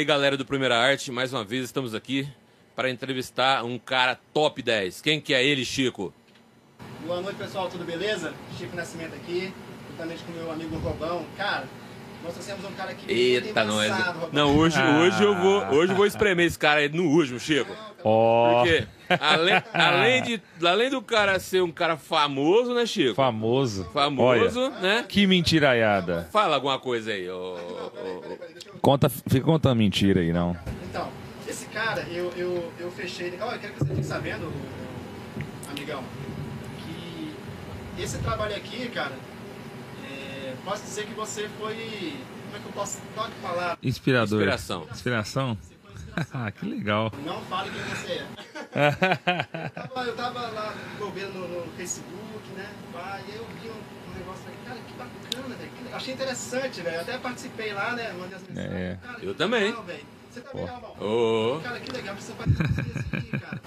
Aí, galera do Primeira Arte, mais uma vez estamos aqui para entrevistar um cara top 10. Quem que é ele, Chico? Boa noite, pessoal, tudo beleza? Chico Nascimento aqui, juntamente com meu amigo Robão. Cara, nós trouxemos um cara aqui Eita, muito nós. Robão. Não, hoje, Ah. hoje eu vou, hoje eu vou espremer esse cara aí no último, Chico. Ó, Porque além, além, de, além do cara ser um cara famoso, né, Chico? famoso. Famoso, Olha, né? que mentiraiada. Fala alguma coisa aí, ô, ô, ô. Conta, fica contando mentira aí, não. Então, esse cara, eu, eu, eu fechei ele. Olha, eu quero que você fique sabendo, amigão, que esse trabalho aqui, cara, é, posso dizer que você foi. Como é que eu posso. Qual que palavra? Inspirador. Inspiração. Inspiração? que legal. Não fale quem você é. eu, tava, eu tava lá envolvendo no, no Facebook, né? Pá, e aí eu vi um, um negócio aqui, cara, que bacana, velho. Achei interessante, velho. Até participei lá, né? Mandei as mensagens. É. Cara, Eu também. legal. Você tá Pô. legal, Val? Ô, Cara, que legal, você faz isso aqui, cara.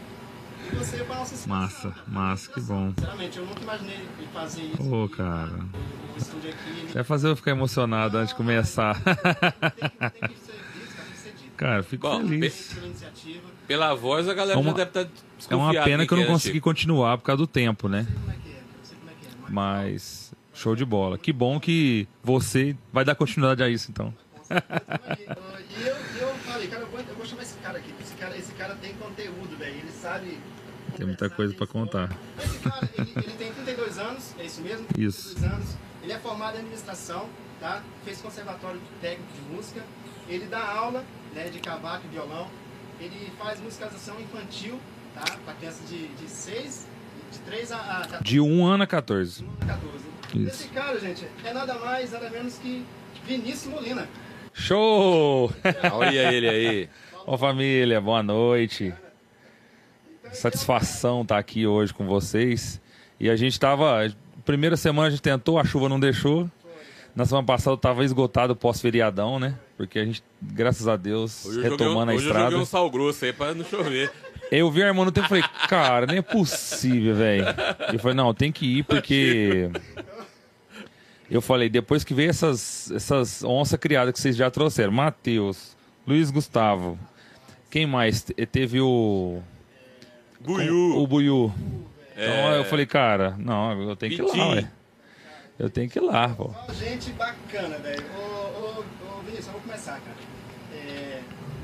E você nossa Massa, cara. massa, que bom. Sinceramente, eu nunca imaginei fazer isso. Ô, cara. O, o estúdio aqui. Vai fazer eu ficar emocionado antes de começar. Tem que, tem tem que ser. Cara, fico Bom, feliz. Pela iniciativa. pela voz a galera É uma- já deve estar É desconfiada. uma pena que eu não é, consegui Chico? continuar por causa do tempo, né? É é? É é. Mas... Show de bola. Que bom que você vai dar continuidade a isso, então. E eu, eu falei, cara, eu vou, eu vou chamar esse cara aqui. porque Esse cara, esse cara tem conteúdo, velho. Ele sabe. Tem muita coisa pra contar. Esse cara, ele, ele tem 32 anos, é isso mesmo? Isso. 32 anos. Ele é formado em administração, tá? Fez conservatório técnico de música. Ele dá aula, né, de cavaco e violão. Ele faz musicalização infantil, tá? Pra crianças de, de 6, de 3 a, a 14. De 1 ano a 14. 14. Isso. Esse cara, gente, é nada mais, nada menos que Vinícius Molina. Show! Olha ele aí. Ô família, boa noite. Satisfação estar aqui hoje com vocês. E a gente tava. Primeira semana a gente tentou, a chuva não deixou. Na semana passada eu tava esgotado pós-feriadão, né? Porque a gente, graças a Deus, Hoje eu um- retomando a hoje eu estrada. joguei um sal grosso aí pra não chover. Eu vi a irmã no tempo e falei, cara, nem é possível, velho. Eu falei, não, tem que ir porque. Eu falei, depois que veio essas, essas onças criadas que vocês já trouxeram, Matheus, Luiz Gustavo, quem mais? Te- Teve o. Buiú. O Buiú. Então É. eu falei, cara, não, eu tenho que ir lá, Pitinho. Eu tenho que ir lá, pô. Só gente bacana, velho. Ô, ô, ô, Vinícius, eu vou começar, cara. É,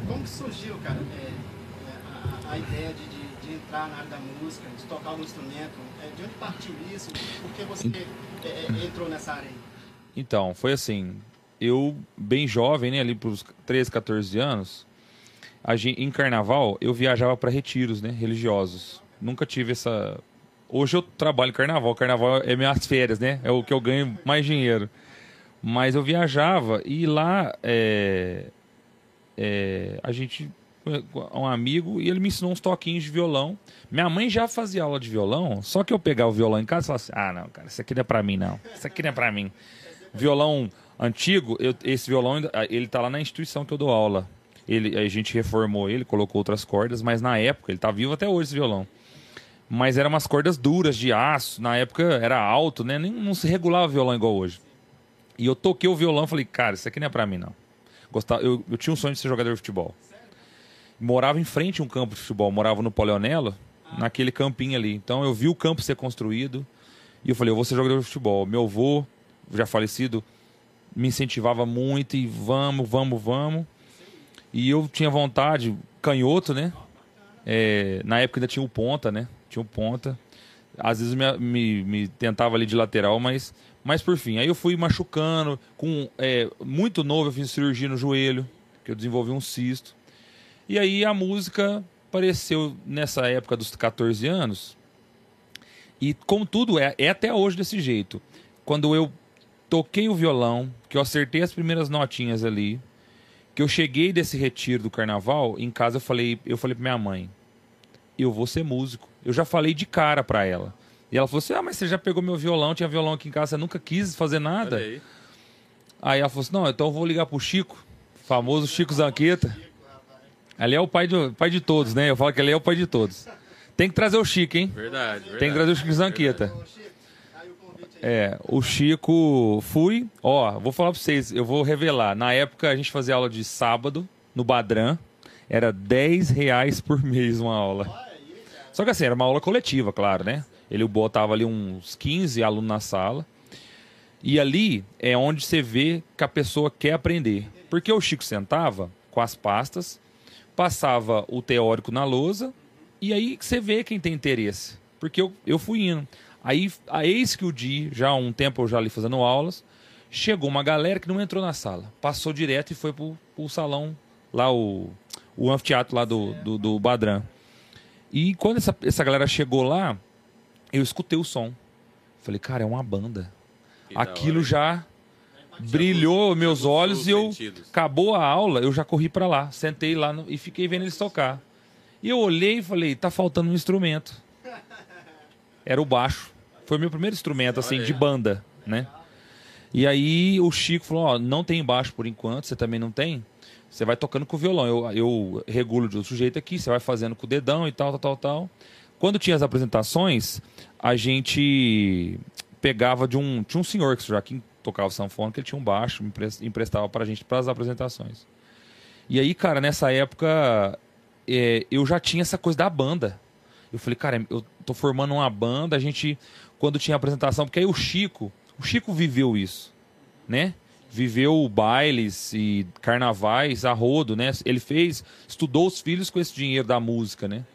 como que surgiu, cara, é, é, a, a ideia de, de, de entrar na área da música, de tocar algum instrumento? É, de onde partiu isso? Por que você é, é, entrou nessa área aí? Então, foi assim. Eu, bem jovem, né, ali pros 13, 14 anos, em carnaval, eu viajava para retiros, né, religiosos. Nunca tive essa. Hoje eu trabalho carnaval. Carnaval é minhas férias, né? É o que eu ganho mais dinheiro. Mas eu viajava e lá é, é, a gente. Um amigo e ele me ensinou uns toquinhos de violão. Minha mãe já fazia aula de violão, só que eu pegava o violão em casa e falava assim: ah, não, cara, isso aqui não é pra mim, não. Isso aqui não é pra mim. Violão antigo, eu- esse violão, ainda- ele tá lá na instituição que eu dou aula. Ele, a gente reformou ele, colocou outras cordas, mas na época, ele tá vivo até hoje esse violão. Mas eram umas cordas duras, de aço. Na época era alto, né? Nem, não se regulava violão igual hoje. E eu toquei o violão e falei, cara, isso aqui não é pra mim, não. Gostava, eu, eu tinha um sonho de ser jogador de futebol. Morava em frente a um campo de futebol, morava no Polionelo, naquele campinho ali. Então eu vi o campo ser construído e eu falei, eu vou ser jogador de futebol. Meu avô, já falecido, me incentivava muito e vamos, vamos, vamos. E eu tinha vontade, canhoto, né? É, na época ainda tinha o ponta, né? Tinha o ponta. Às vezes me, me, me tentava ali de lateral, mas, mas por fim. Aí eu fui machucando. Com, é, muito novo eu fiz cirurgia no joelho, que eu desenvolvi um cisto. E aí a música apareceu nessa época dos 14 anos. E como tudo é, é até hoje desse jeito. Quando eu toquei o violão, que eu acertei as primeiras notinhas ali, que eu cheguei desse retiro do carnaval, em casa eu falei, eu falei pra minha mãe, eu vou ser músico. Eu já falei de cara pra ela. E ela falou assim: "Ah, mas você já pegou meu violão, tinha violão aqui em casa, você nunca quis fazer nada?" Aí. Aí ela falou assim: "Não, então eu vou ligar pro Chico, famoso Chico Zanqueta. Ali é o pai de, pai de todos, né? Eu falo que ele é o pai de todos. Tem que trazer o Chico, hein? Verdade, verdade. Tem que trazer o Chico Zanqueta. É, o Chico fui, ó, vou falar pra vocês, eu vou revelar. Na época a gente fazia aula de sábado, no Badran. Era 10 reais por mês uma aula. Só que assim, era uma aula coletiva, claro, né? Ele botava ali uns 15 alunos na sala. E ali é onde você vê que a pessoa quer aprender. Porque o Chico sentava com as pastas, passava o teórico na lousa, e aí você vê quem tem interesse. Porque eu, eu fui indo. Aí, a eis que o dia, já há um tempo eu já ali fazendo aulas, chegou uma galera que não entrou na sala. Passou direto e foi pro, pro salão, lá o, o anfiteatro lá do, do, do Badran. E quando essa, essa galera chegou lá, eu escutei o som. Falei, cara, é uma banda. Que Aquilo já brilhou meus olhos os e eu sentidos. acabou a aula, eu já corri pra lá, sentei lá no- e fiquei vendo eles tocar. E eu olhei e falei, tá faltando um instrumento. Era o baixo. Foi o meu primeiro instrumento assim de banda, né? E aí o Chico falou, ó, não tem baixo por enquanto, você também não tem? Você vai tocando com o violão. Eu, eu regulo de outro jeito aqui, você vai fazendo com o dedão e tal, tal, tal, tal. Quando tinha as apresentações, a gente pegava de um. Tinha um senhor que já que tocava sanfona, que ele tinha um baixo, emprestava pra gente para as apresentações. E aí, cara, nessa época, é, eu já tinha essa coisa da banda. Eu falei, cara, eu tô formando uma banda, a gente, quando tinha apresentação, porque aí o Chico, o Chico viveu isso, né? Viveu bailes e carnavais a rodo, né? Ele fez, estudou os filhos com esse dinheiro da música, né?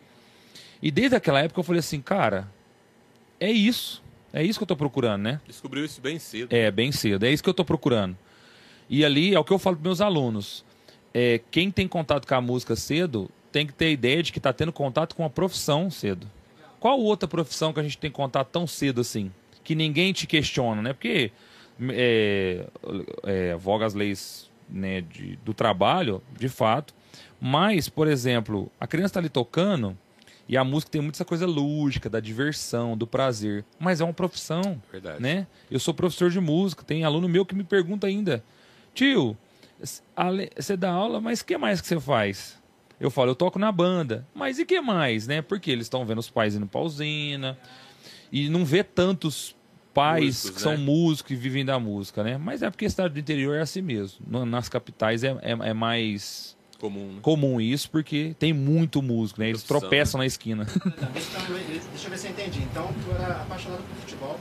E desde aquela época eu falei assim, cara, é isso. É isso que eu tô procurando, né? Descobriu isso bem cedo. É, bem cedo. É isso que eu tô procurando. E ali é o que eu falo para meus alunos. É, quem tem contato com a música cedo tem que ter a ideia de que está tendo contato com a profissão cedo. Qual outra profissão que a gente tem contato tão cedo assim? Que ninguém te questiona, né? Porque é, é, voga as leis né, de- do trabalho, de fato. Mas, por exemplo, a criança está ali tocando e a música tem muito essa coisa lúdica, da diversão, do prazer. Mas é uma profissão Verdade. né? Eu sou professor de música, tem aluno meu que me pergunta ainda, tio, você dá aula, mas o que mais que você faz? Eu falo, eu toco na banda. Mas e que mais, né? Porque eles estão vendo os pais indo pra usina e não vê tantos pais Músicos, que são né? músicos e vivem da música, né? Mas é porque a cidade do interior é assim mesmo. Nas capitais é, é, é mais Comum, né? comum isso, porque tem muito músico, né? Eles Profissão, tropeçam na esquina. Deixa eu- ver se eu entendi. Então, tu era apaixonado por futebol.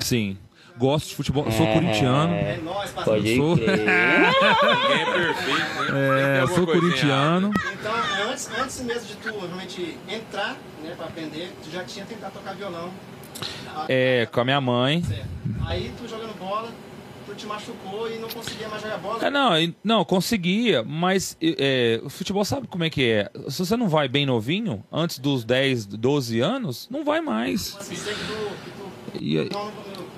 Sim. Gosto de futebol, sou corintiano. É nóis, parceiro. Pode Sou-. Ninguém é perfeito, né? É, sou corintiano. Então, antes, antes mesmo de tu realmente entrar, né, pra aprender, tu já tinha tentado tocar violão. É, com a minha mãe. certo. Aí tu jogando bola, tu te machucou e não conseguia mais jogar bola. É, não, não, conseguia, mas é, o futebol sabe como é que é. Se você não vai bem novinho, antes dos 10, 12 anos, não vai mais. Sei que tu, que tu E não, não,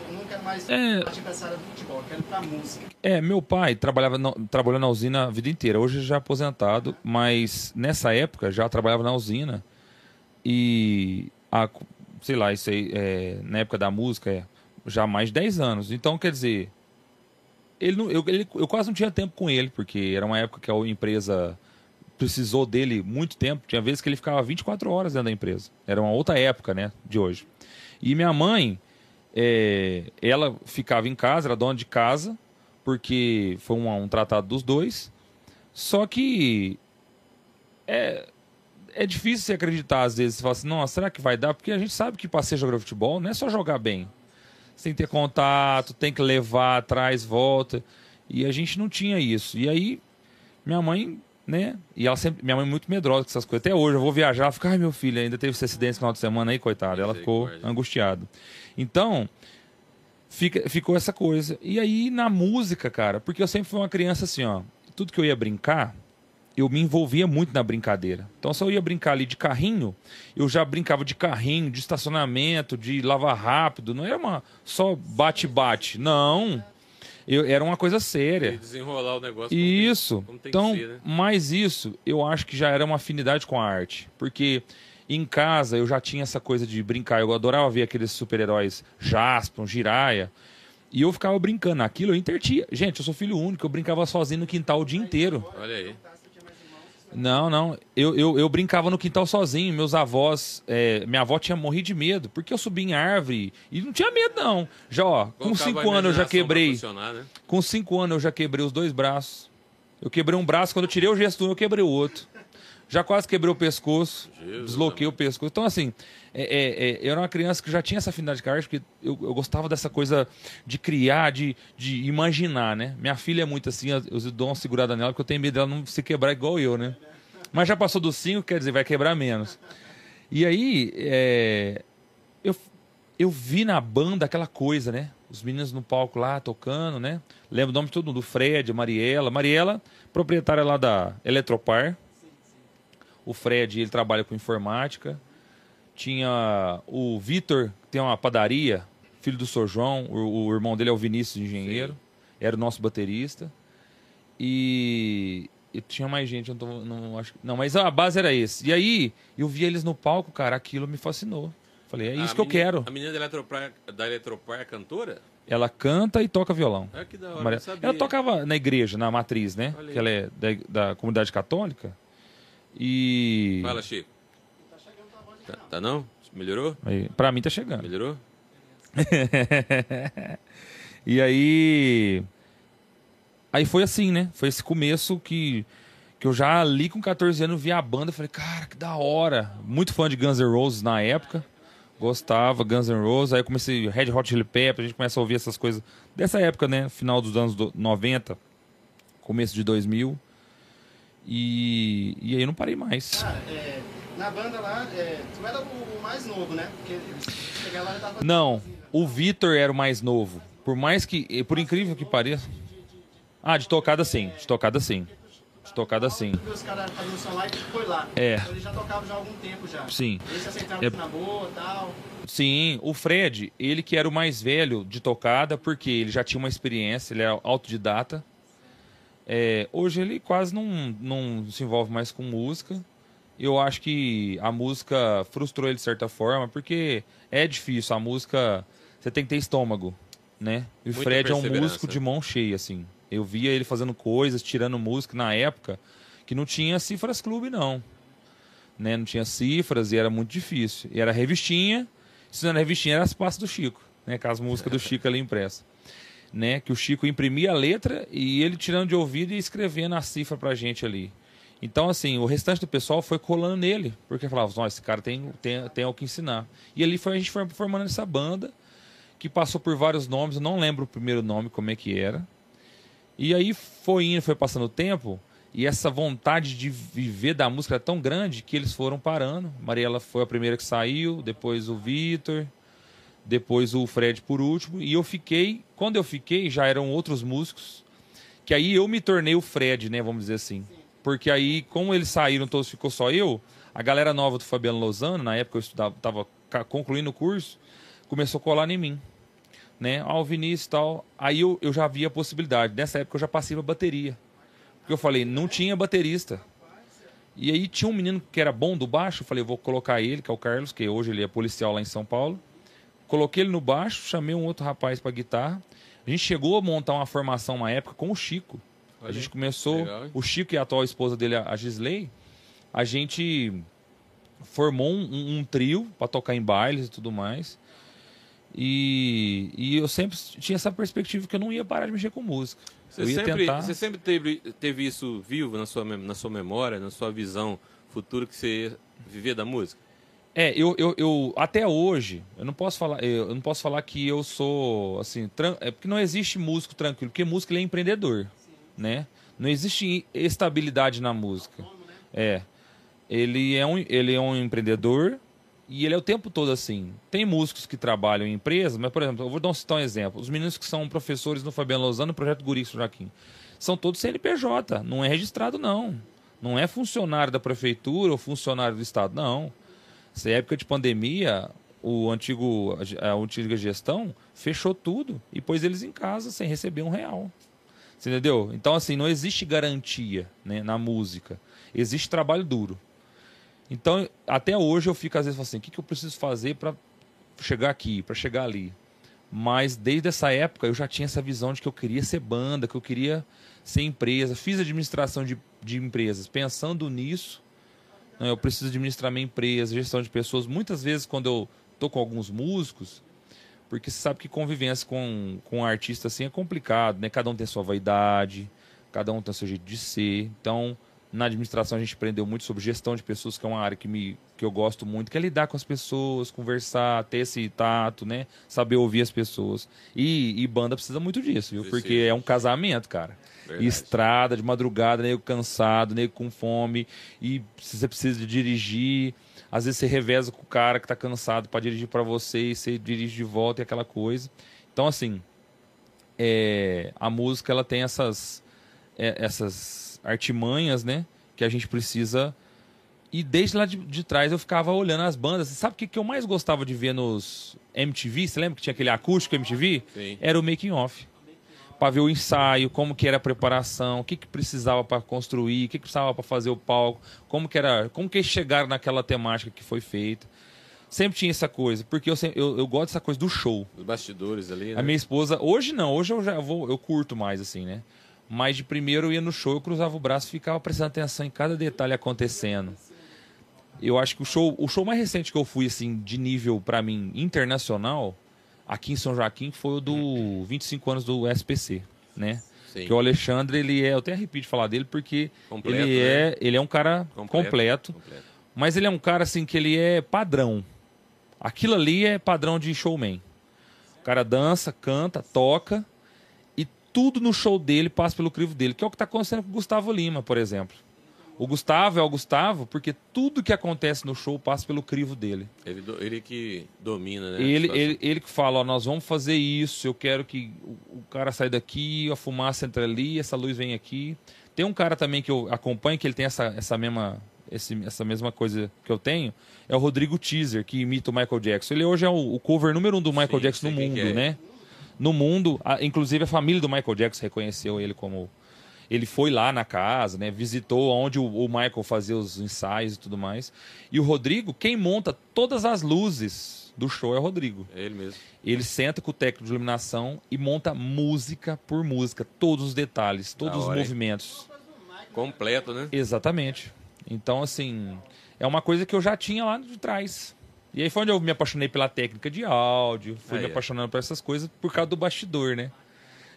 eu não quero mais É. partir pra essa área do futebol, eu quero ir pra música. É, meu pai trabalhava na, trabalhou na usina a vida inteira. Hoje já é aposentado, mas nessa época já trabalhava na usina. E, a, sei lá, isso aí, é, na época da música, já há mais de 10 anos. Então, quer dizer, ele, não- eu, ele- eu quase não tinha tempo com ele, porque era uma época que a empresa precisou dele muito tempo. Tinha vezes que ele ficava 24 horas dentro da empresa. Era uma outra época, né, de hoje. E minha mãe, é, ela ficava em casa, era dona de casa, porque foi um, um tratado dos dois. Só que é, é difícil você acreditar, às vezes, você fala assim, nossa, será que vai dar? Porque a gente sabe que para ser jogador de futebol não é só jogar bem. Você tem que ter contato, tem que levar atrás, volta. E a gente não tinha isso. E aí, minha mãe, né? E ela sempre. Minha mãe é muito medrosa com essas coisas. Até hoje, eu vou viajar, ela fica, ai meu filho, ainda teve esse acidente no final de semana aí, coitada. Ela ficou angustiada. Então, fica, ficou essa coisa. E aí, na música, cara, porque eu sempre fui uma criança assim, ó. Tudo que eu ia brincar, eu me envolvia muito na brincadeira. Então, se eu ia brincar ali de carrinho, eu já brincava de carrinho, de estacionamento, de lavar rápido. Não era uma só bate-bate. Não. Eu, era uma coisa E séria. desenrolar o negócio. como tem- Isso. como tem Então, ser, né? mais isso, eu acho que já era uma afinidade com a arte. Porque em casa eu já tinha essa coisa de brincar. Eu adorava ver aqueles super-heróis Jaspion, Jiraya. E eu ficava brincando. Naquilo eu intertia. Gente, eu sou filho único, eu brincava sozinho no quintal o dia inteiro. Olha aí. Não, não. Eu, eu, eu brincava no quintal sozinho. Meus avós. é, minha avó tinha morrido de medo. Porque eu subia em árvore e não tinha medo, não. Já, ó, com cinco anos eu já quebrei. né? Com cinco anos eu já quebrei os dois braços. Eu quebrei um braço, quando eu tirei o gesto eu quebrei o outro. Já quase quebrei o pescoço, Jesus, desloquei o pescoço. Então, assim, é, é, é, eu era uma criança que já tinha essa afinidade com arte, porque eu, eu gostava dessa coisa de criar, de, de imaginar, né? Minha filha é muito assim, eu, eu dou uma segurada nela, porque eu tenho medo dela não se quebrar igual eu, né? Mas já passou dos 5, quer dizer, vai quebrar menos. E aí, é, eu, eu vi na banda aquela coisa, né? Os meninos no palco lá tocando, né? Lembro o nome de todo mundo, do Fred, Mariela. Mariela, proprietária lá da Eletropar. O Fred, ele trabalha com informática. Tinha o Vitor, que tem uma padaria, filho do Sr. João. O, o irmão dele é o Vinícius, engenheiro. Era o nosso baterista. E, e tinha mais gente, eu não, tô- não acho. Não, mas a base era esse. E aí, eu vi eles no palco, cara, aquilo me fascinou. Falei, é isso A que eu menina- quero. A menina da Eletropar, da Eletropar é cantora? Ela canta e toca violão. É que da hora, Maria-. Ela tocava na igreja, na matriz, né? Que ela é da, da comunidade católica. E. Fala, Chico. Tá, tá não? Melhorou? Aí, pra mim tá chegando. Melhorou? E aí. Aí foi assim, né? Foi esse começo que, que eu já ali com 14 anos vi a banda. Falei, cara, que da hora. Muito fã de Guns N' Roses na época. Gostava, Guns N' Roses. Aí eu comecei Red Hot Chili Peppers. A gente começa a ouvir essas coisas dessa época, né? Final dos anos do- 90, começo de 2000. E, e aí eu não parei mais. Cara, é, na banda lá, é, tu era o, mais novo, né? Porque eles chegaram lá e tava. Não, o Vitor era o mais novo. Por mais que, e por incrível que pareça. Ah, de tocada sim, de tocada sim. De tocada sim. Os caras fazendo som lá e foi lá. É. Então eles já tocavam já há algum tempo já. Sim. Eles se aceitaram É- na boa e tal. Sim, o Fred, ele que era o mais velho de tocada, porque ele já tinha uma experiência, ele era autodidata. É, hoje ele quase não, não se envolve mais com música. Eu acho que a música frustrou ele de certa forma, porque é difícil, a música você tem que ter estômago, né? E o Muita Fred é um músico de mão cheia, assim. Eu via ele fazendo coisas, tirando música na época, que não tinha Cifras Clube, não. Né? Não tinha cifras e era muito difícil. E era revistinha, se não era revistinha, era as pastas do Chico, né? Com as músicas do Chico ali impressas. Né? Que o Chico imprimia a letra e ele tirando de ouvido e escrevendo a cifra pra gente ali. Então, assim, o restante do pessoal foi colando nele, porque falava, nossa, esse cara tem, tem, tem algo que ensinar. E ali foi, a gente foi formando essa banda, que passou por vários nomes, eu não lembro o primeiro nome, como é que era. E aí foi indo, foi passando o tempo, e essa vontade de viver da música era tão grande que eles foram parando. Mariela foi a primeira que saiu, depois o Vitor, depois o Fred por último, e eu fiquei, quando eu fiquei, já eram outros músicos, que aí eu me tornei o Fred, né, vamos dizer assim. Porque aí, como eles saíram, todos ficou só eu, a galera nova do Fabiano Lozano, na época eu estudava, tava concluindo o curso, começou a colar em mim. Né? Ah, o Vinícius e tal. Aí eu, eu já vi a possibilidade. Nessa época eu já passei pra bateria. Porque eu falei, não tinha baterista. E aí tinha um menino que era bom do baixo, eu falei, vou colocar ele, que é o Carlos, que hoje ele é policial lá em São Paulo. Coloquei ele no baixo, chamei um outro rapaz pra guitarra. A gente chegou a montar uma formação uma época com o Chico. A Olha, gente começou, legal, o Chico e a atual esposa dele, a Gisley, a gente formou um, um- trio pra tocar em bailes e tudo mais. E, e eu sempre tinha essa perspectiva que eu não ia parar de mexer com música. Você eu ia sempre, tentar. você sempre teve, teve isso vivo na sua, na sua memória, na sua visão futura que você ia viver da música? É, eu, eu, eu até hoje, eu não posso falar, eu, eu não posso falar que eu sou assim, tran- é porque não existe músico tranquilo, porque músico ele é empreendedor, né? Não existe estabilidade na música. É. Ele é um ele é um empreendedor e ele é o tempo todo assim. Tem músicos que trabalham em empresas, mas por exemplo, eu vou citar um exemplo. Os meninos que são professores no Fabiano Lozano, no projeto Guri Joaquim, são todos CNPJ, não é registrado não. Não é funcionário da prefeitura ou funcionário do estado, não. Essa época de pandemia, o antigo, a antiga gestão fechou tudo e pôs eles em casa sem receber um real. Você entendeu? Então, assim, não existe garantia né, na música. Existe trabalho duro. Então, até hoje eu fico às vezes assim, o que, que eu preciso fazer para chegar aqui, para chegar ali? Mas desde essa época eu já tinha essa visão de que eu queria ser banda, que eu queria ser empresa. Fiz administração de, de empresas pensando nisso. né, Eu preciso administrar minha empresa, gestão de pessoas. Muitas vezes, quando eu tô com alguns músicos, porque você sabe que convivência com, com um artista assim é complicado, né? Cada um tem sua vaidade, cada um tem seu jeito de ser. Então, na administração a gente aprendeu muito sobre gestão de pessoas, que é uma área que, me, que eu gosto muito, que é lidar com as pessoas, conversar, ter esse tato, né? Saber ouvir as pessoas. E, e banda precisa muito disso, viu? Porque é um casamento, cara. Verdade. Estrada, de madrugada, nego cansado, nego com fome, e você precisa de dirigir. Às vezes você reveza com o cara que tá cansado para dirigir para você e você dirige de volta e aquela coisa. Então, assim, é, a música ela tem essas, é, essas artimanhas, né? Que a gente precisa. E desde lá de, de trás eu ficava olhando as bandas. Sabe o que, que eu mais gostava de ver nos MTV? Você lembra que tinha aquele acústico MTV? Sim. Era o making off. Para ver o ensaio, como que era a preparação, o que, que precisava para construir, o que, que precisava para fazer o palco, como que era, como que eles chegaram naquela temática que foi feita. Sempre tinha essa coisa, porque eu, sempre, eu, eu gosto dessa coisa do show. Os bastidores ali, né? A minha esposa, hoje não, hoje eu já vou, eu curto mais assim, né? Mas de primeiro eu ia no show, eu cruzava o braço e ficava prestando atenção em cada detalhe acontecendo. Eu acho que o show, o show mais recente que eu fui assim de nível para mim internacional, aqui em São Joaquim, foi o do 25 anos do SPC, né? Sim. Que o Alexandre, ele é, eu até arrepio de falar dele porque Completo, ele né? é, ele é um cara completo, completo. mas ele é um cara assim que ele é padrão. Aquilo ali é padrão de showman. O cara dança, canta, toca e tudo no show dele passa pelo crivo dele, que é o que está acontecendo com o Gustavo Lima, por exemplo. O Gustavo é o Gustavo porque tudo que acontece no show passa pelo crivo dele. Ele, ele que domina, né? Ele, ele, ele que fala, ó, nós vamos fazer isso, eu quero que o, cara saia daqui, a fumaça entra ali, essa luz vem aqui. Tem um cara também que eu acompanho, que ele tem essa, essa, mesma, esse- essa mesma coisa que eu tenho, é o Rodrigo Teaser, que imita o Michael Jackson. Ele hoje é o, o cover número um do Michael Sim, Jackson no mundo, é. né? No mundo, a- inclusive a família do Michael Jackson reconheceu ele como... Ele foi lá na casa, né? Visitou onde o, o Michael fazia os ensaios e tudo mais. E o Rodrigo, quem monta todas as luzes do show é o Rodrigo. É ele mesmo. Ele senta com o técnico de iluminação e monta música por música, todos os detalhes, todos os hora, hein? movimentos. Completo, né? Exatamente. Então, assim, é uma coisa que eu já tinha lá de trás. E aí foi onde eu me apaixonei pela técnica de áudio, fui Aí, me é. apaixonando por essas coisas por causa do bastidor, né?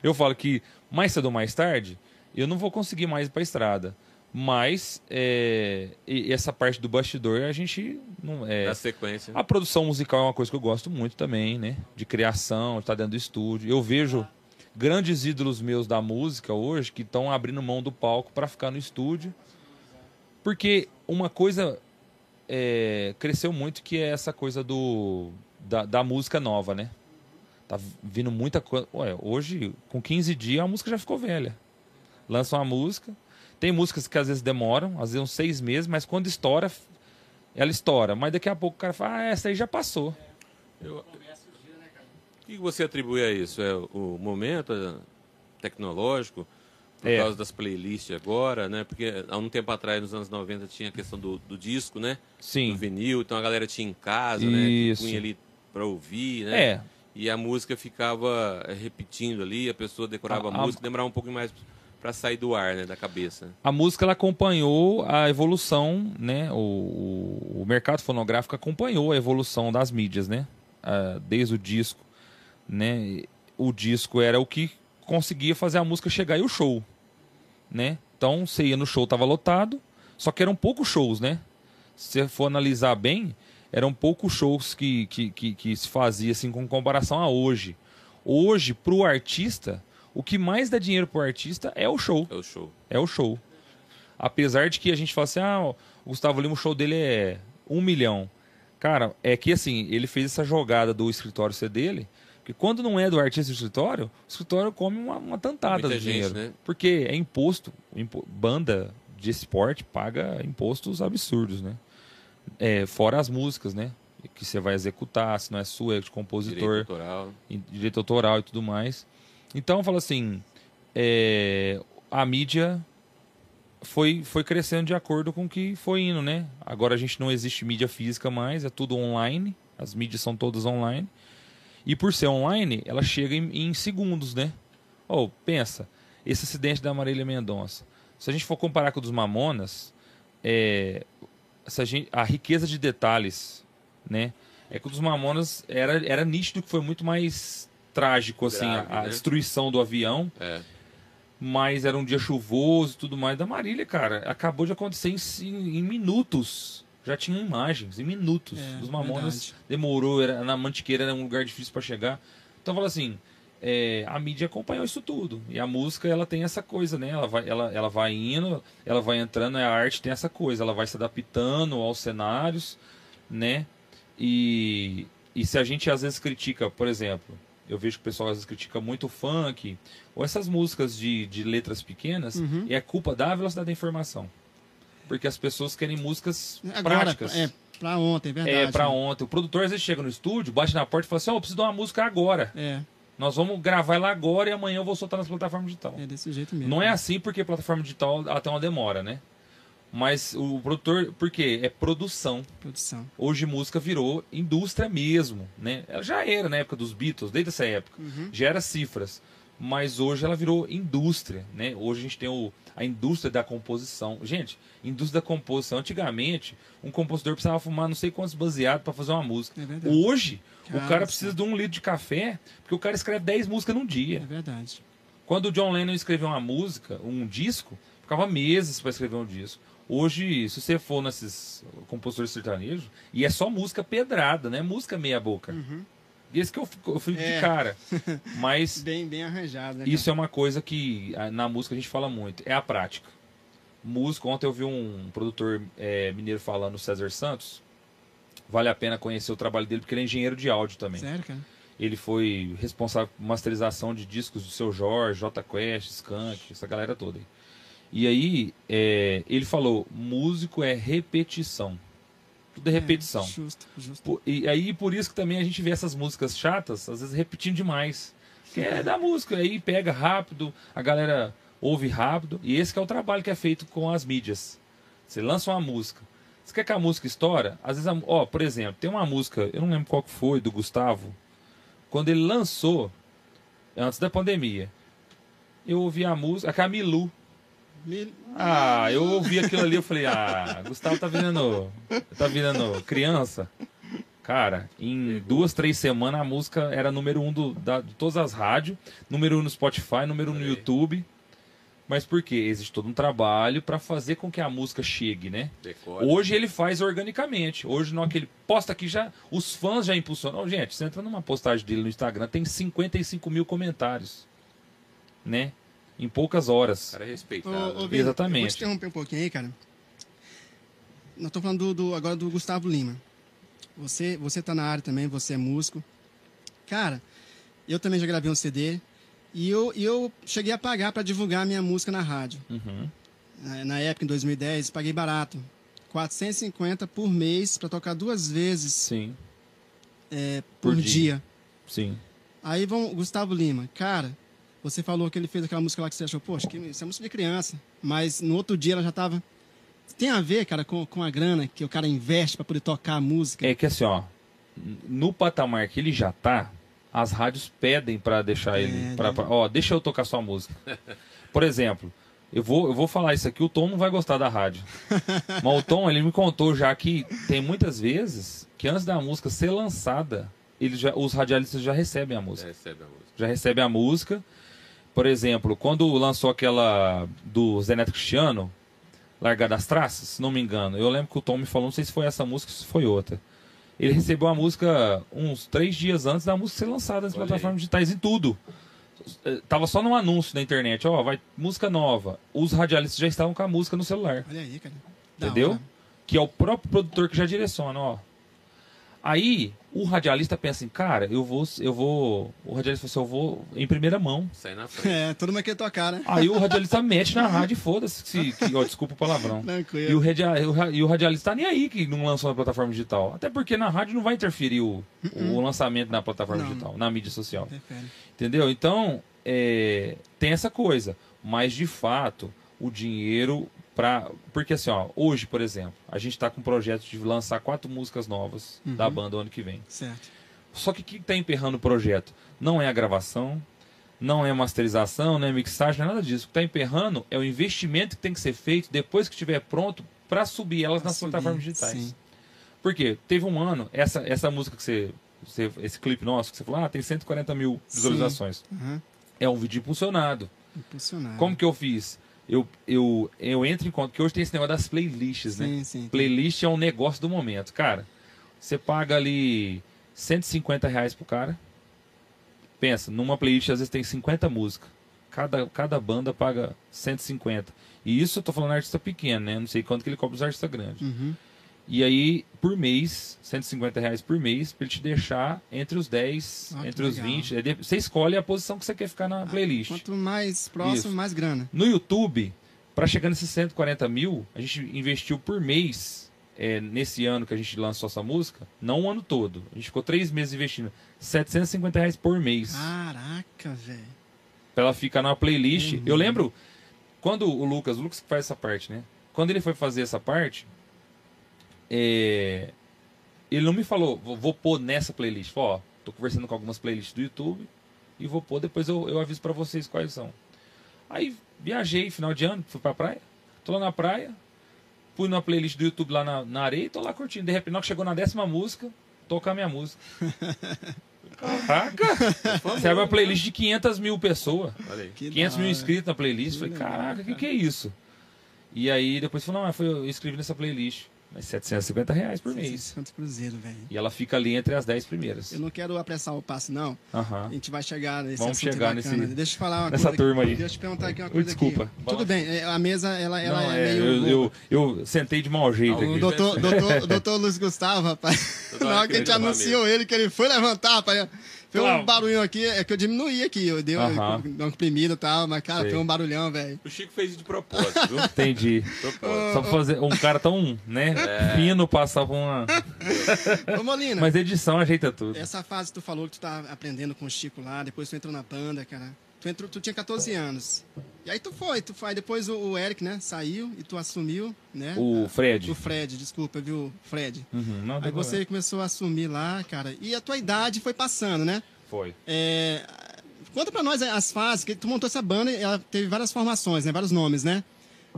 Eu falo que mais cedo ou mais tarde, eu não vou conseguir mais ir pra estrada. Mas é, e essa parte do bastidor a gente não é. Na sequência. A produção musical é uma coisa que eu gosto muito também, né? De criação, de estar dentro do estúdio. Eu vejo grandes ídolos meus da música hoje que estão abrindo mão do palco para ficar no estúdio. Porque uma coisa é, cresceu muito que é essa coisa do da, da música nova, né? Tá vindo muita coisa. Ué, hoje, com 15 dias, a música já ficou velha. Lança uma música. Tem músicas que às vezes demoram, às vezes uns seis meses, mas quando estoura, ela estoura. Mas daqui a pouco o cara fala, ah, essa aí já passou. Eu- O que você atribui a isso? É o momento é, tecnológico? Por É. causa das playlists agora, né? Porque há um tempo atrás, nos anos 90, tinha a questão do, do disco, né? Do Sim. vinil, então a galera tinha em casa, né? Isso. punha ali pra ouvir, né? É, E a música ficava eh, repetindo ali, a pessoa decorava a, A- a- música, demorava um pouco mais pra sair do ar, né? Da cabeça. a música ela acompanhou a evolução, né? O, o, o mercado fonográfico acompanhou a evolução das mídias, né? Desde o disco, né? O disco era o que conseguia fazer a música chegar e o show, né? Então você ia no show, tava lotado, só que eram poucos shows, né? Se você for analisar bem, eram poucos shows que, que, que, que se fazia assim com comparação a hoje. Hoje, pro artista, o que mais dá dinheiro pro artista é o show. É o show. É o show. Apesar de que a gente fala assim, ah, o Gustavo Lima, o show dele é um milhão. Cara, é que assim, ele fez essa jogada do escritório ser dele, que quando não é do artista do escritório, o escritório come uma, uma tantada Muita do gente, dinheiro. né? Porque é imposto, impo- banda de esporte paga impostos absurdos, né? É, fora as músicas, né? Que você vai executar, se não é sua, é de compositor Direito autoral. direito autoral e tudo mais. Então, eu falo assim, é, a mídia foi, foi crescendo de acordo com o que foi indo, né? Agora a gente não existe mídia física mais, é tudo online, as mídias são todas online. E por ser online, ela chega em, em segundos, né? Oh, pensa, esse acidente da Marília Mendonça. Se a gente for comparar com o dos Mamonas, é, a, gente- a riqueza de detalhes, né? É que o dos Mamonas era, era nítido que foi muito mais trágico, assim, Grave, a, a né? destruição do avião. É. mas era um dia chuvoso e tudo mais. Da Marília, cara, acabou de acontecer em, em minutos. Já tinha imagens, em minutos. É, Os Mamonas verdade. demorou, era, na Mantiqueira era um lugar difícil para chegar. Então, fala assim, é, a mídia acompanhou isso tudo. E a música, ela tem essa coisa, né? Ela vai, ela, ela vai indo, ela vai entrando, a arte tem essa coisa. Ela vai se adaptando aos cenários, né? E, e se a gente às vezes critica, por exemplo, eu vejo que o pessoal às vezes critica muito o funk, ou essas músicas de, de letras pequenas, Uhum. e é culpa da velocidade da informação. Porque as pessoas querem músicas Agora, práticas. é, pra ontem, é verdade. É, pra né? ontem. O produtor às vezes chega no estúdio, bate na porta e fala assim: Ó, eu preciso de uma música agora. É, Nós vamos gravar ela agora e amanhã eu vou soltar nas plataformas digitais. é desse jeito mesmo. Não é assim porque plataforma digital ela tem uma demora, né? Mas o produtor, por quê? É produção. Produção. Hoje música virou indústria mesmo, né? Ela já era na época dos Beatles, desde essa época. Uhum. Já era cifras. Mas hoje ela virou indústria, né? Hoje a gente tem o, a indústria da composição. Gente, indústria da composição. Antigamente, um compositor precisava fumar não sei quantos baseados para fazer uma música. É verdade. Hoje, o Cara, precisa de um litro de café, porque o cara escreve 10 músicas num É dia. verdade. Quando o John Lennon escreveu uma música, um disco, ficava meses para escrever um disco. Hoje, se você for nesses compositores sertanejos, e é só música pedrada, né? Música meia boca. Uhum. Esse que eu fico, eu fico É. de cara. Mas Bem, bem arranjado, né? isso é uma coisa que na música a gente fala muito, é a prática. Música, ontem eu vi um produtor é, mineiro falando, César Santos. Vale a pena conhecer o trabalho dele, porque ele é engenheiro de áudio também. Sério, cara? Ele foi responsável por masterização de discos do seu Jorge, J Quest, Skank, essa galera toda. aí. E aí, é, ele falou: músico é repetição. Tudo é repetição. É, justo, justo. Por- E aí, por isso que também a gente vê essas músicas chatas, às vezes repetindo demais. Que é da música, aí pega rápido, a galera ouve rápido. E esse que é o trabalho que é feito com as mídias. Você lança uma música. Você quer que a música estoura? Às vezes, a- ó, por exemplo, tem uma música, eu não lembro qual que foi, do Gustavo. Quando ele lançou, antes da pandemia, eu ouvi a música, a Camilu. Ah, eu ouvi aquilo ali, eu falei, ah, Gustavo tá virando. Tá virando criança. Cara, em duas, três semanas a música era número um do, da- de todas as rádios, número um no Spotify, número um no. YouTube. Mas por quê? Existe todo um trabalho pra fazer com que a música chegue, né? Decore. Hoje ele faz organicamente. Hoje não aquele posta aqui já, os fãs já impulsionam. Gente, você entra numa postagem dele no Instagram, tem 55 mil comentários, né? Em poucas O horas. cara é respeitado. Ô, ô, né? Vini, Exatamente. Eu vou te interromper um pouquinho aí, cara. Nós estamos falando do, do- agora do Gustavo Lima. Você, você tá na área também, você é músico. Cara, eu também já gravei um CD e eu, e eu cheguei a pagar para divulgar a minha música na rádio. Uhum. Na, na época, em 2010, paguei barato. 450 por mês para tocar duas vezes Sim, é, por, Por dia. dia. sim. Aí vão Gustavo Lima, cara, você falou que ele fez aquela música lá que você achou, poxa, que isso é música de criança. Mas no outro dia ela já tava. Tem a ver, cara, com, com a grana que o cara investe para poder tocar a música. É que assim, ó, no patamar que ele já tá, as rádios pedem pra deixar ele. Pedem. Pra, pra- ó, deixa eu tocar sua música. Por exemplo, eu vou, eu vou falar isso aqui, o Tom não vai gostar da rádio. Mas o Tom, ele me contou já que tem muitas vezes que antes da música ser lançada, ele já, os radialistas já recebem a música. Recebe a música. já recebe a música. Por exemplo, quando lançou aquela do Zé Neto Cristiano, Largar das Traças, se não me engano, eu lembro que o Tom me falou, não sei se foi essa música ou se foi outra. Ele recebeu a música uns três dias antes da música ser lançada nas Olha aí. plataformas digitais, em tudo. Eh, Tava só no anúncio na internet, ó, vai música nova. Os radialistas já estavam com a música no celular. Olha aí, cara. Entendeu? hora. Que é o próprio produtor que já direciona, ó. Aí o radialista pensa assim, cara, eu vou, eu vou. O radialista fala assim, eu vou em primeira mão. Sai na frente. É, todo mundo quer tocar, né? Aí o radialista mete na rádio e foda-se. se- que- ó, Desculpa o palavrão. E Tranquilo. o, radia, o ra- e o radialista tá nem aí que não lançou na plataforma digital. Até porque na rádio não vai interferir o, o lançamento na plataforma Não. digital, na mídia social. Prefere. Entendeu? Então, é, tem essa coisa. Mas, de fato, o dinheiro para Porque, assim, ó, hoje, por exemplo, a gente tá com um projeto de lançar quatro músicas novas Uhum. da banda o ano que vem. Certo. Só que o que tá emperrando o projeto? Não é a gravação, não é a masterização, não é mixagem, não é nada disso. O que tá emperrando é o investimento que tem que ser feito depois que estiver pronto para subir elas Pra nas subir, plataformas digitais. sim. Por quê? Teve um ano, essa, essa música que você, você- Esse clipe nosso que você falou, ah, tem 140 mil visualizações. Aham. É um vídeo impulsionado. Impulsionar. Como que eu fiz? Eu, eu, eu entro em conta, que hoje tem esse negócio das playlists, né? Sim, sim. Playlist é um negócio do momento. Cara, você paga ali 150 reais pro cara. Pensa, numa playlist às vezes tem 50 músicas. Cada, cada banda paga 150. E isso eu tô falando artista pequeno, né? Não sei quanto que ele cobra os artistas grandes. Uhum. E aí, por mês, 150 reais por mês, pra ele te deixar entre os 10, Ah, entre os legal. 20. Aí de- Você escolhe a posição que você quer ficar na playlist. Quanto mais próximo, Isso. mais grana. No YouTube, para chegar nesses 140 mil, a gente investiu por mês, é, nesse ano que a gente lançou essa música, não o ano todo. A gente ficou três meses investindo 750 reais por mês. Caraca, velho. Pra ela ficar na playlist. Uhum. Eu lembro quando o Lucas, o Lucas que faz essa parte, né? Quando ele foi fazer essa parte, é, ele não me falou, vou, vou pôr nessa playlist. Falou, ó, tô conversando com algumas playlists do YouTube e vou pôr, depois eu, eu aviso pra vocês quais são. Aí viajei, final de ano, fui pra praia, tô lá na praia, fui numa playlist do YouTube lá na, na areia e tô lá curtindo. De repente, na hora que chegou na décima música, tocar a minha música. Caraca! Você abre uma playlist de 500 mil pessoas. Olha aí. Que 500 da mil inscritos na playlist. Que Falei, legal, caraca, o que, cara. que é isso? E aí depois falou, não, mas foi, eu escrevi nessa playlist. Mas 750 reais por mês. 600 cruzeiro, velho. E ela fica ali entre as 10 primeiras. Eu não quero apressar o passo, não. Aham. A gente vai chegar nesse Vamos assunto chegar bacana. nesse- Deixa eu falar uma nessa coisa. aqui. turma aí. Deixa eu te perguntar aqui uma Oi, coisa desculpa. aqui. Tudo bem, é, a mesa ela, ela Não, é, é, meio. eu, eu, eu sentei de mau jeito O aqui. do- doutor, doutor, o doutor Luiz Gustavo, rapaz, na hora que a gente anunciou ele, que ele foi levantar, rapaz, foi um Claro. barulho aqui, é que eu diminuí aqui, eu dei Aham. uma, uma comprimida e tal, mas, cara, Sei. foi um barulhão, velho. O Chico fez isso de propósito, viu? Entendi. propósito. Só pra fazer um cara tão, né, É. fino passar por uma. Ô, Molina, Mas edição ajeita tudo. essa fase que tu falou que tu tá aprendendo com o Chico lá, depois tu entrou na banda, cara. Tu, entrou, tu tinha 14 anos. E aí tu foi, tu foi. Depois o, o Eric, né, saiu e tu assumiu, né? O Fred. O Fred, desculpa, viu, Fred. Uhum, não, Aí você problema. começou a assumir lá, cara. E a tua idade foi passando, né? Foi. É, Conta pra nós as fases, que tu montou essa banda e ela teve várias formações, né? Vários nomes, né?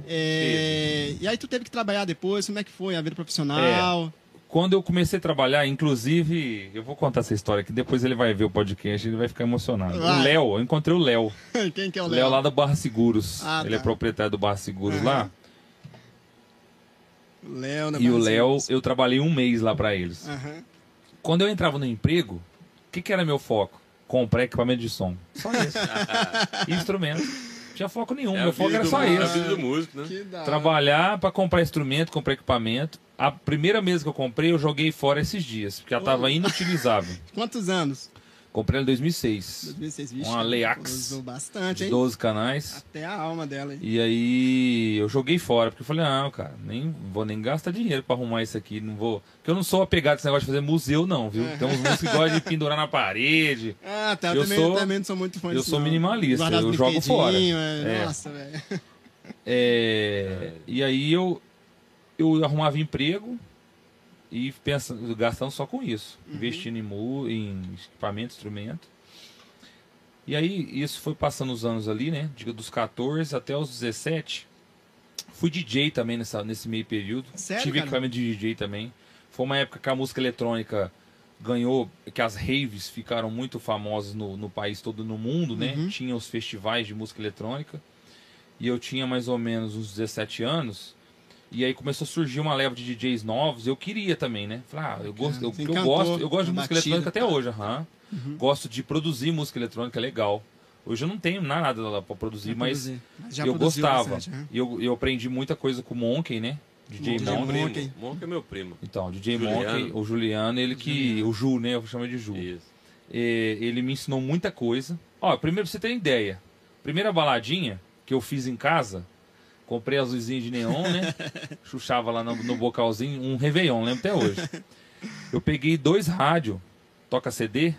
É, E aí tu teve que trabalhar depois, como é que foi a vida profissional? Quando eu comecei a trabalhar, inclusive, eu vou contar essa história que depois ele vai ver o podcast e ele vai ficar emocionado. Vai. O Léo, eu encontrei o Léo. Quem que é o O Léo? Léo lá da Barra Seguros. Ah, ele é tá. proprietário do Barra Seguros Aham. lá. Léo, né, E o Barra Léo, Seguros. eu trabalhei um mês lá pra eles. Aham. Quando eu entrava no emprego, o que, que era meu foco? Comprar equipamento de som. Só isso. instrumento. Não tinha foco nenhum. É meu foco era só É esse. músico, né? Trabalhar pra comprar instrumento, comprar equipamento. A primeira mesa que eu comprei, eu joguei fora esses dias, porque ela tava inutilizável. Quantos anos? Comprei ela em 2006. 2006, vixe. Uma Leax. Usou bastante, hein? 12 canais. Até a alma dela, hein? E aí eu joguei fora, porque eu falei, não, cara, nem vou nem gastar dinheiro pra arrumar isso aqui, não vou. Porque eu não sou apegado a esse negócio de fazer museu, não, viu? Tem uns músicos que gostam de pendurar na parede. Ah, tá. Eu, Eu também, sou- também não sou muito fã eu disso, sou não. minimalista, Guardar eu jogo fora. é. É. Nossa, velho. É, E aí eu, eu arrumava emprego e pensando, gastando só com isso. Investindo em, mu, em equipamento, instrumento. E aí isso foi passando os anos ali, né? de- Dos 14 até os 17. Fui DJ também nessa, nesse meio período. Sério, Tive cara? equipamento de DJ também. Foi uma época que a música eletrônica ganhou, que as raves ficaram muito famosas no, no país todo, no mundo, né? Uhum. Tinha os festivais de música eletrônica. E eu tinha mais ou menos uns 17 anos. E aí começou a surgir uma leva de DJs novos. Eu queria também, né? Falei, ah, eu gosto, eu, eu gosto, eu gosto de música batida. eletrônica até hoje, aham. Gosto de produzir música eletrônica, é legal. Hoje eu não tenho nada lá pra produzir, Vai mas já eu gostava. bastante, né? E eu, eu aprendi muita coisa com o Monkey, né? DJ Monkey. Meu Monkey. É meu primo. Então, DJ Juliano. Monkey, o Juliano, ele que. O Ju, né? Eu chamo de Ju. Isso. É, ele me ensinou muita coisa. Ó, primeiro pra você ter ideia. Primeira baladinha que eu fiz em casa, comprei as luzinhas de neon, né? Chuchava lá no, no bocalzinho, um Réveillon, lembro até hoje. Eu peguei dois rádios, toca CD,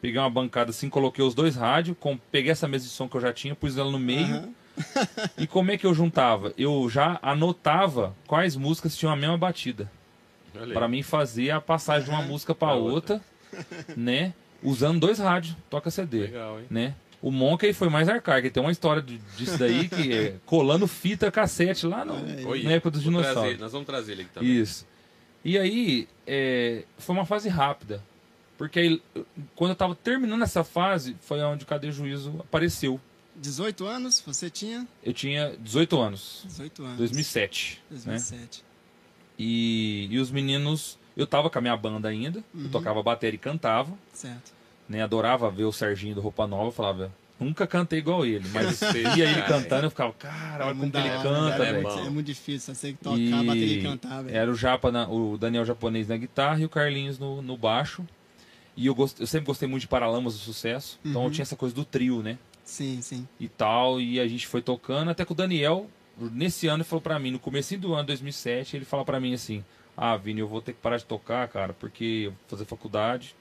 peguei uma bancada assim, coloquei os dois rádios, com, peguei essa mesa de som que eu já tinha, pus ela no meio. Aham. E como é que eu juntava? Eu já anotava quais músicas tinham a mesma batida. Pra mim fazer a passagem de uma música pra Pra outra, né? Usando dois rádios, toca CD, Legal, hein? né? O Monkey foi mais arcaico, tem uma história de- disso daí que é colando fita cassete lá no, Oi, na época dos dinossauros. trazer, nós vamos trazer ele aqui também. Isso. E aí, é, foi uma fase rápida. Porque aí, quando eu tava terminando essa fase, foi onde o Cadê Juízo apareceu. 18 anos, você tinha? Eu tinha 18 anos. 18 anos. 2007. 2007. Né? E, e os meninos. Eu tava com a minha banda ainda. Uhum. Eu tocava bateria e cantava. Certo. Né? Adorava ver o Serginho do Roupa Nova. Falava, nunca cantei igual ele. Mas via ele cara, cantando, eu ficava, cara, olha como ele hora, canta, é velho. É muito difícil, você que tocar, E bateria e cantar, velho. Era o Japa, na- o Daniel japonês na guitarra e o Carlinhos no, no baixo. E eu, gost, eu sempre gostei muito de Paralamas do Sucesso. Então Uhum. eu tinha essa coisa do trio, né? Sim, sim. E tal. E a gente foi tocando até que o Daniel, nesse ano, ele falou pra mim, no começo do ano 2007, ele falou pra mim assim: Ah, Vini, eu vou ter que parar de tocar, cara, porque eu vou fazer faculdade.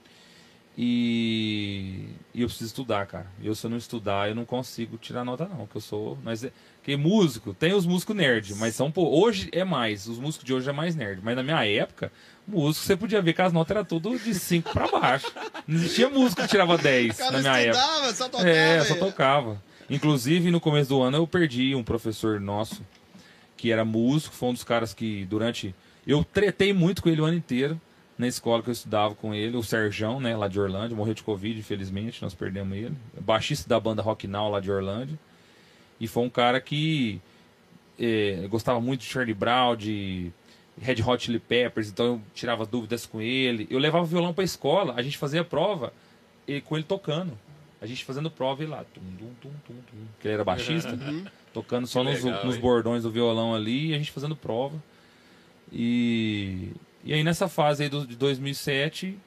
E, e eu preciso estudar, cara. E eu, se eu não estudar, eu não consigo tirar nota, não. Que eu sou. Mas é, que músico, tem os músicos nerd, mas são. Pô, hoje é mais. Os músicos de hoje é mais nerd. Mas na minha época, músico, você podia ver que as notas eram tudo de 5 pra baixo. Não existia músico que tirava 10 na minha época. só tocava. É, só tocava. Inclusive, no começo do ano, eu perdi um professor nosso, que era músico, foi um dos caras que, durante. Eu tretei muito com ele o ano inteiro, na escola que eu estudava com ele, o Serjão, né, lá de Orlândia, morreu de Covid, infelizmente, nós perdemos ele. Baixista da banda Rock Now, lá de Orlândia. E foi um cara que é, gostava muito de Charlie Brown, de Red Hot Chili Peppers, então eu tirava dúvidas com ele. Eu levava o violão pra escola, a gente fazia prova e, com ele tocando. A gente fazendo prova e lá, tum, tum, tum, tum, tum, que ele era baixista, tocando só nos, legal, nos hein? bordões do violão ali e a gente fazendo prova. E, e aí nessa fase aí do, de 2007,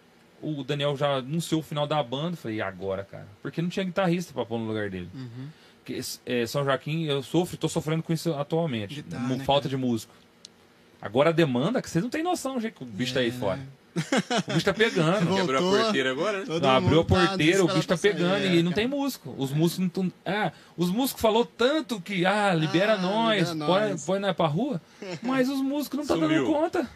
o Daniel já anunciou o final da banda. Eu Falei, e agora, cara? Porque não tinha guitarrista pra pôr no lugar dele. Uhum. Que, é, São Joaquim, eu sofro, tô sofrendo com isso atualmente. Guitarra, Mu- né, falta cara? de músico. Agora a demanda, que vocês não têm noção, gente, que o bicho tá aí É, fora. né? O bicho tá pegando. Voltou. Quebrou a porteira agora, né? Todo Não, abriu a mundo tá porteira, o bicho tá pra sair, pegando é, e não cara. tem músico. Os músicos não tão... Ah, os músicos falou tanto que, ah, libera Ah, nós, libera põe, nós. põe nós pra rua, mas os músicos não tá dando Sumiu. conta.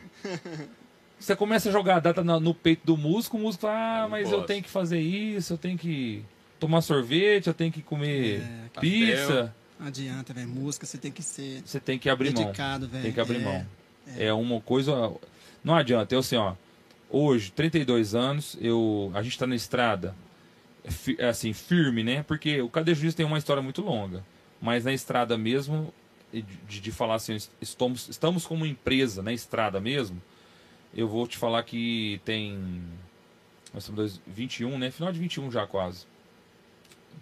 Você começa a jogar a data no peito do músico, o músico fala, ah, Eu mas eu posso. tenho que fazer isso, eu tenho que tomar sorvete, eu tenho que comer É, pizza. Não adianta, velho. Música você tem que ser Você tem que abrir mão. dedicado, velho. Tem que abrir É, mão. É uma coisa. Não adianta. Eu assim, ó. Hoje, 32 anos, eu, a gente tá na estrada, fi- assim, firme, né? Porque o Cadê Juiz tem uma história muito longa. Mas na estrada mesmo, de, de falar assim, estamos, estamos como empresa na estrada mesmo, eu vou te falar que tem. Nós estamos em dois- 21, né? Final de 21 já quase.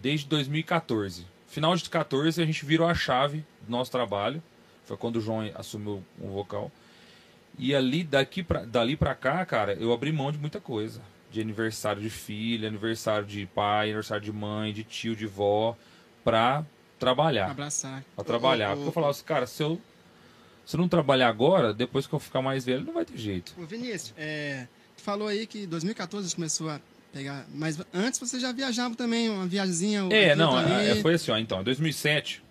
Desde 2014. Final de 14 a gente virou a chave do nosso trabalho. Foi quando o João assumiu o vocal. E ali, daqui pra, dali pra cá, cara, eu abri mão de muita coisa. De aniversário de filha, aniversário de pai, aniversário de mãe, de tio, de vó, pra trabalhar. Abraçar. Pra trabalhar. Porque eu falava assim, cara, se eu, se eu não trabalhar agora, depois que eu ficar mais velho, não vai ter jeito. Ô, Vinícius, é, tu falou aí que em 2014 você começou a pegar. Mas antes você já viajava também, uma viagemzinha. É, não, ali. é, foi assim, ó, então, em 2007,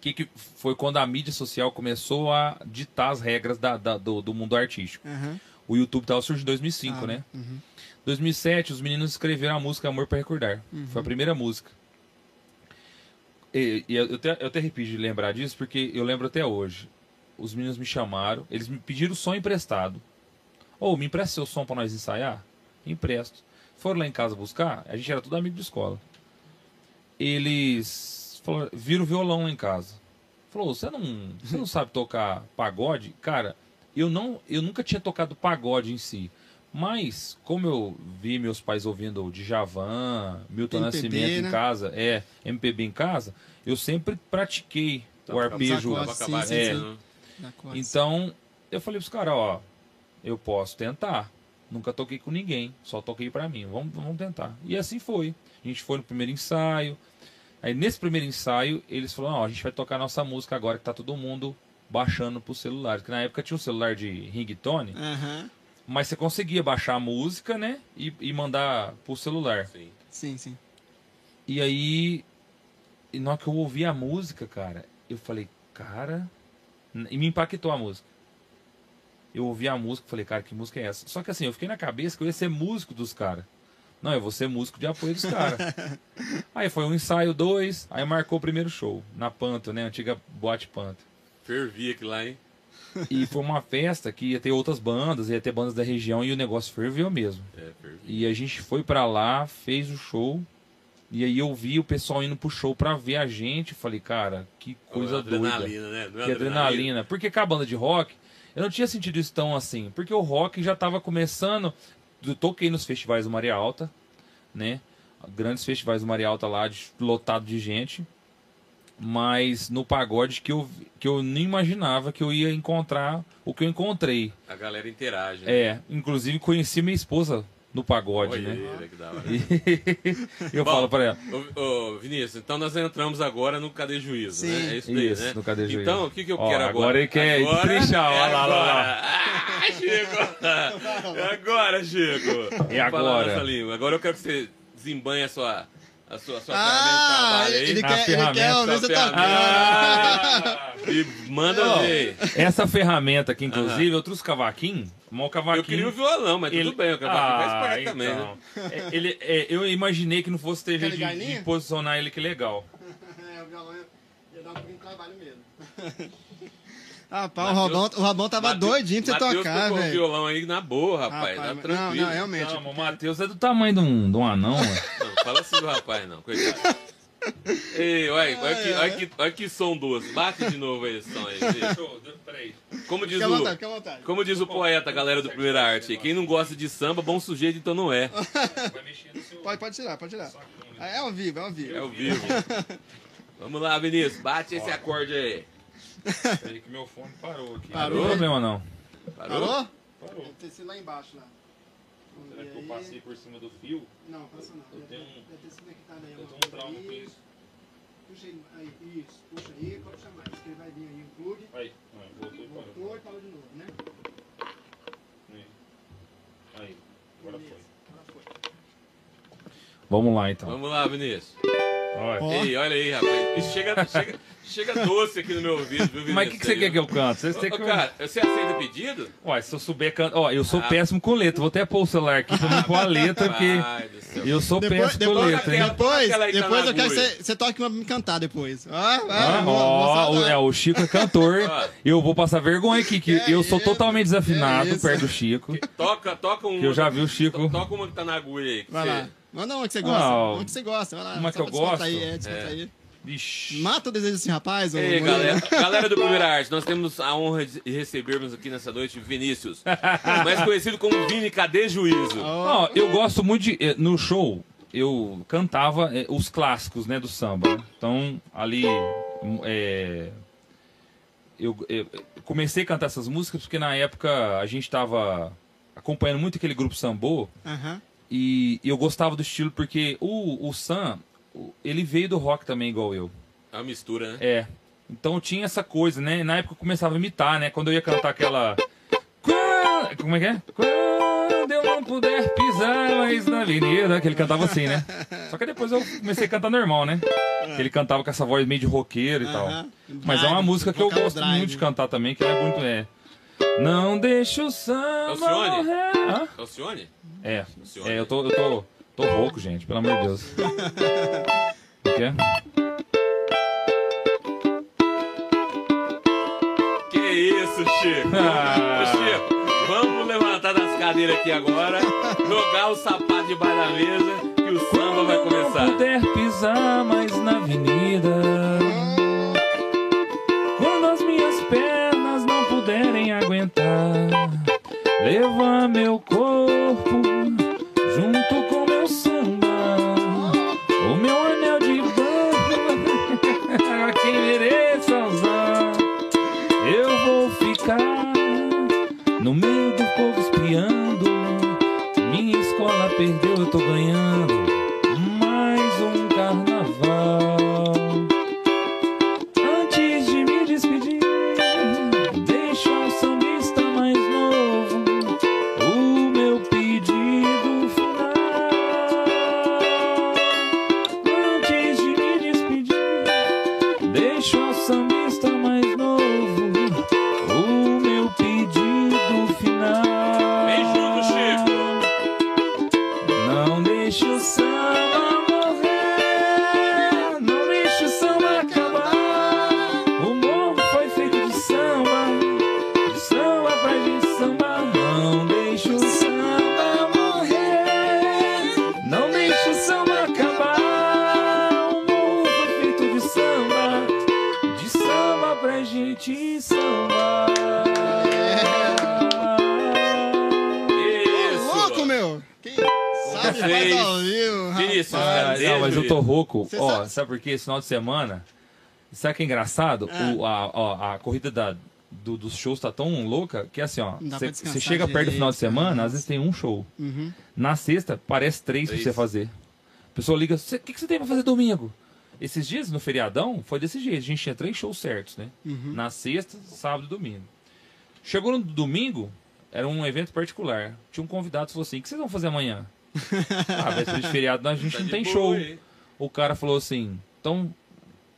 que, que foi quando a mídia social começou a ditar as regras da, da- do, do mundo artístico. Aham. O YouTube tava surgindo em 2005, Ah, né? uhum. 2007, os meninos escreveram a música Amor para Recordar. Foi a primeira música. E, e eu, até, eu até arrepio de lembrar disso, porque eu lembro até hoje. Os meninos me chamaram, eles me pediram o som emprestado. Ou, me empresta seu som para nós ensaiar? Empresto. Foram lá em casa buscar, a gente era tudo amigo de escola. Eles falaram, viram o violão lá em casa. Falou, você não, você não sabe tocar pagode? Cara, eu não, eu nunca tinha tocado pagode em si. Mas, como eu vi meus pais ouvindo Djavan, Milton MPB, Nascimento né? em casa, é, MPB em casa, eu sempre pratiquei o Tava arpejo. Tava Sim, é. sim. Então, eu falei pros caras, ó, eu posso tentar. Nunca toquei com ninguém, só toquei pra mim. Vamos, vamos tentar. E assim foi. A gente foi no primeiro ensaio. Aí nesse primeiro ensaio, eles falaram, ó, a gente vai tocar nossa música agora que tá todo mundo baixando pro celular. Porque na época tinha um celular de ringtone, Aham. Mas você conseguia baixar a música, né? E, e mandar pro celular. Sim. Sim, sim. E aí, e na hora que eu ouvi a música, cara, eu falei, cara. E me impactou a música. Eu ouvi a música e falei, cara, que música é essa? Só que assim, eu fiquei na cabeça que eu ia ser músico dos caras. Não, eu vou ser músico de apoio dos caras. aí foi um ensaio, dois, aí marcou o primeiro show, na Panto, né? Antiga Boate Panto. Fervia aquilo lá, hein? E foi uma festa que ia ter outras bandas, ia ter bandas da região e o negócio ferveu mesmo. É, fervia. E a gente foi pra lá, fez o show. E aí eu vi o pessoal indo pro show pra ver a gente. Falei, cara, que coisa doida. adrenalina, né? Não é Que adrenalina. Porque com a banda de rock, eu não tinha sentido isso tão assim. Porque o rock já tava começando. Eu toquei nos festivais do Maria Alta, né? Grandes festivais do Maria Alta lá, lotado de gente. Mas no pagode que eu, que eu nem imaginava que eu ia encontrar o que eu encontrei. A galera interage. né? É, inclusive conheci minha esposa no pagode, Olha né? ele, que da hora. E eu Bom, falo pra ela. Ô, ô, Vinícius, então nós entramos agora no Cadê Juízo, Sim. né? É isso daí, Isso, né? no Cadê Juízo. Então, o que, que eu Ó, quero agora? agora ele quer destrinchar, é olha lá, olha lá. agora. Ah, Chico! É agora, Chico! É agora. Agora eu quero que você desembanhe a sua, a sua, a sua Ah, ferramenta de trabalho aí. ele A quer, ele ferramenta, quer ferramenta. tocando. Ah, e manda Ó, ver. Essa ferramenta aqui, inclusive, eu trouxe cavaquinho. Mó cavaquinho. Eu queria o violão, mas tudo bem, o cavaquinho faz parte então. também, né? É, ele, é, eu imaginei que não fosse ter jeito de, de posicionar ele que legal. É, o violão ia, ia dar um pouquinho de Rapaz, o Robão, o Robão tava Matheus- doidinho pra você Matheus tocar, tocou o velho. violão aí na boa, rapaz. Rapaz, tá não, tranquilo. não, realmente. Não, o Matheus é do tamanho de um, de um anão, ué. Não, fala assim do rapaz, não, coitado. Ei, olha, olha, que, olha, que, olha que som doce. Bate de novo aí esse som aí. Peraí. Como diz Fica à o, vontade, fica à vontade. como diz o poeta, galera do Primeira Arte. aí, Quem não gosta de samba, bom sujeito, então não é. Vai mexer no seu Pode, pode tirar, pode tirar. É ao vivo, é ao vivo. É ao vivo. Vamos lá, Vinícius. Bate esse acorde aí. Peraí que meu fone parou aqui. Parou? Não tem problema não. Parou? Parou? Parou. Deve ter sido lá embaixo, lá. Será E que eu aí- passei por cima do fio? Não, passou não. Eu Deve tenho ter- um- Deve ter sido conectado aí. Eu tenho um trauma aí. com isso. Puxa aí, aí, isso. Puxa aí, pode puxar mais. Que ele vai vir aí o plug. Aí, aí, voltou e parou. Voltou e parou de novo, né? Aí. Aí, agora foi. Beleza, agora foi. Vamos lá então. Vamos lá, Vinícius. Olha. Ei, olha aí, rapaz. Isso Chega, chega, chega doce aqui no meu ouvido, viu? Mas o que, que você quer que eu cante? Você Ô, tem ô, que... cara, você aceita o pedido? Ué, se eu souber cantar. Ó, eu sou Ah. péssimo com letra. Vou até pôr o celular aqui pra não pôr a letra, porque eu sou Depois, péssimo com depois, letra, hein? aquela- depois, aí que tá depois na eu quero que você, você toque uma pra me cantar depois. Ó, ó, Ah, vou- ó, vou é, o Chico é cantor. Eu vou passar vergonha aqui, que Que eu sou isso? totalmente desafinado Que isso? perto do Chico. Toca, toca um. Que eu já vi o Chico. Toca uma que tá na agulha aí. que Vai você- lá. Manda uma que você gosta. Ah, uma que você gosta. Vai lá. uma que eu pra descontrair, gosto? É, descontrair. Ixi. Mata o desejo desse rapaz, ô Ei, galera, galera do Primeira Arte, nós temos a honra de recebermos aqui nessa noite Vinícius, mais conhecido como Vini Cadê Juízo. Ó, Ó, eu gosto muito de. eh, No show, eu cantava eh, os clássicos, né, do samba. né? Então, ali. hum, é, eu, eu comecei a cantar essas músicas porque na época a gente tava acompanhando muito aquele grupo sambô. Aham. E eu gostava do estilo porque o, o Sam, ele veio do rock também, igual eu. É uma mistura, né? É. Então tinha essa coisa, né? Na época eu começava a imitar, né? Quando eu ia cantar aquela. Como é que é? Quando eu não puder pisar mais na avenida. Que ele cantava assim, né? Só que depois eu comecei a cantar normal, né? Que ele cantava com essa voz meio de roqueiro e tal. Mas é uma música que eu gosto muito de cantar também, que é muito. É. Não deixa o samba. Alcione? Hã? Alcione? É. É, eu tô, eu tô, tô rouco, gente, pelo amor de Deus. O quê? Que isso, Chico? Ah. Ô, Chico, vamos levantar das cadeiras aqui agora, jogar o sapato debaixo da mesa, que o samba vai eu não começar. puder pisar mais na avenida. Quando as minhas pernas não puderem aguentar, leva meu corpo eu tô rouco. Ó, sabe- sabe por quê? Esse final de semana. Sabe o que é engraçado? Ah. O- a, ó, a corrida da, do- dos shows tá tão louca que assim, ó. Pra Você chega perto do final de direito, semana, às vezes tem um show. Uhum. Na sexta, parece três pra Três. você fazer. A pessoa liga, "Cê- o que, que você tem pra fazer domingo? Esses dias, no feriadão, foi desse jeito. A gente tinha três shows certos, né? Uhum. Na sexta, sábado e domingo. Chegou no domingo, era um evento particular. Tinha um convidado que falou assim: o que vocês vão fazer amanhã? ah, véspera de feriado, a gente Tá não tem boa show. aí. O cara falou assim: então,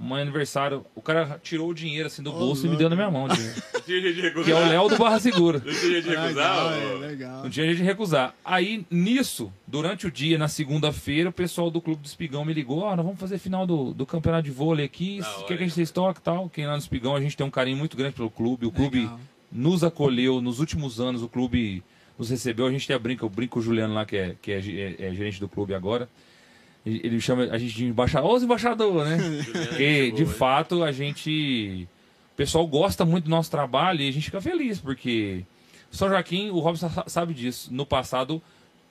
é aniversário. O cara tirou o dinheiro assim do Ô, bolso e me louco. deu na minha mão. o dinheiro. Não tinha jeito de recusar. que é o Léo do Barra Segura. Não tinha jeito de recusar? Legal, é, legal. Não tinha jeito de recusar. Aí, nisso, durante o dia, na segunda-feira, o pessoal do Clube do Espigão me ligou: Ó, nós vamos fazer final do, do campeonato de vôlei aqui. O que, que a gente toca e tal? Quem lá no Espigão, a gente tem um carinho muito grande pelo clube. O clube Legal. nos acolheu nos últimos anos, o clube nos recebeu. A gente até brinca, eu brinco com o Juliano lá, que é, que é, é- é gerente do clube agora. Ele chama a gente de embaixador, os embaixador, né? Gente de fato, a gente. O pessoal gosta muito do nosso trabalho e a gente fica feliz, porque São Joaquim, o Robson sa- sabe disso. No passado,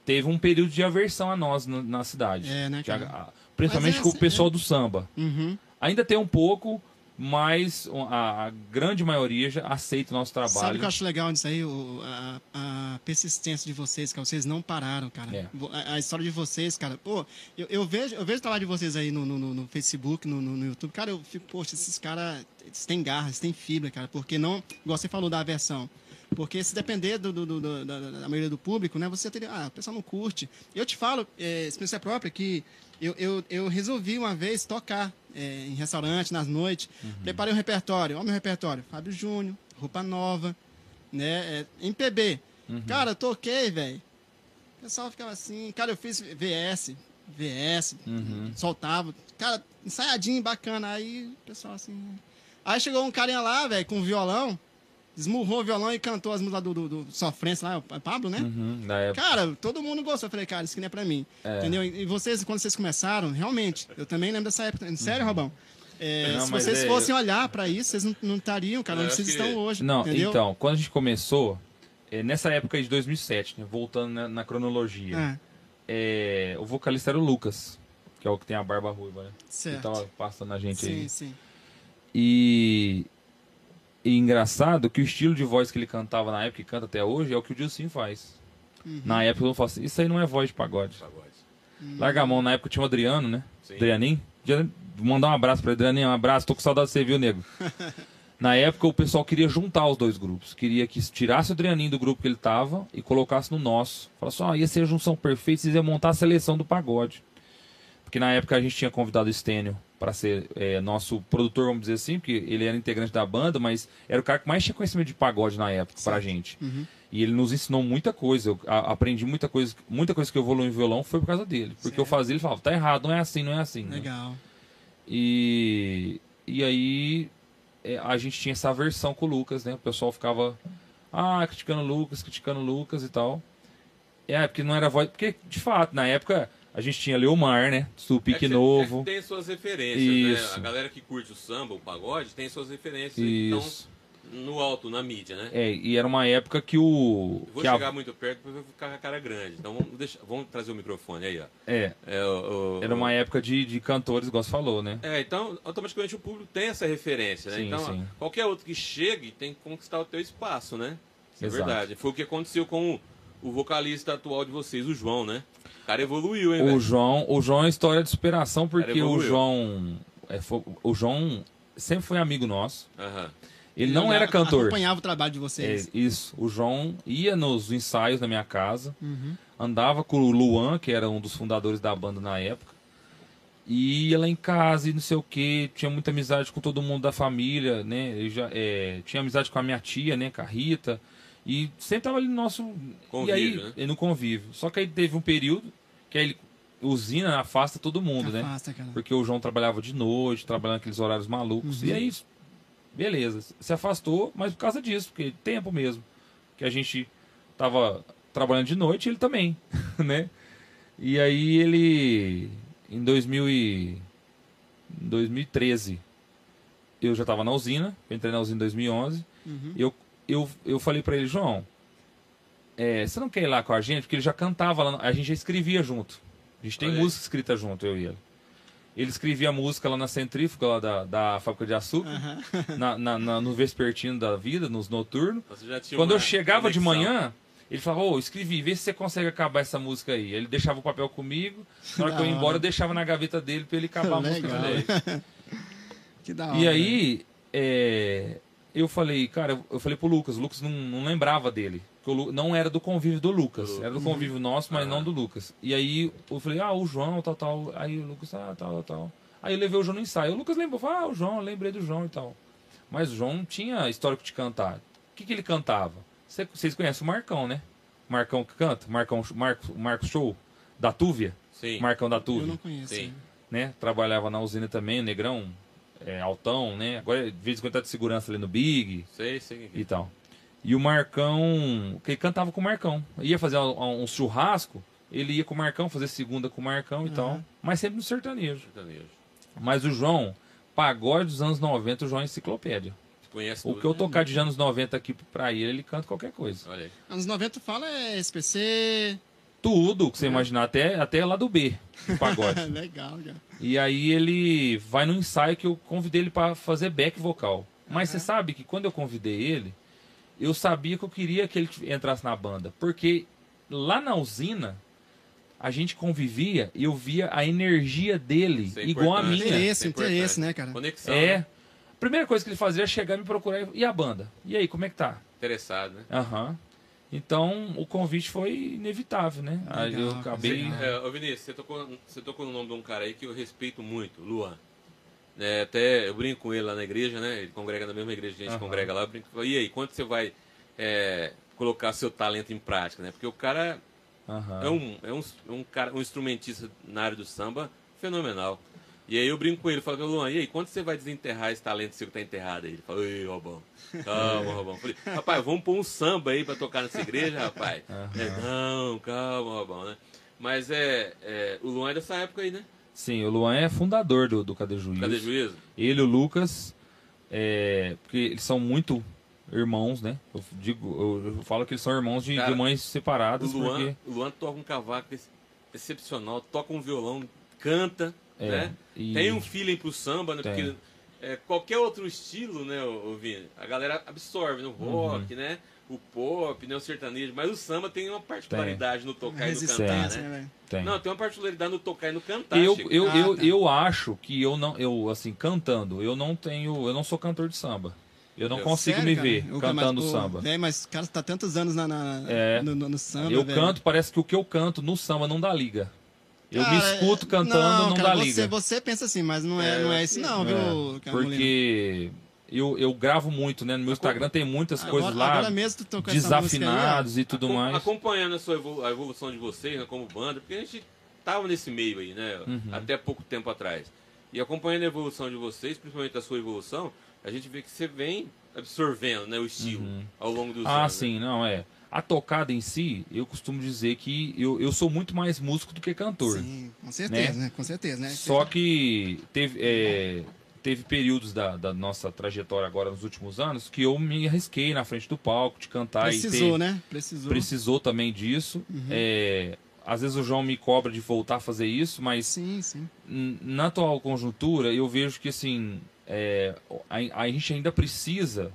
teve um período de aversão a nós na, na cidade. É, né, cara? principalmente é com o pessoal do samba. Uhum. Ainda tem um pouco, mas a, grande maioria já aceita o nosso trabalho. Sabe o que eu acho legal disso aí? O- a, a persistência de vocês, cara. Vocês não pararam, cara. É. A, a história de vocês, cara. Pô, eu, eu vejo, eu vejo o trabalho de vocês aí no, no, no- Facebook, no, no, YouTube. Cara, eu fico, poxa, esses caras eles têm garra, eles têm fibra, cara. Porque não, igual você falou da aversão. Porque se depender do, do- do- do- da, da maioria do público, né? Você teria. Ah, o pessoal não curte. Eu te falo, é, experiência própria, que eu, eu, eu resolvi uma vez tocar é, em restaurante, nas noites. Preparei um repertório. Olha o meu repertório. Fábio Júnior, Roupa Nova, né? É, MPB. Cara, eu toquei, velho. O pessoal ficava assim. Cara, eu fiz VS. VS. Soltava. Cara, ensaiadinho, bacana. Aí o pessoal assim. Aí chegou um carinha lá, velho, com um violão. Esmurrou o violão e cantou as músicas do, do, do Sofrência lá, o Pablo, né? Uhum. Cara, todo mundo gostou. Eu falei, cara, isso aqui não é pra mim. É. Entendeu? E vocês, quando vocês começaram, realmente, eu também lembro dessa época. Sério, Robão? É, Não, se vocês é- fossem olhar pra isso, vocês não, estariam, cara, onde vocês que- estão hoje. Não, entendeu? então, quando a gente começou, é, nessa época de 2007, né, voltando na, na cronologia, É, é, o vocalista era o Lucas, que é o que tem a barba ruiva, né? Que certo. tava passando a gente aí. Sim, sim. E, e engraçado que o estilo de voz que ele cantava na época e canta até hoje é o que o Dilcinho faz. Uhum. Na época eu falo assim, isso aí não é voz de pagode. Pagode. Larga a mão, na época tinha o Adriano, né? Sim. Adrianinho. Adriano, Vou mandar um abraço pra Adrianinho, um abraço, tô com saudade de você, viu, nego? Na época o pessoal queria juntar os dois grupos. Queria que tirasse o Adrianinho do grupo que ele tava e colocasse no nosso. Falasse, ó, ia ser a junção perfeita, vocês iam montar a seleção do pagode. Porque na época a gente tinha convidado o Stênio para ser é, nosso produtor, vamos dizer assim, porque ele era integrante da banda, mas era o cara que mais tinha conhecimento de pagode na época pra gente. Uhum. E ele nos ensinou muita coisa. Eu a- aprendi muita coisa. Muita coisa que eu evolui em violão foi por causa dele. Porque eu Certo. fazia, ele falava, tá errado, não é assim, não é assim. né? Legal. E, e aí é, a gente tinha essa versão com o Lucas, né? O pessoal ficava, ah, criticando o Lucas, criticando o Lucas e tal. É, porque não era voz. Porque, de fato, na época a gente tinha Leomar, né? É Supique que cê- Novo. é tem suas referências, Isso. né? A galera que curte o samba, o pagode, tem suas referências Isso. que estão no alto, na mídia, né? É, e era uma época que o. Eu vou que a- chegar muito perto porque eu vou ficar com a cara grande. Então vamos, deixar, vamos trazer o microfone aí, ó. é, É, o- o- era uma época de, de cantores, igual você falou, né? É, então automaticamente o público tem essa referência, né? Sim, então sim. qualquer outro que chegue tem que conquistar o teu espaço, né? Isso é Exato. verdade. Foi o que aconteceu com o, o vocalista atual de vocês, o João, né? O cara evoluiu, hein, O velho? João, o João é história de superação porque o. João, é, fo- o João sempre foi amigo nosso. Aham. Ele não olhava- era cantor. Acompanhava o trabalho de É, vocês. isso. O João ia nos ensaios na minha casa, Uhum. andava com o Luan, que era um dos fundadores da banda na época, e ia lá em casa e não sei o que, tinha muita amizade com todo mundo da família, né? Ele já, é, tinha amizade com a minha tia, né? Com a Rita, e sempre tava ali no nosso. e Convívio, aí, né? no convívio. Só que aí teve um período que aí ele, usina afasta todo mundo, né? Afasta, cara. Porque o João trabalhava de noite, trabalhando aqueles horários malucos. E aí, beleza, se afastou, mas por causa disso, porque tempo mesmo. Que a gente tava trabalhando de noite e ele também, né? E aí ele, em 2000 e, em 2013, eu já estava na usina, eu entrei na usina em 2011. Uhum. Eu, eu, eu falei para ele, João, é, você não quer ir lá com a gente? Porque ele já cantava, lá, a gente já escrevia junto. A gente tem Olha aí. música escrita junto, eu e ele. Ele escrevia música lá na centrífuga lá da, da fábrica de açúcar, Aham. na, na- na- no vespertino da vida, nos noturnos. Quando eu chegava de conexão. manhã, ele falava, ô, escrevi, vê se você consegue acabar essa música aí. Ele deixava o papel comigo, na hora que eu ia embora, eu deixava na gaveta dele pra ele acabar a música dele. Que da hora. E aí, é, eu falei, cara, eu falei pro Lucas, o Lucas não, não lembrava dele. porque o não era do convívio do Lucas, era do convívio nosso, mas Aham. não do Lucas. E aí eu falei, ah, o João, tal, tal. Aí o Lucas, ah, tal, tal. Aí eu levei o João no ensaio. O Lucas lembrou, falou, ah, o João, eu lembrei do João e tal. Mas o João não tinha histórico de cantar. O que, que ele cantava? Cê- Vocês conhecem o Marcão, né? Marcão que canta, Marcão, Marcos, Marcos Show, da Túvia, Sim. Marcão da Eu Túvia não conheço. Sim. né? Trabalhava na usina também, negrão, é, altão, né? Agora, de vez em quando, tá de segurança ali no Big Sei, sei. e tal. E o Marcão, que ele cantava com o Marcão. Ia fazer um, um churrasco, ele ia com o Marcão, fazer segunda com o Marcão e tal. Mas sempre no sertanejo. Sertanejo. Mas o João, pagode dos anos 90, o João é enciclopédia. Conhece O tudo, que eu né? tocar de anos 90 aqui pra ele, ele canta qualquer coisa. Olha aí. Anos 90 fala é SPC. Tudo que você imaginar, até, até lá do B, do pagode. Legal, já. E aí ele vai no ensaio que eu convidei ele para fazer back vocal. Mas você sabe que quando eu convidei ele, eu sabia que eu queria que ele entrasse na banda, porque lá na usina a gente convivia e eu via a energia dele é igual a minha. Interesse, é interesse, né, cara? Conexão. É. né? A primeira coisa que ele fazia era chegar e me procurar e- e a banda. E aí, como é que tá? Interessado, né? Aham. Então o convite foi inevitável, né? Aí eu acabei. É, ô Vinícius, você tocou, você tocou no nome de um cara aí que eu respeito muito, Luan. É, até eu brinco com ele lá na igreja, né? Ele congrega na mesma igreja que a gente Aham. congrega lá. Eu brinco, e aí, quando você vai é, colocar seu talento em prática, né? Porque o cara Aham. é um, é um, um cara, um instrumentista na área do samba fenomenal. E aí eu brinco com ele, falo, Luan, e aí, quando você vai desenterrar esse talento seu que tá enterrado aí? Ele fala, ei, Robão, calma, Robão. Eu Falei, rapaz, vamos pôr um samba aí pra tocar nessa igreja, rapaz. Aham. É, não, calma, Robão, né? Mas é, é, o Luan é dessa época aí, né? Sim, o Luan é fundador do, do Cadê Juízo. Cadê juízo? Ele e o Lucas, é, porque eles são muito irmãos, né? Eu digo, eu, eu falo que eles são irmãos de, Cara, de mães O separadas, Luan, porque o Luan toca um cavaco ex- excepcional, toca um violão, canta, É, né? e- Tem um feeling pro samba, né? Tem. Porque é, qualquer outro estilo, né, Vini, a galera absorve, né? O Uhum. rock, né? O pop, né? O sertanejo, mas o samba tem uma particularidade no tocar e no cantar, né? né, tem. Não, tem uma particularidade no tocar e no cantar, eu, Chico. eu, Ah, eu, tá. eu acho que eu não, eu assim, cantando, eu não tenho, eu não sou cantor de samba. Eu não Eu- consigo Sério, me cara? ver O- cantando mas, samba. Velho, mas o cara tá tantos anos na, na- É. no, no- no samba, eu velho. canto, parece que o que eu canto no samba não dá liga. Eu me Cara, escuto é- cantando, não, cara, dá você, liga. Você pensa assim, mas não é, É, não é isso não, É, viu, Carolina? porque eu, eu gravo muito, né? No meu Instagram tem muitas coisas agora, lá, Agora mesmo tu música desafinados e tudo mais. Acompanhando a, sua evolu- a evolução de vocês, né, como banda, porque a gente tava nesse meio aí, né? Uhum. Até pouco tempo atrás. E acompanhando a evolução de vocês, principalmente a sua evolução, a gente vê que você vem absorvendo né, o estilo ao longo dos Uhum. Ah, anos. né? sim, não, é. A tocada em si, eu costumo dizer que eu, eu sou muito mais músico do que cantor. Sim, com certeza, né? Com certeza, né? Só que teve, é, teve períodos da, da nossa trajetória agora nos últimos anos que eu me arrisquei na frente do palco de cantar e Precisou, ter- né? Precisou. precisou também disso. É, às vezes o João me cobra de voltar a fazer isso, mas Sim, sim. na atual conjuntura eu vejo que assim é, a, a gente ainda precisa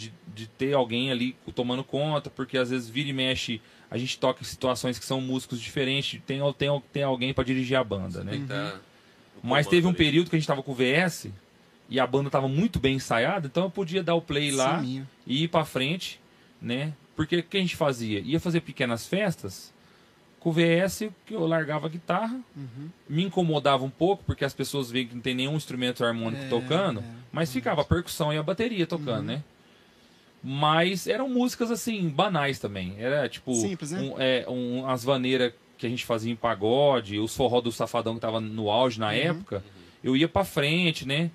de, de ter alguém ali tomando conta, porque às vezes vira e mexe a gente toca em situações que são músicos diferentes, tem, tem, tem alguém para dirigir a banda, né? Tá no Mas teve um período que a gente tava com o VS e a banda tava muito bem ensaiada, então eu podia dar o play lá Sim, e ir pra frente, né? Porque o que a gente fazia? Ia fazer pequenas festas com o VS, que eu largava a guitarra, Uhum. me incomodava um pouco, porque as pessoas veem que não tem nenhum instrumento harmônico É, tocando, é. mas ficava a percussão e a bateria tocando, né? Mas eram músicas assim, banais também. Era tipo Simples, né? um, é, um, as vaneiras que a gente fazia em pagode, os forró do Safadão que tava no auge na época, eu ia pra frente, né?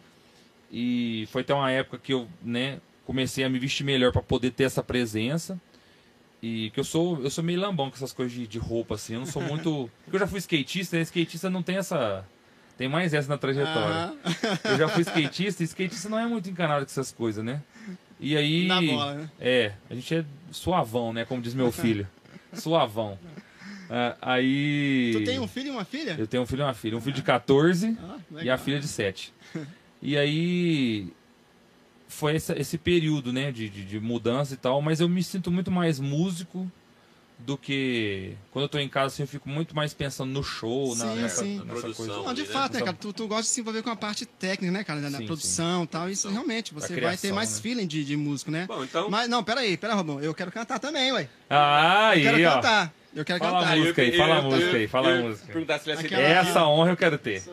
E foi até uma época que eu, né, comecei a me vestir melhor pra poder ter essa presença. E que eu sou, eu sou meio lambão com essas coisas de, de roupa assim, eu não sou muito, porque eu já fui skatista, né? skatista não tem essa Tem mais essa na trajetória. Eu já fui skatista, e skatista não é muito encanado com essas coisas, né? E aí. Dá bola, né? É, a gente é suavão, né? Como diz meu filho. Suavão. Ah, aí. Tu tem um filho e uma filha? Eu tenho um filho e uma filha. Um filho de 14 Ah, e a filha de 7. E aí. Foi essa- esse período, né? De, de, de mudança e tal. Mas eu me sinto muito mais músico do que. Quando eu tô em casa, assim, eu fico muito mais pensando no show, na, Sim, nessa, sim. nessa Produção. coisa. Não, de ali, né? fato, né, cara? Tu, tu gosta de se envolver com a parte técnica, né, cara? Da Sim, produção e tal. Isso realmente, você vai ter criação, mais né? feeling de, de músico, né? Bom, então. Mas, não, peraí, pera, Robão. Eu quero cantar também, ué. Ah, Eu quero ó. cantar. Eu quero Fala cantar. a música aí, fala a música aí, fala a música. Perguntar se ele. Essa honra eu quero ter.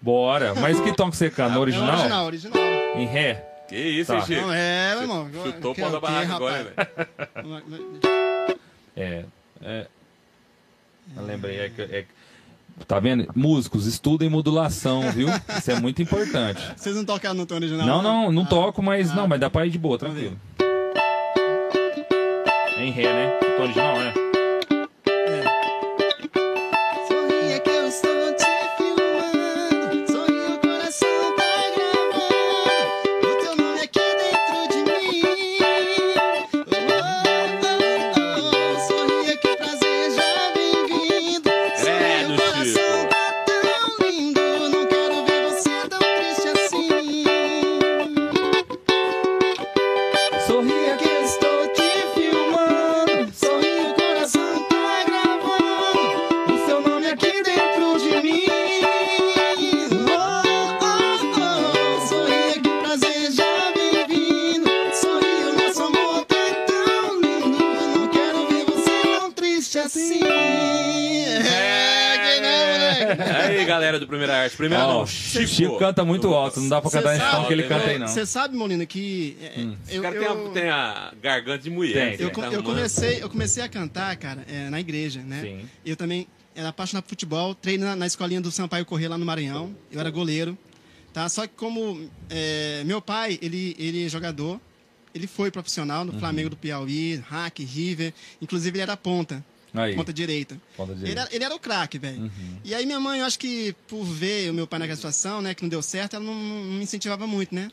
Bora. Mas que tom que você canta? No É original? original, original. Em ré? Que isso, Tá. hein, Chico? Não, é, meu irmão. Chutou o Que- pau da barraca agora, velho. É. é. Eu lembrei. É, que- é tá vendo? Músicos, estudem modulação, viu? Isso é muito importante. Vocês não tocaram no tom original? Não, não, não Ah, toco, mas ah, não, mas dá pra ir de boa, tranquilo. Em ré, né? O tom original, né? Chico. Chico canta muito alto, não dá pra cantar nesse sabe- tom que ele canta aí, não. Você sabe, Molina, que. é, Esse eu, cara tem, eu- a, tem a garganta de mulher. Tem, Eu, Tá eu comecei, eu comecei a cantar, cara, é, na igreja, né? Sim. Eu também era apaixonado por futebol, treino na, na escolinha do Sampaio Corrêa lá no Maranhão. Eu era goleiro, tá? Só que como é, meu pai, ele, ele é jogador, ele foi profissional Uhum. no Flamengo do Piauí, Hack, River, inclusive ele era ponta, Aí, ponta direita. ponta Ele direita. era, ele era o craque, velho. Uhum. E aí minha mãe, eu acho que por ver o meu pai naquela situação, né, que não deu certo, ela não, não me incentivava muito, né?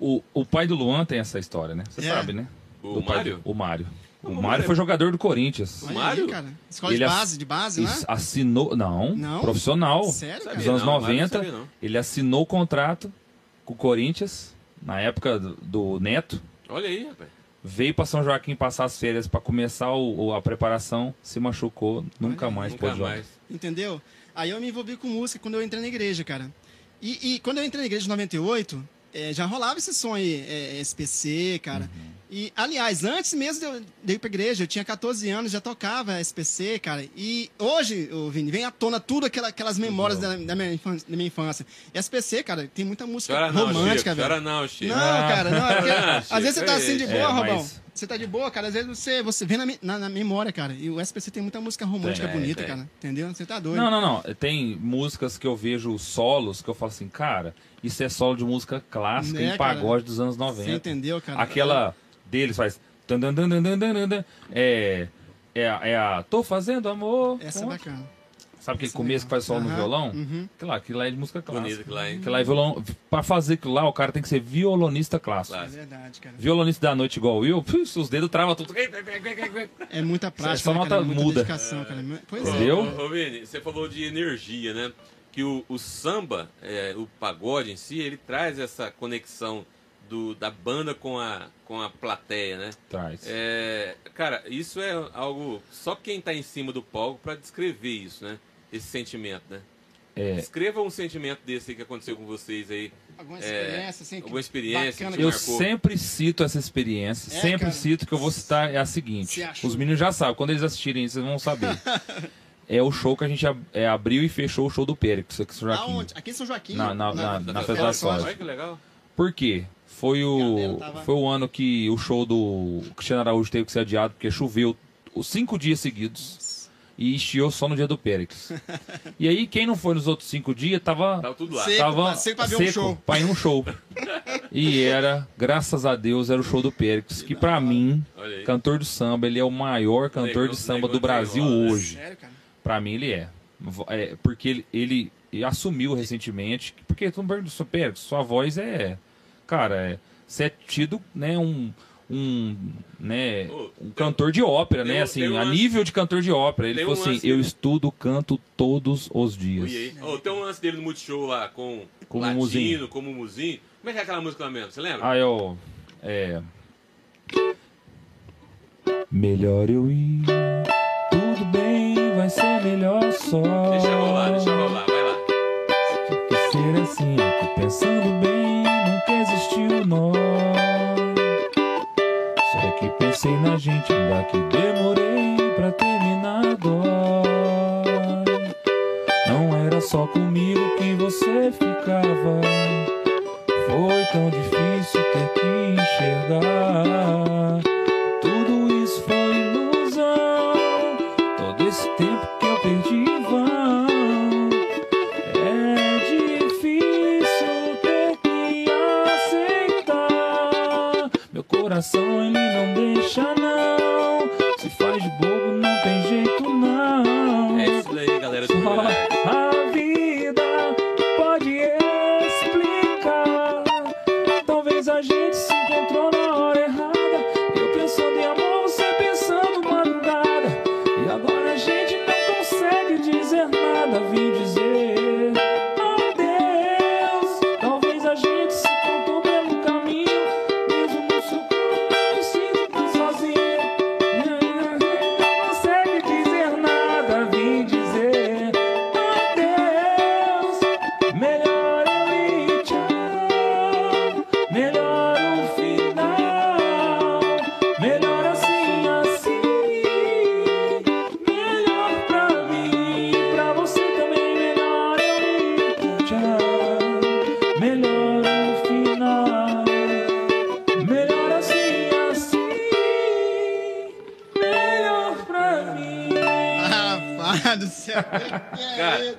O, o pai do Luan tem essa história, né? Você É. sabe, né? O Do Mário? do- o Mário. O, o Mário Mário foi jogador do Corinthians. Olha Mário? aí, cara. Escola Ele de base, de base, né? Assinou. Não, Não? profissional. Sério, cara? Nos anos não, Mário não 90, sabia não. ele assinou o contrato com o Corinthians, na época do, do Neto. Olha aí, rapaz. Veio para São Joaquim passar as férias para começar o- o- a preparação, se machucou, nunca aí, mais Nunca pôde jogar. mais. Entendeu? Aí eu me envolvi com música quando eu entrei na igreja, cara. E, e quando eu entrei na igreja em 98, eh, já rolava esse som aí, eh, SPC, cara. Uhum. E, aliás, antes mesmo de eu, de eu ir pra igreja, eu tinha 14 anos, já tocava SPC, cara. E hoje, ô, Vini, vem à tona tudo aquela, aquelas memórias da, da minha infância, da minha infância. E SPC, cara, tem muita música Chora não, romântica, Chico. velho. Chora não, Chico. Não, cara, não. é porque Ah, às vezes você tá assim de é, boa, é, Robão. mas- Você tá de boa, cara. Às vezes você, você vê na, na, na memória, cara. E o SPC tem muita música romântica Tem, bonita, tem. cara. Entendeu? Você tá doido. Não, não, não. Tem músicas que eu vejo solos que eu falo assim, cara, isso é solo de música clássica Né, em cara? pagode dos anos 90. Você entendeu, cara? Aquela deles faz. tan, dan, dan, dan, dan, dan, dan, É. É a, é a Tô fazendo amor. Essa é bacana. Sabe aquele essa é começo que faz solo no Aham, violão? uhum. Aquilo lá, aquilo lá é de música clássica. Bonito aquilo lá, hein? Aquilo lá é violão. Pra fazer aquilo lá, o cara tem que ser violonista clássico. É verdade, cara. Violonista da noite igual eu, os dedos travam tudo. É muita prática, só né, nota cara? muita muda. dedicação, cara. Pois é. Entendeu? Ô, ô, Vini, você falou de energia, né? Que o, o samba, é, o pagode em si, ele traz essa conexão do, da banda com a, com a plateia, né? Traz. É, cara, isso é algo. Só quem tá em cima do palco pra descrever isso, né? Esse sentimento, né? É. Descreva um sentimento desse aí que aconteceu com vocês aí. Alguma É, experiência, assim. que alguma experiência bacana que Eu sempre cito essa experiência, É, sempre cara? cito que eu vou citar é a seguinte. Achou? Os meninos já sabem, quando eles assistirem isso, vocês vão saber. é o show que a gente ab- é, abriu e fechou o show do Péricles aqui em São Joaquim. Aonde? Aqui em São Joaquim? Na- na- na- na. Soja. Olha que legal. Por quê? Foi o, tava- foi o ano que o show do Cristiano Araújo teve que ser adiado, porque choveu os cinco dias seguidos e estiou só no dia do Péricles. e aí, quem não foi nos outros cinco dias, tava, Tava tudo lá. Seco, tava seco pra ver um show. pra ir um show. e era, graças a Deus, era o show do Péricles, que pra mim, cantor do samba, ele é o maior cantor de samba do Brasil hoje. Sério, cara? Pra mim ele é. É porque ele, ele e assumiu recentemente, porque mundo perguntou, Pedro, sua voz é, cara, é, você é tido, né, um, um, né, um cantor de ópera, tem né, assim, a nível de cantor de ópera. Ele tem falou um assim, eu estudo canto todos os dias. Ô, tem um lance dele no Multishow lá com Como latino, Muzinho. como Muzinho. Como é que é aquela música lá mesmo? Você lembra? Ah, eu. É. Melhor eu ir. Tudo bem, vai ser melhor só. Deixa rolar, deixa rolar, ser assim, tô pensando bem, nunca existiu nós. Só que pensei na gente, ainda que demorei pra terminar dói. Não era só comigo que você ficava. Foi tão difícil ter que enxergar. Tudo isso foi ilusão. Todo esse tempo que eu perdi coração ele não deixa, não. Se faz bobo, não tem jeito, não. É isso daí, galera do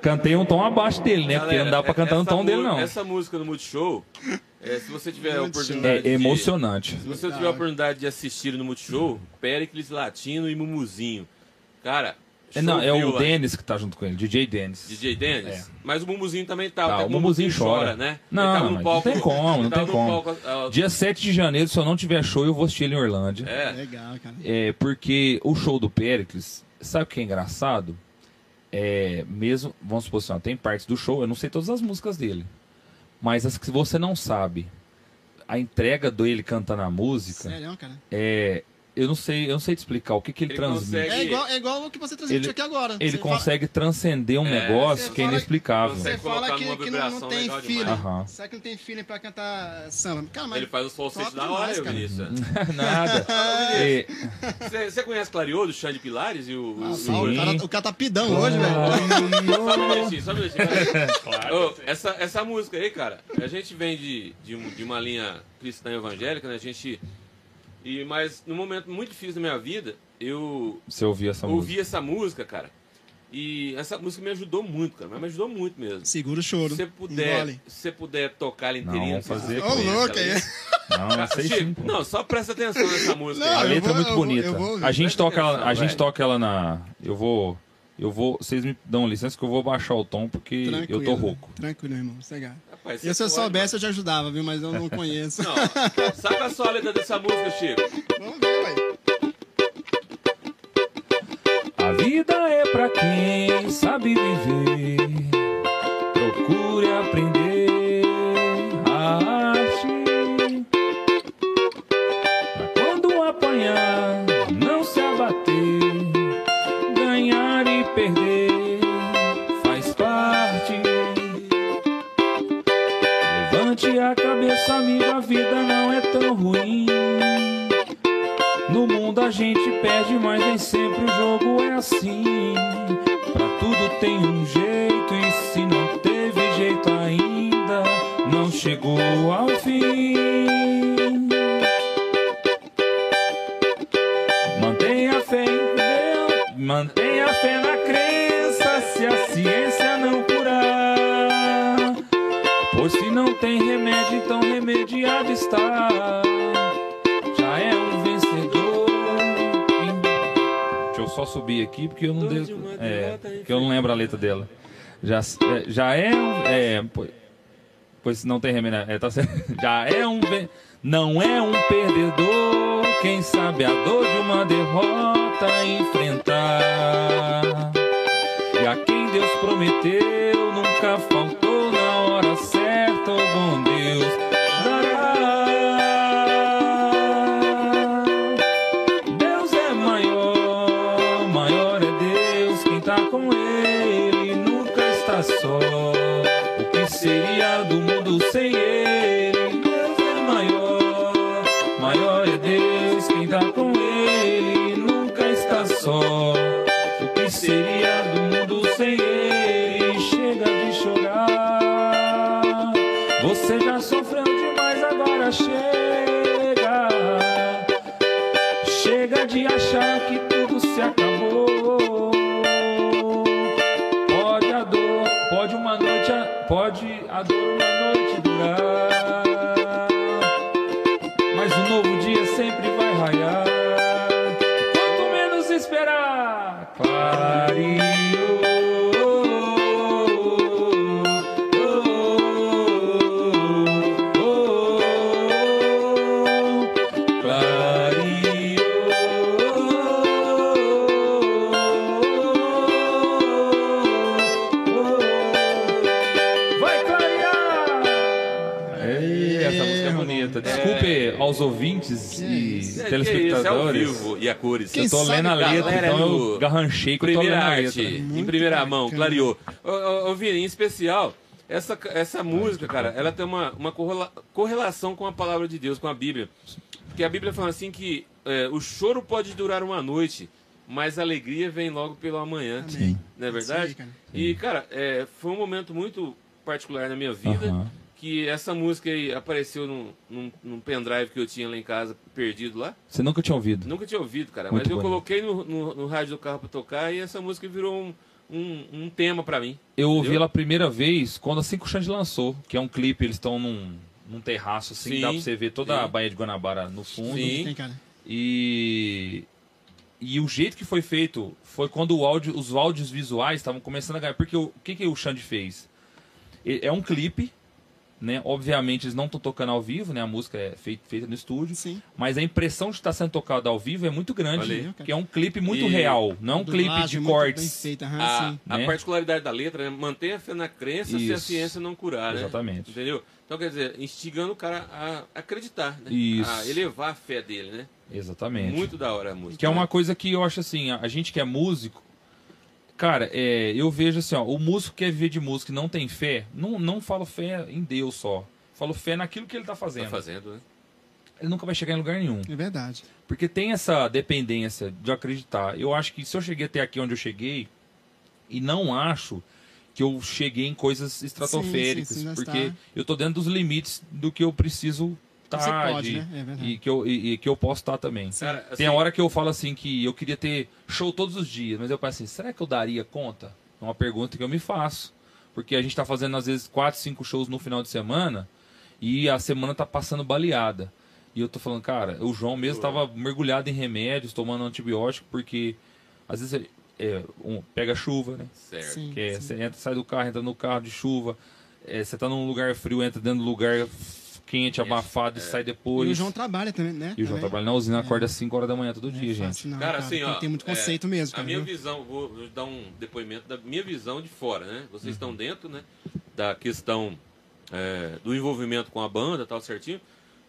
Cantei um tom abaixo dele, né? Porque galera, não dá pra cantar no tom dele, não. Essa música no Multishow, é, se você tiver a Muito oportunidade É de- emocionante. Se você tiver a oportunidade de assistir no Multishow, Pericles Latino e Mumuzinho. Cara, É, não, é o lá. Dennis que tá junto com ele, DJ Dennis. DJ Dennis. É. Mas o Mumuzinho também tá. Tá, o Mumuzinho chora. né? Não, Ele tava no mas palco, não tem como, não tava tem como. palco, ah, Dia 7 de janeiro, se eu não tiver show, eu vou assistir ele em Orlândia. É. Legal, cara. É, porque o show do Pericles, sabe o que é engraçado? É, mesmo, vamos supor assim, ó, tem partes do show, eu não sei todas as músicas dele. Mas as que você não sabe, a entrega dele cantando a música, Sério, cara. é, eu não sei, eu não sei te explicar o que, que ele, Ele transmite. consegue- É igual, é igual o que você transmitiu Ele- aqui agora. Ele Você fala- consegue transcender um É, negócio que é fala- inexplicável. Você fala que, que não, não tem feeling. Aham. Será que não tem feeling pra cantar samba? Cara, mas Ele faz os falsetes top da hora, eu, cara. Vinícius. Nada. É, Você, você conhece Clariô, do Xande Pilares e o... Ah, o- só, o, cara, o cara tá pidão hoje, velho. Só um minutinho, só um minutinho. Ô, essa, essa música aí, cara, a gente vem de, de, de uma linha cristã evangélica, né? A gente. E, mas num momento muito difícil da minha vida, eu Você ouvia essa ouvi música? essa música, cara. E essa música me ajudou muito, cara. Mas me ajudou muito mesmo. Segura o choro. Se você puder, Engole. se você puder tocar ela Não, inteirinha, vamos não sei se fazer. Ô, louco ela. aí. Não, não sei Chico, sim. pô. não, só presta atenção nessa música. Não, A letra vou- é muito eu vou- bonita. eu vou ouvir. a gente Presta toca ela, atenção, a gente toca ela na. Eu vou. Eu vou. Vocês me dão licença que eu vou baixar o tom porque Tranquilo. eu tô rouco. Tranquilo, irmão. Sossegado. Rapaz, E se eu soubesse, eu te ajudava, viu? Mas eu não conheço. Não, saca só a letra dessa música, Chico. Vamos ver, velho. A vida é pra quem sabe viver. Porque eu não Dor dei, de uma é, porque eu não lembro a letra dela. Já, é, já é um. É, pois, pois não tem remenda. É, tá. Já é um. Não é um perdedor. Quem sabe a dor de uma derrota enfrentar. E a quem Deus prometeu nunca faltou na hora certa. O bom Deus isso, é ao vivo e a cores. Quem Eu tô lendo a letra, galera, então eu garranchei que eu tô lendo Primeira a arte, letra. em primeira mão, bacana. clareou. Ô, ô, ô, Vini, em especial, essa, essa música, cara, ela tem uma, uma correla- correlação com a palavra de Deus, com a Bíblia. Porque a Bíblia fala assim que é, o choro pode durar uma noite, mas a alegria vem logo pelo amanhã. Amém. Não é verdade? aí, cara. E, cara, é, foi um momento muito particular na minha vida. Aham. Que essa música aí apareceu num, num, num pendrive que eu tinha lá em casa, perdido lá. Você nunca tinha ouvido? Nunca tinha ouvido, cara. Muito mas eu bonito. coloquei no, no, no rádio do carro pra tocar e essa música virou um, um, um tema pra mim. Eu ouvi Entendeu? ela a primeira vez quando a Cinco Xande lançou, que é um clipe, eles estão num, num terraço assim, Sim, dá pra você ver toda sim. a Baía de Guanabara no fundo. Sim. Tem, cara. E e o jeito que foi feito foi quando o áudio, os áudios visuais estavam começando a ganhar. Porque o, o que, que o Xande fez? É um clipe, né? Obviamente eles não estão tocando ao vivo, né? A música é feita, feita no estúdio. Sim. Mas a impressão de estar sendo tocado ao vivo é muito grande. Aí. Que é um clipe muito E- real, não é um clipe Dublagem de cortes. feita, aham, A, sim. a né? particularidade da letra é manter a fé na crença se a Isso. ciência não curar, né? Exatamente. Entendeu? Então, quer dizer, instigando o cara a acreditar, né? Isso. A elevar a fé dele, né? Exatamente. Muito da hora a música. Que é uma coisa que eu acho assim, a, a gente que é músico, cara, é, eu vejo assim, ó, o músico que quer viver de música e não tem fé, não, não falo fé em Deus só. Falo fé naquilo que ele tá fazendo. Tá fazendo, né? Ele nunca vai chegar em lugar nenhum. É verdade. Porque tem essa dependência de acreditar. Eu acho que se eu cheguei até aqui onde eu cheguei, e não acho que eu cheguei em coisas estratosféricas, sim, sim, nós porque tá- eu tô dentro dos limites do que eu preciso pode, né? É verdade. e que eu e, e que eu posso estar também. Cara, Tem a assim, hora que eu falo assim que eu queria ter show todos os dias, mas eu penso assim, será que eu daria conta? É uma pergunta que eu me faço. Porque a gente tá fazendo às vezes quatro, cinco shows no final de semana e a semana tá passando baleada. E eu tô falando, cara, o João mesmo tava mergulhado em remédios, tomando antibiótico, porque às vezes é, um, pega chuva, né? Certo. Sim, Que é, sim. você entra, sai do carro, entra no carro de chuva, é, você tá num lugar frio, entra dentro do lugar quente, abafado e sai depois. E o João trabalha também, né? E o João Também. trabalha na usina, acorda às 5 horas da manhã todo é dia, gente. fácil não, Cara, assim, tem ó. ter muito é, conceito mesmo, A cara. minha viu? visão, vou vou dar um depoimento da minha visão de fora, né? Vocês Uhum. estão dentro, né? Da questão é, do envolvimento com a banda, tal, certinho.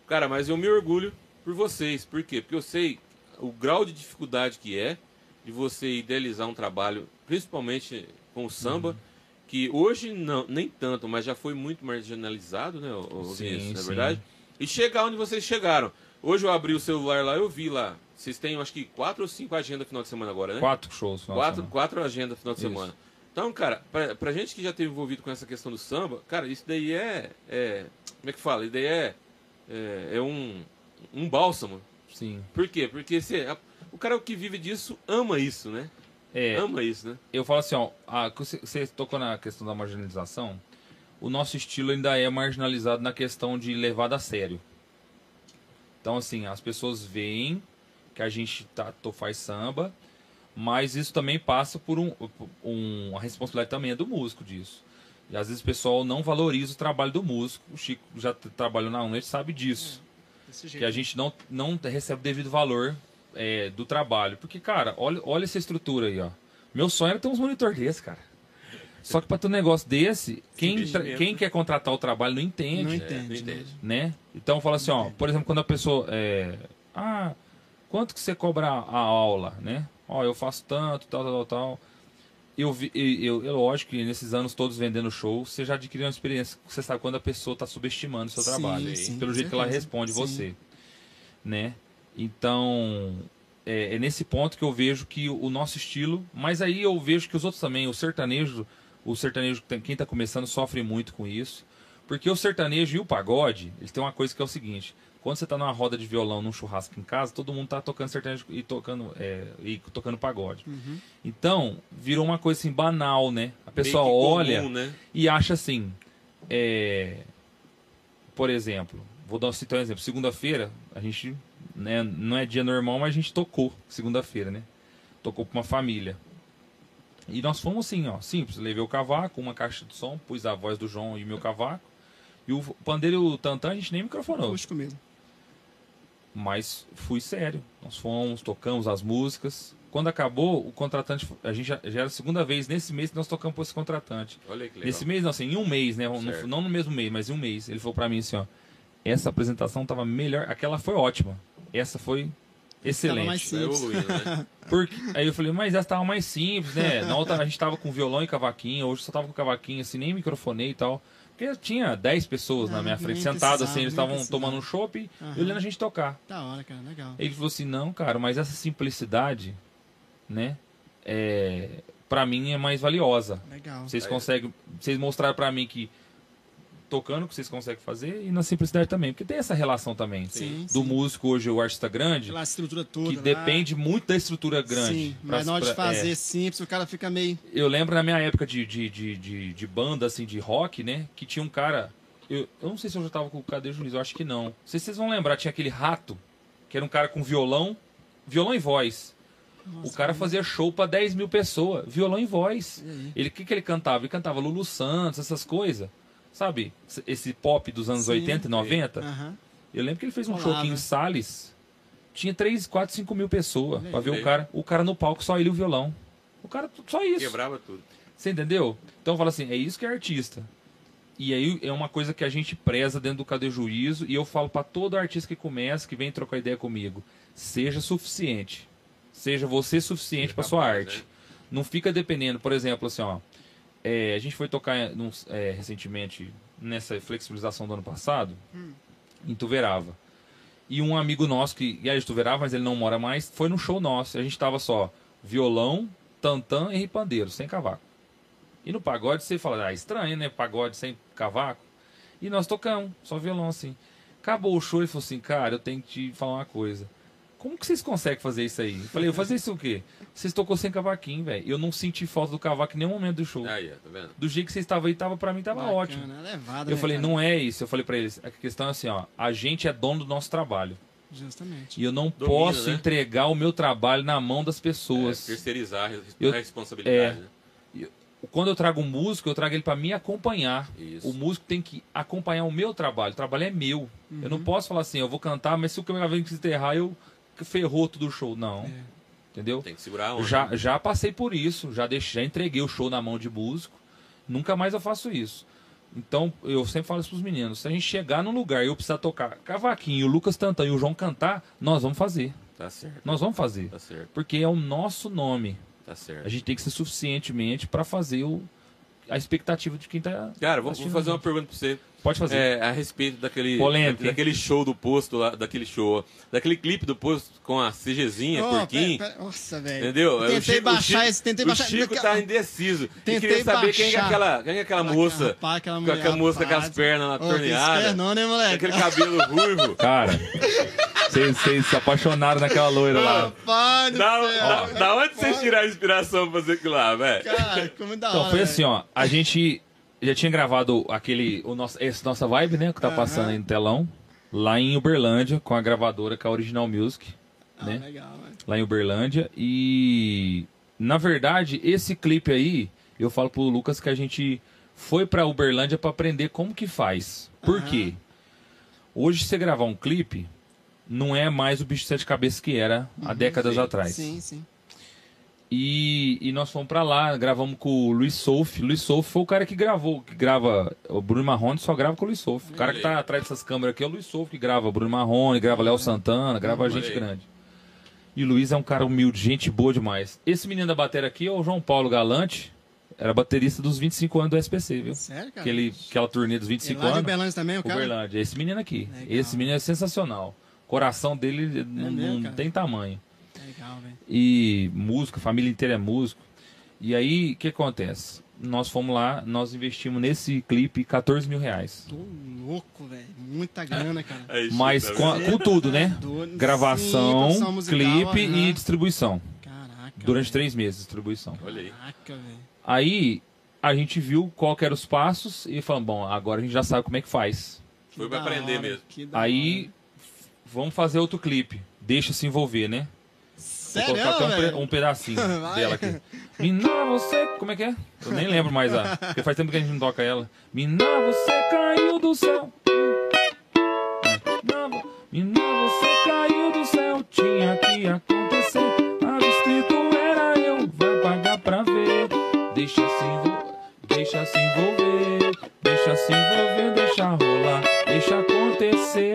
Cara, mas eu me orgulho por vocês. Por quê? Porque eu sei o grau de dificuldade que é de você idealizar um trabalho, principalmente com o samba, Uhum. Que hoje não, nem tanto, mas já foi muito marginalizado, né, Vinícius, não é verdade? E chegar onde vocês chegaram. Hoje eu abri o celular lá, eu vi lá. Vocês têm, acho que, quatro ou cinco agendas final de semana agora, né? Quatro shows. final de Quatro, semana. quatro agendas final de Isso. semana. Então, cara, pra, pra gente que já teve envolvido com essa questão do samba, cara, isso daí é. é como é que fala? Isso daí é. É, é um, um bálsamo. Sim. Por quê? Porque cê, a- o cara que vive disso ama isso, né? É, Ama isso, né? eu falo assim, ó, a- você, você tocou na questão da marginalização. O nosso estilo ainda é marginalizado na questão de levado a sério. Então, assim, as pessoas veem que a gente tá, to- faz samba, Mas isso também passa por um, um, a responsabilidade também é do músico disso. E às vezes o pessoal não valoriza o trabalho do músico. O Chico já trabalhou na UNED, sabe disso. Desse jeito. Que a gente não, não recebe o devido valor é, do trabalho. Porque, cara, olha, olha essa estrutura aí, ó. Meu sonho era ter uns monitor desse, cara. Só que pra ter um negócio desse, quem, quem quer contratar o trabalho não entende Não É, entende, não entende. né? Então fala assim, ó, por exemplo, quando a pessoa é, ah, quanto que você cobra a aula, né? Ó, eu faço tanto, tal, tal, tal, tal. Eu vi, eu, eu, eu lógico que nesses anos todos vendendo show, você já adquiriu uma experiência, você sabe quando a pessoa está subestimando o seu Sim, trabalho, sim, pelo jeito que ela certeza. responde Sim. você, né? Então é, é nesse ponto que eu vejo que o nosso estilo, mas aí eu vejo que os outros também, o sertanejo, o sertanejo quem está começando sofre muito com isso. Porque o sertanejo e o pagode, eles têm uma coisa que é o seguinte: quando você tá numa roda de violão, num churrasco em casa, todo mundo tá tocando sertanejo e tocando, é, e tocando pagode. Uhum. Então, virou uma coisa assim banal, né? A pessoa olha comum, né? e acha assim. é, Por exemplo, vou dar citar um exemplo. Segunda-feira, a gente. Né, não é dia normal, mas a gente tocou segunda-feira, né? Tocou pra uma família. E nós fomos assim, ó, simples. Levei o cavaco, uma caixa de som, pus a voz do João e meu cavaco. E o pandeiro e o tantã a gente nem microfonou. Acústico mesmo. Mas fui sério. Nós fomos, tocamos as músicas. Quando acabou, o contratante. A gente já, já era a segunda vez nesse mês que nós tocamos para esse contratante. Olha que legal. Nesse mês, não, assim, em um mês, né? Não, não no mesmo mês, mas em um mês. Ele falou pra mim assim, ó. Essa apresentação tava melhor. Aquela foi ótima. Essa foi excelente. mais Tá evoluindo, né? Porque, aí eu falei, mas essa tava mais simples, né? Na outra a gente tava com violão e cavaquinho, hoje só tava com cavaquinho, assim, nem microfonei e tal. Porque tinha 10 pessoas na Ah, minha nem frente, sentadas assim, eles estavam tomando um chopp e olhando a gente tocar. Da hora, cara, legal. Ele falou assim, não, cara, mas essa simplicidade, né? É, pra mim é mais valiosa. Legal. Vocês Aí- conseguem. Vocês mostraram pra mim que tocando que vocês conseguem fazer e na simplicidade também. Porque tem essa relação também. Sim, Do sim. músico hoje, o artista grande, Aquela estrutura toda. que lá. depende muito da estrutura grande. Sim, pra- mas na hora de é. fazer simples, o cara fica meio. Eu lembro na minha época de, de, de, de, de banda, assim, de rock, né? Que tinha um cara. Eu, eu não sei se eu já tava com o Cadê Juiz, eu acho que não. Não sei se vocês vão lembrar, tinha aquele rato, que era um cara com violão, violão e voz. Nossa, o cara fazia show pra 10 mil pessoas, violão e voz. E? Ele, o que, que ele cantava? Ele cantava Lulu Santos, essas coisas. Sabe? Esse- pop dos anos Sim. 80 e 90. Aham. Eu lembro que ele fez um show aqui em Salles. Tinha 3, 4, 5 mil pessoas pra ver o cara. O cara no palco, só ele e o violão. O cara, só isso. Quebrava tudo. Você entendeu? Então fala assim, é isso que é artista. E aí é uma coisa que a gente preza dentro do Cadê Juízo e eu falo pra todo artista que começa, que vem trocar ideia comigo, seja suficiente. Seja você suficiente pra sua arte. né? Não fica dependendo, por exemplo, assim, ó, é, a gente foi tocar num- é, recentemente nessa flexibilização do ano passado em Tuverava. E um amigo nosso que e é de Tuverava, mas ele não mora mais, foi no show nosso. A gente tava só violão, tantã e pandeiro, sem cavaco. E no pagode você fala, ah, estranho, né? Pagode sem cavaco. E nós tocamos, só violão assim. Acabou o show e falou assim, cara, eu tenho que te falar uma coisa. Como que vocês conseguem fazer isso aí? Eu falei, eu fazer isso o quê? Vocês tocou sem cavaquinho, velho. Eu não senti falta do cavaco em nenhum momento do show. Aí, tá vendo? Do jeito que vocês estavam aí, tava pra mim, tava Bacana, ótimo. Levado, Eu né, falei, cara? não é isso. Eu falei pra eles, a questão é assim, ó, a gente é dono do nosso trabalho. Justamente. E eu não Domina, posso né? entregar o meu trabalho na mão das É, pessoas. terceirizar a Eu- responsabilidade. né? Quando eu trago um músico, eu trago ele pra me acompanhar. Isso. O músico tem que acompanhar o meu trabalho. O trabalho é meu. Eu não posso falar assim, eu vou cantar, mas se o câmera vem se enterrar, eu ferrou todo o show. Não. É. Entendeu? Tem que segurar a onda. Já, já passei por isso, já, deixei, já entreguei o show na mão de músico. Nunca mais eu faço isso. Então, eu sempre falo isso pros meninos: se a gente chegar num lugar e eu precisar tocar cavaquinho, e o Lucas Tantan e o João cantar, nós vamos fazer. Tá certo. Nós vamos fazer. Tá certo. Porque é o nosso nome. Tá certo. A gente tem que ser suficientemente para fazer o, a expectativa de quem tá. Cara, vou, vou fazer uma pergunta pra você. Pode fazer. É, a respeito daquele, Polêmica, hein? daquele show do posto lá, daquele show, daquele clipe do posto com a CGzinha, Oh, porquinho. pera- pera- Nossa, velho. Entendeu? Eu O Tentei Chico- o baixar Chico- esse, tentei o baixar. Chico Naquela- tá indeciso. E Tentei queria saber quem é baixar. aquela, quem é aquela Aquela- moça. rapaz, aquela com mulher, aquela moça com rapaz. as pernas lá que torneadas. esperto não, né, com moleque? aquele cabelo ruivo. Cara, vocês se apaixonaram naquela loira lá. Rapaz Da, céu. da, da onde vocês tiraram a inspiração pra fazer aquilo lá, velho? Cara, como da Então, hora, foi velho. assim, ó. A gente já tinha gravado aquele. O nosso, esse nossa vibe, né? Que tá passando aí no telão. Lá em Uberlândia, com a gravadora, com a Original Music. Ah, né? legal, velho. Lá em Uberlândia. E. na verdade, esse clipe aí, eu falo pro Lucas que a gente foi pra Uberlândia pra aprender como que faz. Por Aham. quê? Hoje, você gravar um clipe, não é mais o bicho de sete cabeças que era há décadas sim, atrás. Sim, sim. E, e nós fomos pra lá, gravamos com o Luiz Souf. Luiz Souf foi o cara que gravou, que grava. O Bruno Marrone só grava com o Luiz Souf. O cara que tá atrás dessas câmeras aqui é o Luiz Souf, que grava Bruno Marrone, grava Léo Santana, grava gente grande. E o Luiz é um cara humilde, gente boa demais. Esse menino da bateria aqui é o João Paulo Galante, era baterista dos 25 anos do SPC, viu? Sério, cara? Aquele, aquela turnê dos E 25 lá de anos. Uberlândia também, o cara? Uberlândia. Esse menino aqui. Legal. Esse menino é sensacional. O coração dele não, mesmo, não tem tamanho Legal, velho. e músico, a família inteira é músico. E aí, o que acontece? Nós fomos lá, nós investimos nesse clipe 14 mil reais. Tô louco, velho. Muita grana, cara. É isso, Mas tá com, a- com tudo, né? Do- sim, Gravação, produção musical, clipe aham. e distribuição. Caraca. Durante velho. três meses, distribuição. Olha aí. Caraca, velho. Aí, a gente viu qual que eram os passos e falamos, bom, agora a gente já sabe como é que faz. Que Foi pra aprender hora, mesmo. Aí, hora. vamos fazer outro clipe. Deixa se envolver, né? Vou Sério, colocar até um, pe- um pedacinho Vai. dela aqui. Mina, você. Como é que é? Eu nem lembro mais a. Porque faz tempo que a gente não toca ela. Mina, você caiu do céu. Mina, você caiu do céu. Tinha que acontecer. Tava escrito era eu. Vai pagar pra ver. Deixa se envolver. Deixa se envolver. Deixa se envolver. Deixa rolar. Deixa acontecer.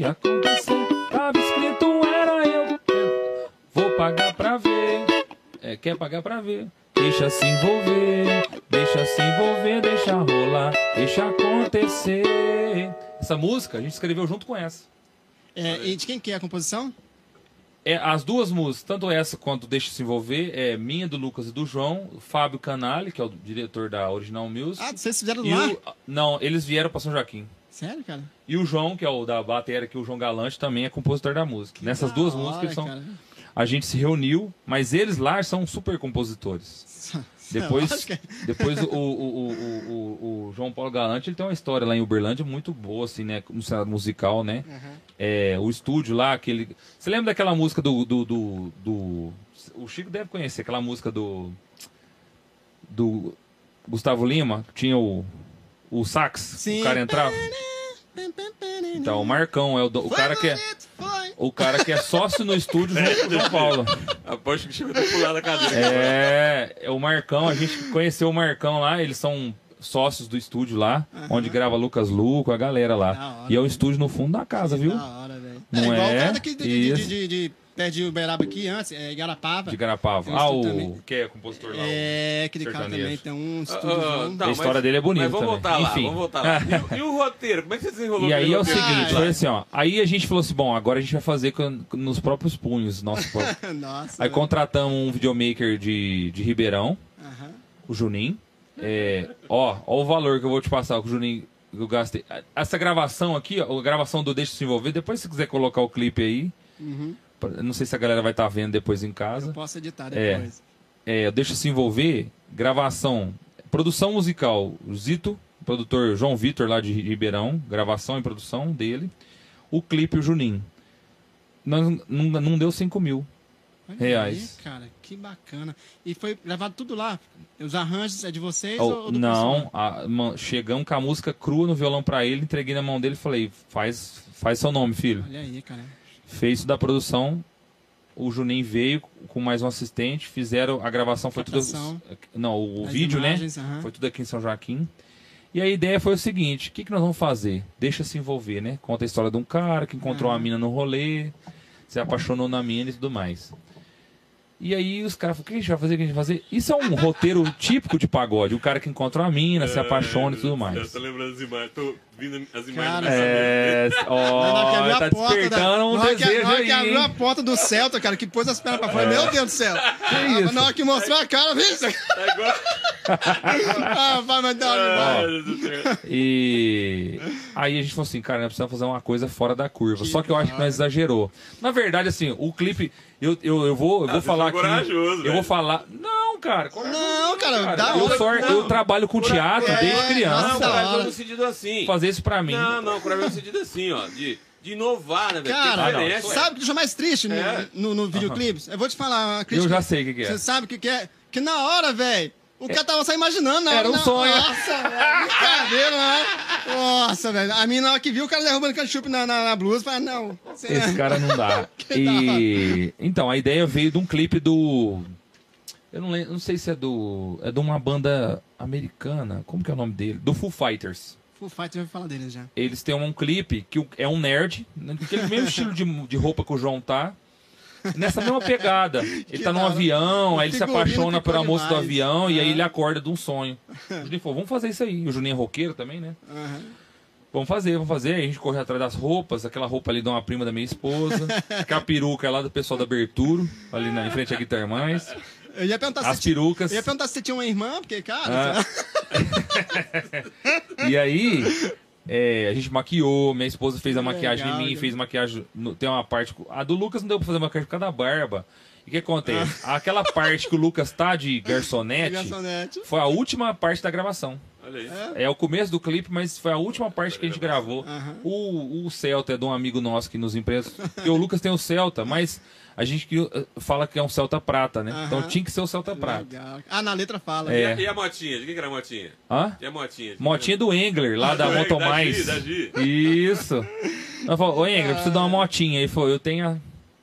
Que acontecer. Tava escrito era eu. Vou pagar pra ver. É, quer pagar pra ver. Deixa se envolver. Deixa se envolver. Deixa rolar. Deixa acontecer. Essa música a gente escreveu junto com essa. É, e de quem que é a composição? É, as duas músicas, tanto essa quanto Deixa Se Envolver, é minha, do Lucas e do João. O Fábio Canali, que é o diretor da Original Music. Ah, vocês fizeram lá? o, não, eles vieram pra São Joaquim. Sério, cara? E o João, que é o da bateria, que o João Galante também é compositor da música. Nessas Da duas hora, músicas são, cara. a gente se reuniu, mas eles lá são super compositores. Depois, Lógico. depois o, o, o, o, João Paulo Galante ele tem uma história lá em Uberlândia muito boa, assim, né? No cenário musical, né? É, o estúdio lá, aquele. Você lembra daquela música do, do, do, do- O Chico deve conhecer, aquela música do. Do Gustavo Lima, que tinha o. O sax, Sim. o cara entrava. Então, o Marcão é o, do- o Foi cara que é. O cara que é sócio no estúdio junto com o João Paulo. Aposto que chegou a pular da cadeira. É, é o Marcão, a gente conheceu o Marcão lá, eles são sócios do estúdio lá, onde grava Lucas Luco, a galera lá. hora, E é né? estúdio no fundo da casa, viu? Da hora, velho. Não é igual é? o cara daqui de, de, de, de, perto de Uberaba aqui antes, é Igarapava. De Garapava. Um Ah, o também. que é compositor lá. o- É, aquele cara também tem um Ah, estúdio. ah, tá, A história dele é bonita Mas vamos também. voltar lá, Enfim. vamos voltar lá. E, o- e o roteiro? Como é que você desenrolou E aí é o roteiro? seguinte, Ah, foi assim, ó. Aí a gente falou assim, bom, agora a gente vai fazer com- nos próprios punhos, nosso próprio. Nossa. Aí velho. contratamos um videomaker de, de Ribeirão, Aham. o Juninho. É, ó, ó o valor que eu vou te passar, o Juninho eu gastei. Essa gravação aqui, ó, a gravação do Deixa Se Envolver, depois se quiser colocar o clipe aí, Uhum. Não sei se a galera vai estar vendo depois em casa. Eu posso editar É. depois. É, Deixa Se Envolver, gravação, produção musical, Zito, produtor João Vitor lá de Ribeirão, gravação e produção dele. O clipe, o Juninho. Não, não, não deu 5 mil. Reais. Aí, cara, que bacana. E foi gravado tudo lá? Os arranjos é de vocês Oh, ou, do não, a- man- chegamos com a música crua no violão pra ele, entreguei na mão dele e falei: faz, faz seu nome, filho. Olha aí, cara. Fez isso da produção. O Juninho veio com mais um assistente, fizeram a gravação, foi tudo. Não, o vídeo, imagens, né? Foi tudo aqui em São Joaquim. E a ideia foi o seguinte: o que, que nós vamos fazer? Deixa se envolver, né? Conta a história de um cara que encontrou Aham. uma mina no rolê, se apaixonou na mina e tudo mais. E aí os caras falaram, o que a gente vai fazer? O que a gente vai fazer? Isso é um roteiro típico de pagode. O cara que encontra uma mina, se apaixona e tudo Eu mais. tô lembrando as imagens, tô vindo as imagens Cara. É, Na hora que ó, abriu a tá da- despertando um que- que abriu a porta do Celta, cara, que pôs as pernas pra fora. Meu Deus do céu. Ah, isso? Na hora que mostrou a cara, viu? Tá igual... Ah, vai, mas dá uma. E aí a gente falou assim, cara, nós precisamos fazer uma coisa fora da curva. Que Só que eu acho que nós exagerou. Na verdade, assim, o clipe, eu, eu, eu vou, eu vou Ah, falar aqui. eu velho. vou falar. Não, cara. Não, cara, da eu, hora. só, eu Não. trabalho com teatro É, desde nossa, criança. Não, corajoso hora. no sentido assim. Fazer isso pra mim. Não, não, corajoso no sentido assim, ó. De, de inovar, né, velho? Cara, diferença. sabe o que deixa mais triste no, É. no, no videoclipe? Eu vou te falar uma crítica. Eu já sei o que, que é. Você sabe o que, que é? Que na hora, velho, o cara tava só imaginando. Na hora, Era um na... sonho. Nossa, velho, brincadeira, né? Nossa, velho. A minha, na hora que viu o cara derrubando ketchup na, na, na blusa, falou, não. Você Esse cara não dá. E então, a ideia veio de um clipe do eu não, lembro, não sei se é do é de uma banda americana, como que é o nome dele? Do Foo Fighters. Full Fight, já ouvi falar deles já. Eles têm um clipe que é um nerd, aquele mesmo estilo de, de roupa que o João tá. Nessa mesma pegada. Ele tá num avião, aí ele se apaixona pela moça do avião e aí ele acorda de um sonho. O Juninho falou, vamos fazer isso aí. O Juninho é roqueiro também, né? Aham. Vamos fazer, vamos fazer. Aí a gente corre atrás das roupas, aquela roupa ali de uma prima da minha esposa, aquela peruca lá do pessoal da Berturo, ali na, em frente à Guitar Mais, Eu ia perguntar as se perucas. eu ia perguntar se você tinha uma irmã, porque, cara. Ah. E aí, é, a gente maquiou, minha esposa fez a maquiagem Legal, em mim, fez maquiagem. no- tem uma parte. A do Lucas não deu pra fazer maquiagem por causa da barba. E o que acontece? Aquela parte que o Lucas tá de garçonete garçonete. foi a última parte da gravação. Olha aí. É o começo do clipe, mas foi a última parte que a gente gravou. Aham. O, o Celta é de um amigo nosso que nos empresta. Porque o Lucas tem o Celta, mas a gente eh, fala que é um Celta prata, né? Então tinha que ser o Celta prata. Legal. Ah, na letra fala. É. E, a, e a motinha? De quem que era a motinha? Hã? E a motinha? De- Motinha do Engler, lá da Da Moto Gi, Mais. da. Isso. Ela falou, ô Engler, preciso dar uma motinha. Ele falou, eu tenho a,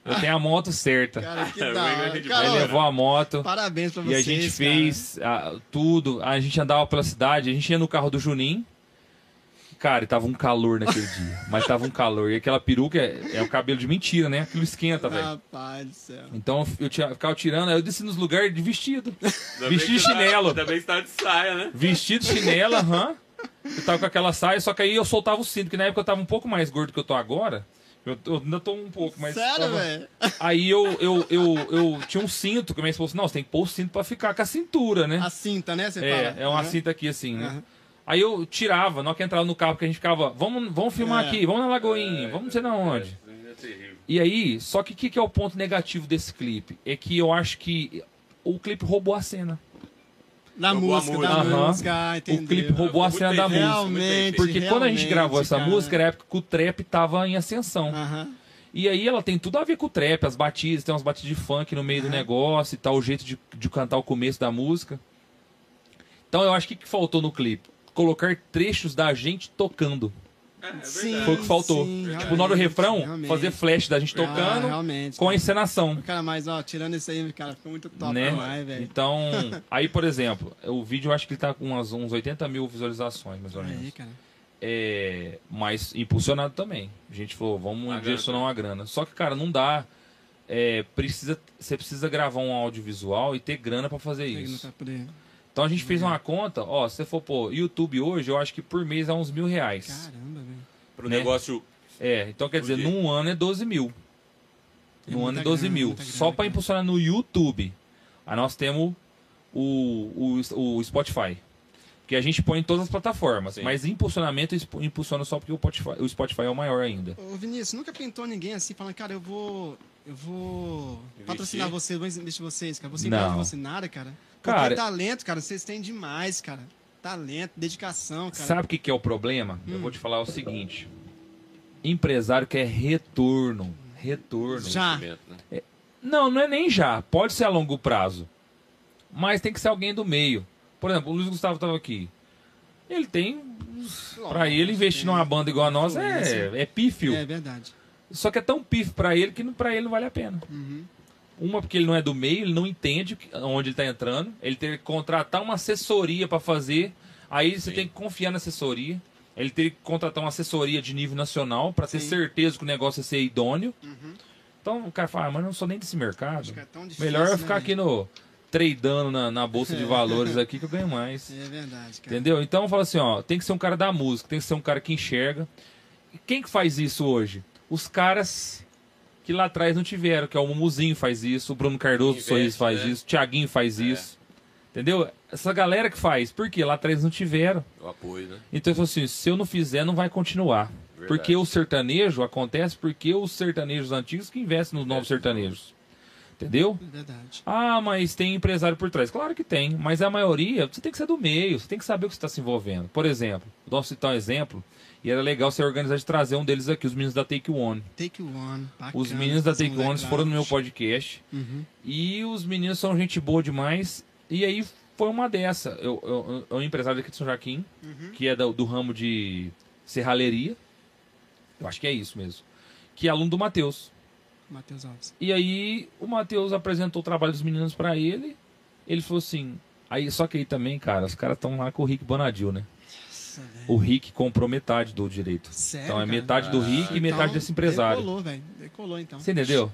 eu tenho a moto certa. Cara, que É, da o Engler hora. é Cara, Aí levou a moto. Parabéns pra E vocês. a gente fez ah, tudo. A gente andava pela cidade, a gente ia no carro do Juninho. Cara, e tava um calor naquele dia. Mas tava um calor. E aquela peruca é, é o cabelo de mentira, né? Aquilo esquenta, velho. Rapaz do céu. Então eu tira- ficava tirando, aí eu desci nos lugares de vestido. Ainda Vestido que de tá- chinelo. Ainda bem que você tava de saia, né? Vestido, chinelo, aham. Eu tava com aquela saia, só que aí eu soltava o cinto, que na época eu tava um pouco mais gordo que eu tô agora. Eu, eu ainda tô um pouco, mas. Sério, tava- velho? Aí eu, eu, eu, eu tinha um cinto que a minha esposa falou, não, você tem que pôr o cinto pra ficar com a cintura, né? A cinta, né? Você É, fala. é uma Aham. cinta aqui assim, né? Aham. Aí eu tirava, na hora que entrava no carro, que a gente ficava, vamos, vamos filmar É. aqui, vamos na Lagoinha, vamos não sei na onde. É, é. E aí, só que o que, que é o ponto negativo desse clipe? É que eu acho que o clipe roubou a cena. Da música, da música, entendeu. O clipe roubou a cena da música. Realmente. Porque quando a gente gravou essa cara. música, era a época que o trap tava em ascensão. Aham. E aí ela tem tudo a ver com o trap, as batidas, tem umas batidas de funk no meio do negócio e tal, o jeito de, de cantar o começo da música. Então eu acho que o que faltou no clipe? Colocar trechos da gente tocando. É, é Sim. Foi o que faltou. sim, tipo, na hora do refrão, realmente. fazer flash da gente Ah, tocando realmente. com a encenação. Cara, mas ó, tirando isso aí, cara, ficou muito top né? demais, velho. Então, aí, por exemplo, o vídeo eu acho que ele tá com umas, uns 80 mil visualizações, mais ou menos. Aí, cara. É, mas impulsionado também. A gente falou, vamos direcionar grana. uma grana. Só que, cara, não dá. É, precisa, você precisa gravar um audiovisual e ter grana pra fazer isso. pra poder- Então a gente fez uma conta, ó, se você for pôr YouTube hoje, eu acho que por mês é uns mil reais. Caramba, velho. Pro né? negócio. É, então quer dizer, dia. num ano é 12 mil. É Num ano é 12 grana, mil. Só pra cara. impulsionar no YouTube. Aí nós temos o, o, o Spotify. Que a gente põe em todas as plataformas. Sim. Mas impulsionamento impulsiona só porque o Spotify, o Spotify é o maior ainda. Ô, Vinícius, nunca pintou ninguém assim, falando, cara, eu vou. Eu vou patrocinar vocês, vou investir vocês, cara. Você Não. não você nada, cara. Cara- Porque talento, cara, vocês têm demais, cara. Talento, dedicação, cara. Sabe o que, que é o problema? Hum. Eu vou te falar o seguinte. Empresário quer retorno. Retorno. Já. investimento, né? Não, não é nem já. Pode ser a longo prazo. Mas tem que ser alguém do meio. Por exemplo, o Luiz Gustavo estava aqui. Ele tem. Pra ele investir tem. numa banda igual a nossa é, é pífio. É verdade. Só que é tão pífio pra ele que pra ele não vale a pena. Uhum. Uma, porque ele não é do meio, ele não entende onde ele tá entrando. Ele tem que contratar uma assessoria pra fazer. Aí você Sim. tem que confiar na assessoria. Ele tem que contratar uma assessoria de nível nacional pra ter certeza que o negócio é ser idôneo. Uhum. Então o cara fala, ah, mas eu não sou nem desse mercado. É difícil. Melhor eu né, ficar aqui velho? no tradando na, na bolsa de valores aqui que eu ganho mais. É verdade, cara. Entendeu? Então fala assim, ó, tem que ser um cara da música, tem que ser um cara que enxerga. E Quem que faz isso hoje? Os caras que lá atrás não tiveram, que é o Mumuzinho faz isso, o Bruno Cardoso do Investe, Sorriso faz né? isso, o Thiaguinho faz É. isso. Entendeu? Essa galera que faz, porque lá atrás não tiveram. O apoio, né? Então falou assim, se eu não fizer, não vai continuar. Verdade. Porque o sertanejo acontece porque os sertanejos antigos que investem nos novos sertanejos. Entendeu? Verdade. Ah, mas tem empresário por trás. Claro que tem, mas a maioria, você tem que ser do meio, você tem que saber o que você está se envolvendo. Por exemplo, vou citar um exemplo, e era legal você organizar de trazer um deles aqui, os meninos da Take One. Take One. Bacana, Os meninos da Take One foram no meu podcast. Uhum. E os meninos são gente boa demais. E aí foi uma dessa. Eu, eu, eu, um empresário aqui de São Joaquim, Uhum. que é do, do ramo de serralheria. Eu acho que é isso mesmo. Que é aluno do Matheus. Matheus Alves. E aí o Matheus apresentou o trabalho dos meninos pra ele. Ele falou assim. Aí, só que aí também, cara, os caras estão lá com o Rick Bonadil, né? Nossa. O Rick comprou metade do direito. Sério, Então é cara? metade do Rick e metade Então, desse empresário. Decolou, velho. Decolou, então. Você entendeu?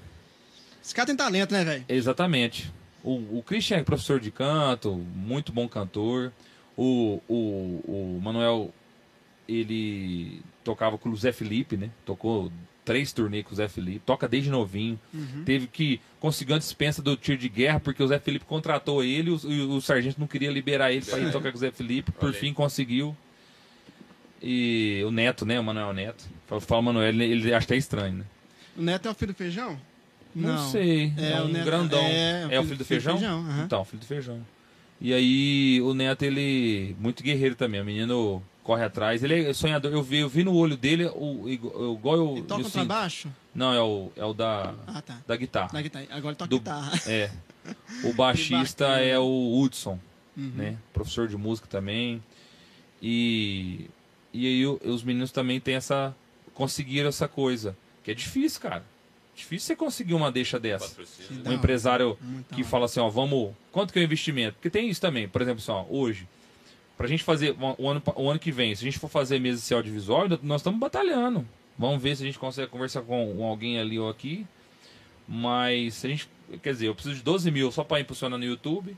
Esse cara tem talento, né, velho? Exatamente. O, o Christian é professor de canto, muito bom cantor. O, o, o Manuel, ele tocava com o Zé Felipe, né? Tocou três turnês com o Zé Felipe, toca desde novinho. Uhum. Teve que conseguir uma dispensa do tiro de guerra, porque o Zé Felipe contratou ele e o, e o sargento não queria liberar ele para ir Verdade. tocar com o Zé Felipe. Por Olha aí. fim conseguiu. E o Neto, né? O Manuel Neto. Fala, fala Manuel, ele, ele acha até estranho, né? O Neto é o filho do feijão? Não, sei. É, É, o um Neto- grandão. é, É, o filho do feijão? aham. Então, filho do feijão. E aí, o Neto, ele. Muito guerreiro também. O menino corre atrás. Ele é sonhador. Eu vi, eu vi no olho dele, o, igual igual eu. Ele toca sinto. contrabaixo? Não, é o, é o da, Ah, tá. da guitarra. Na guitarra. Agora ele toca Do- guitarra. É. O baixista é o Hudson, Uhum. né? Professor de música também. E. E aí, o- os meninos também têm essa. Conseguiram essa coisa. Que é difícil, cara. Difícil você conseguir uma deixa dessa. Patrocínio, Que da Um empresário da que fala assim, ó, vamos. Quanto que é o investimento? Porque tem isso também, por exemplo, assim, ó, hoje, pra gente fazer o ano, o ano que vem, se a gente for fazer mesa de audiovisual, nós estamos batalhando. Vamos ver se a gente consegue conversar com alguém ali ou aqui. Mas se a gente. Quer dizer, eu preciso de 12 mil só para impulsionar no YouTube.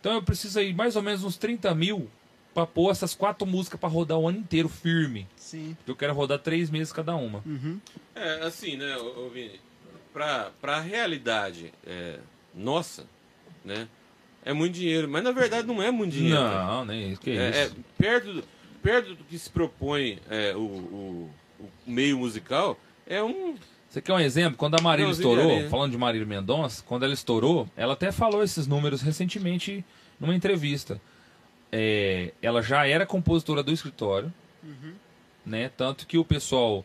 Então eu preciso aí mais ou menos uns 30 mil pra pôr essas quatro músicas pra rodar o ano inteiro firme. Sim. Eu quero rodar três meses cada uma. Uhum. É, assim, né, ô, ô Vini, pra, pra realidade é, nossa, né, é muito dinheiro. Mas na verdade não é muito dinheiro. Não, nem isso. Que É, é isso. perto, do- perto do que se propõe é, o, o, o meio musical, é um... Você quer um exemplo? Quando a Marília Não, estourou, né? falando de Marília Mendonça, quando ela estourou, ela até falou esses números recentemente numa entrevista. É, ela já era compositora do escritório, Uhum. né? Tanto que o pessoal,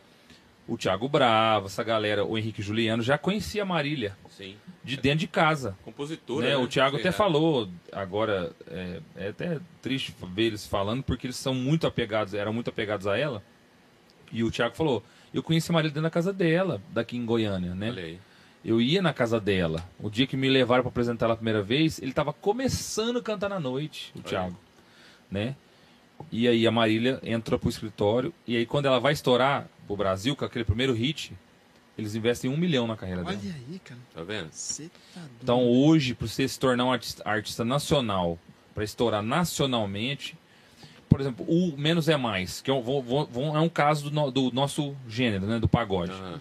o Thiago Bravo, essa galera, o Henrique Juliano, já conhecia a Marília Sim, de dentro de casa. compositora. Né? né? O Thiago até falou, agora é, é até triste ver eles falando, porque eles são muito apegados, eram muito apegados a ela. E o Thiago falou: Eu conheci a Marília dentro da casa dela, daqui em Goiânia, né? Olha aí. Eu ia na casa dela. O dia que me levaram para apresentar ela a primeira vez, ele estava começando a cantar na noite, o Olha. Thiago, né? E aí a Marília entra pro escritório e aí quando ela vai estourar pro Brasil com aquele primeiro hit, eles investem um milhão na carreira Olha dela. aí, cara. Tá vendo? Você tá doido. Então hoje, para você se tornar um artista, artista nacional, para estourar nacionalmente, por exemplo, o Menos é Mais, que é um, vou- vou- é um caso do, no- do nosso gênero, né, do pagode. Aham.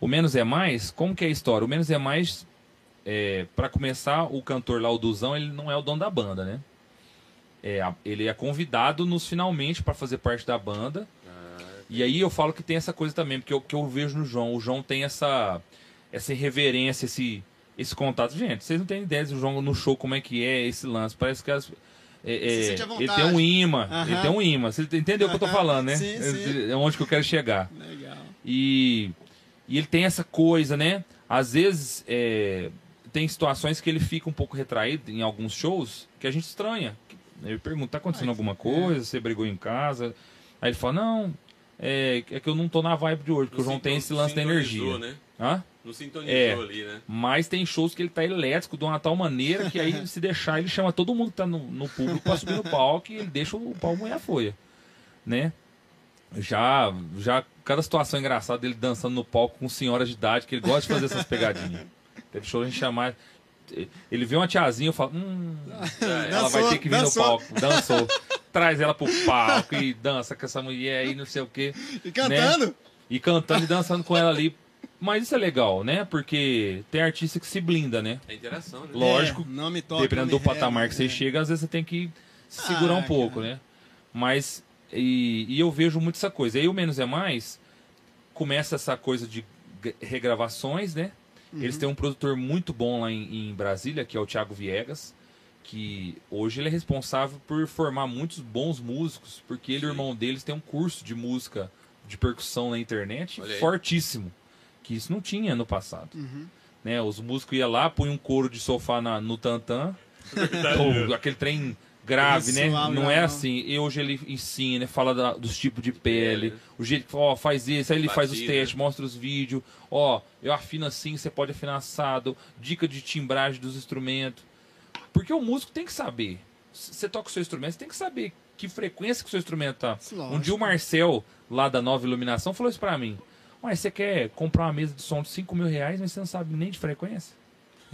O Menos é Mais, como que é a história? O Menos é Mais, é, para começar, o cantor lá, o Duzão, ele não é o dono da banda, né? É, ele é convidado nos finalmente para fazer parte da banda. E aí eu falo que tem essa coisa também, porque eu, que eu vejo no João. O João tem essa, essa irreverência, esse, esse contato. Gente, vocês não têm ideia do João no show como é que é esse lance. Parece que as, é, é, ele tem um imã. Ele tem um imã. Você entendeu o que eu tô falando, né? Sim, sim. É onde que eu quero chegar. Legal. E, e ele tem essa coisa, né? Às vezes é, tem situações que ele fica um pouco retraído em alguns shows que a gente estranha. Ele pergunta, tá acontecendo alguma é. coisa? Você brigou em casa? Aí ele fala, não, é, é que eu não tô na vibe de hoje, porque o não João tem esse lance da energia. Né? Hã? Não sintonizou É. ali, né? Mas tem shows que ele tá elétrico de uma tal maneira que aí, se deixar, ele chama todo mundo que tá no, no público pra subir no palco e ele deixa o pau moer a folha. Né? Já, já cada situação engraçada dele dançando no palco com senhoras de idade, que ele gosta de fazer essas pegadinhas. Teve show a gente chamar. Ele vê uma tiazinha e fala, hum, ela vai Dançou, ter que vir dançou. no palco. Dançou. Traz ela pro palco e dança com essa mulher aí, não sei o quê. E cantando? E cantando e dançando com ela ali. Mas isso é legal, né? Porque tem artista que se blinda, né? É interação, né? Lógico, É, não me toca. Dependendo não do patamar rega, que você é. chega, às vezes você tem que se segurar Ah, um pouco, cara. né? Mas, e, e eu vejo muito essa coisa. Aí o Menos é Mais começa essa coisa de regravações, né? Eles têm um produtor muito bom lá em, em Brasília, que é o Thiago Viegas, que hoje ele é responsável por formar muitos bons músicos, porque ele e o irmão deles tem um curso de música de percussão na internet fortíssimo, que isso não tinha no passado. Uhum. Né? Os músicos iam lá, punham um couro de sofá na- no tantã, ou aquele trem grave, né? Suave, Não é não. assim. E hoje ele ensina, fala da- dos tipos de pele, pele. o jeito que ó, faz isso, aí ele faz os Batida. testes, mostra os vídeos, ó, eu afino assim, você pode afinar assado, dica de timbragem dos instrumentos. Porque o músico tem que saber. Você toca o seu instrumento, você tem que saber que frequência que o seu instrumento tá. Lógico. Um dia o Marcel, lá da Nova Iluminação, falou isso pra mim. Mas você quer comprar uma mesa de som de 5 mil reais, mas você não sabe nem de frequência?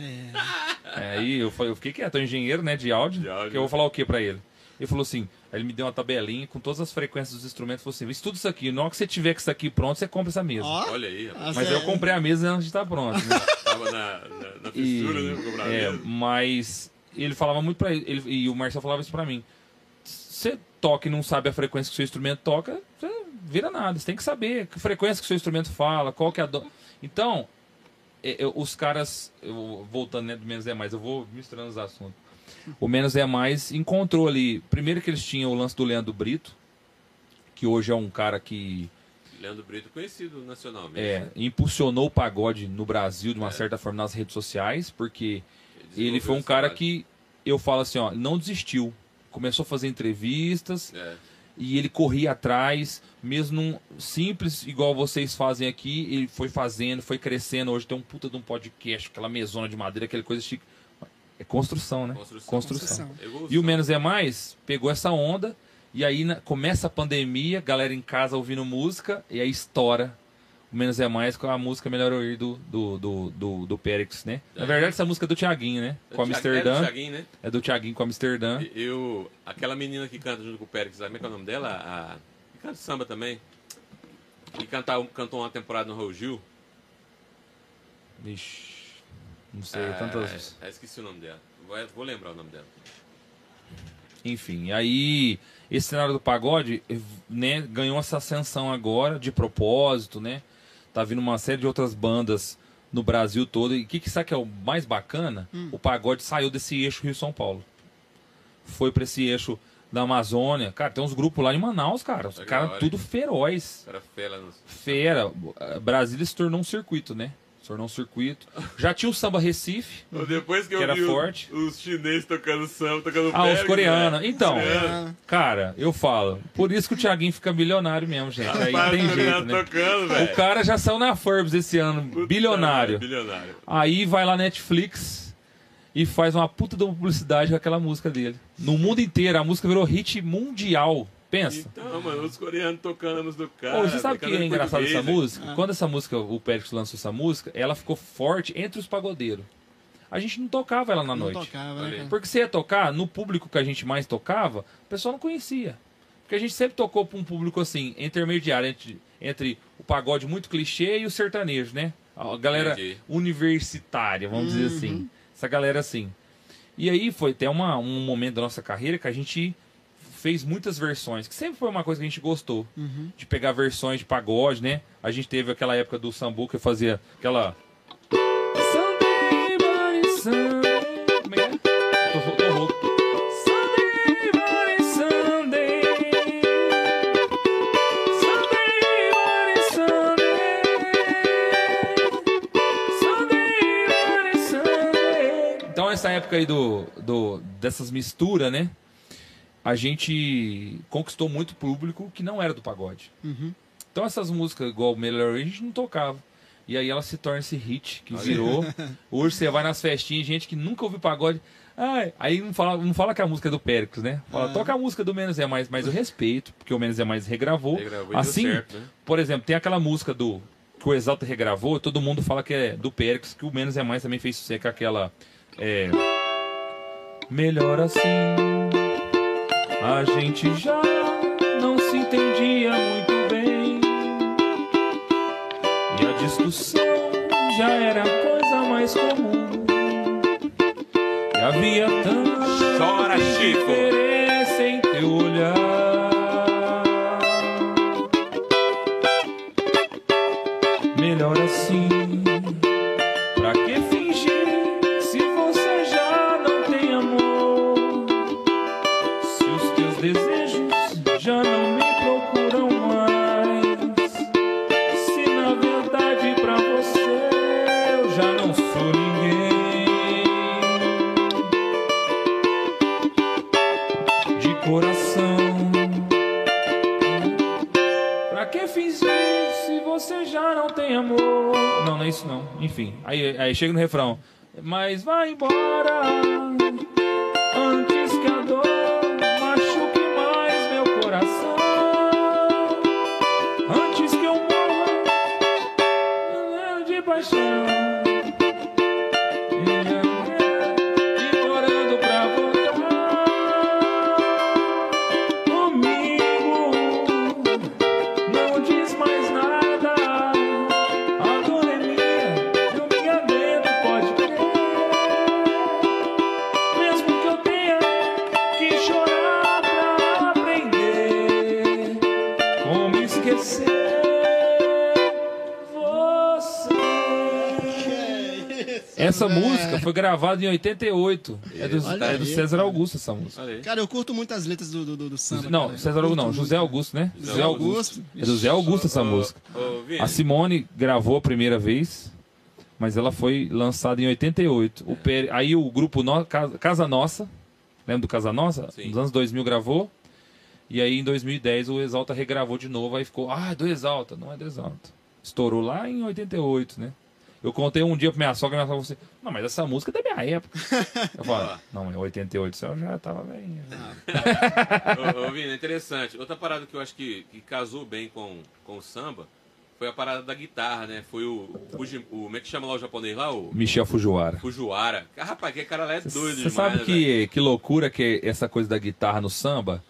É. É, aí eu, falei, eu fiquei quieto, eu engenheiro né, de áudio, De áudio, que eu vou né? falar o que pra ele? Ele falou assim, aí ele me deu uma tabelinha com todas as frequências dos instrumentos, falou assim, estuda isso aqui, na hora que você tiver com isso aqui pronto, você compra essa mesa. Ó, Olha aí, rapaz. Ah, Mas eu comprei a mesa antes de estar pronto, né? Tava na, na, na E, fissura, né? pra comprar é, mas ele falava muito pra ele, ele- e o Marcel falava isso pra mim. Você toca e não sabe a frequência que o seu instrumento toca, você vira nada. Você tem que saber que frequência que o seu instrumento fala, qual que é a do... Então, é, é, os caras, eu- voltando né, do menos é mais, eu vou misturando os assuntos. O menos é mais encontrou ali, primeiro que eles tinham o lance do Leandro Brito, que hoje é um cara que Leandro Brito, conhecido nacionalmente. é, impulsionou o pagode no Brasil de uma certa forma nas redes sociais, porque ele foi um cara que eu falo assim, ó, não desistiu. Começou a fazer entrevistas trabalho. E ele corria atrás, mesmo num simples igual vocês fazem aqui, ele foi fazendo, foi crescendo. Hoje tem um puta de um podcast, aquela mesona de madeira, aquela coisa chique. É construção, né? Construção. construção. Construção. E o Menos é Mais pegou essa onda, e aí na- começa a pandemia, galera em casa ouvindo música, e aí estoura o Menos é Mais com a música Melhor Ouvir do, do, do, do, do Périx, né? Na É. verdade, essa música é do Thiaguinho, né? É Com Amsterdã. É do Thiaguinho, né? É do Thiaguinho com Amsterdã. Eu, aquela menina que canta junto com o sabe como é que é o nome dela? A, que canta samba também. Que canta, cantou uma temporada no Raul Gil. Ixi, não sei, Ah, tantas. é, esqueci o nome dela. Vou, vou lembrar o nome dela. Enfim, aí esse cenário do pagode né, ganhou essa ascensão agora, de propósito, né? Tá vindo uma série de outras bandas no Brasil todo. E o que, que sabe que é o mais bacana? O pagode saiu desse eixo Rio-São Paulo. Foi pra esse eixo da Amazônia. Cara, tem uns grupos lá em Manaus, cara. Os Legal, caras tudo feroz. Era fera nos... Fera. Brasília se tornou um circuito, né? Tornou um circuito. Já tinha o samba Recife. Depois que eu Que era vi forte. os chineses tocando samba, tocando Ah, os coreanos. né? Então, Coreano. cara, eu falo. Por isso que o Thiaguinho fica milionário mesmo, gente. Aí Rapaz, tem jeito, né? tocando. O cara já saiu na Forbes esse ano, Puta bilionário. merda, Bilionário. Aí vai lá Netflix e faz uma puta de uma publicidade com aquela música dele. No mundo inteiro, a música virou hit mundial. Pensa. Então, mano, os coreanos tocando a música do cara. Ô, você sabe o que é em engraçado essa música? Quando essa música, o Pérez lançou essa música, ela ficou forte entre os pagodeiros. A gente não tocava ela na não noite. tocava, né? Porque você ia tocar, no público que a gente mais tocava, o pessoal não conhecia. Porque a gente sempre tocou para um público assim, intermediário, entre, entre o pagode muito clichê e o sertanejo, né? A galera Entendi. universitária, vamos dizer assim. Essa galera assim. E aí foi até uma, um momento da nossa carreira que a gente fez muitas versões, que sempre foi uma coisa que a gente gostou. De pegar versões de pagode, né? A gente teve aquela época do Sambu que fazia aquela. Sunday, Sunday. Como é que é? Tô, tô rouco. Sunday, Sunday. Sunday, Sunday. Sunday, Sunday. Então, essa época aí do, do, dessas misturas, né? A gente conquistou muito público que não era do pagode. Uhum. Então essas músicas igual Melhor a gente não tocava. E aí ela se torna esse hit que virou. Hoje você vai nas festinhas, gente que nunca ouviu pagode. Ai, aí não fala, não fala que a música é do Péricles, né? Fala, Ah. toca a música do Menos é Mais, mas eu respeito, porque o Menos é Mais regravou. Regravou assim, certo, né? por exemplo, tem aquela música do que o Exalta regravou, todo mundo fala que é do Péricles, que o Menos é Mais também fez sucesso com aquela. É, Melhor assim. A gente já não se entendia muito bem. E a discussão já era a coisa mais comum. E havia tanta Chora, Chico! É isso não. Enfim, aí, aí chega no refrão. Mas vai embora foi gravada em 88. É do, Olha é do César Augusto essa música. Cara, eu curto muito as letras do, do, do- do samba. Não, cara. César Augusto não, José. Augusto, né? José Augusto. É do Zé Augusto essa música. A Simone gravou a primeira vez, mas ela foi lançada em 88. O Aí o grupo no... Casa- Casa Nossa, lembra do Casa Nossa? Sim. Nos anos 2000 gravou. E aí em 2010 o Exalta regravou de novo, aí ficou, ah, é do Exalta, não é do Exalta. Estourou lá em 88, né? Eu contei um dia pra minha sogra e minha sogra falou assim, não, mas essa música é da minha época. Eu falei, não, em 88 você já tava velhinha. ô, ô, Vini, é interessante. Outra parada que eu acho que, que casou bem com, com o samba foi a parada da guitarra, né? Foi o, o. Como é que chama lá o japonês lá? O Michel Fujiwara. Fujiwara. Ah, rapaz, que cara lá é doido Você sabe né, velho? que, que loucura que é essa coisa da guitarra no samba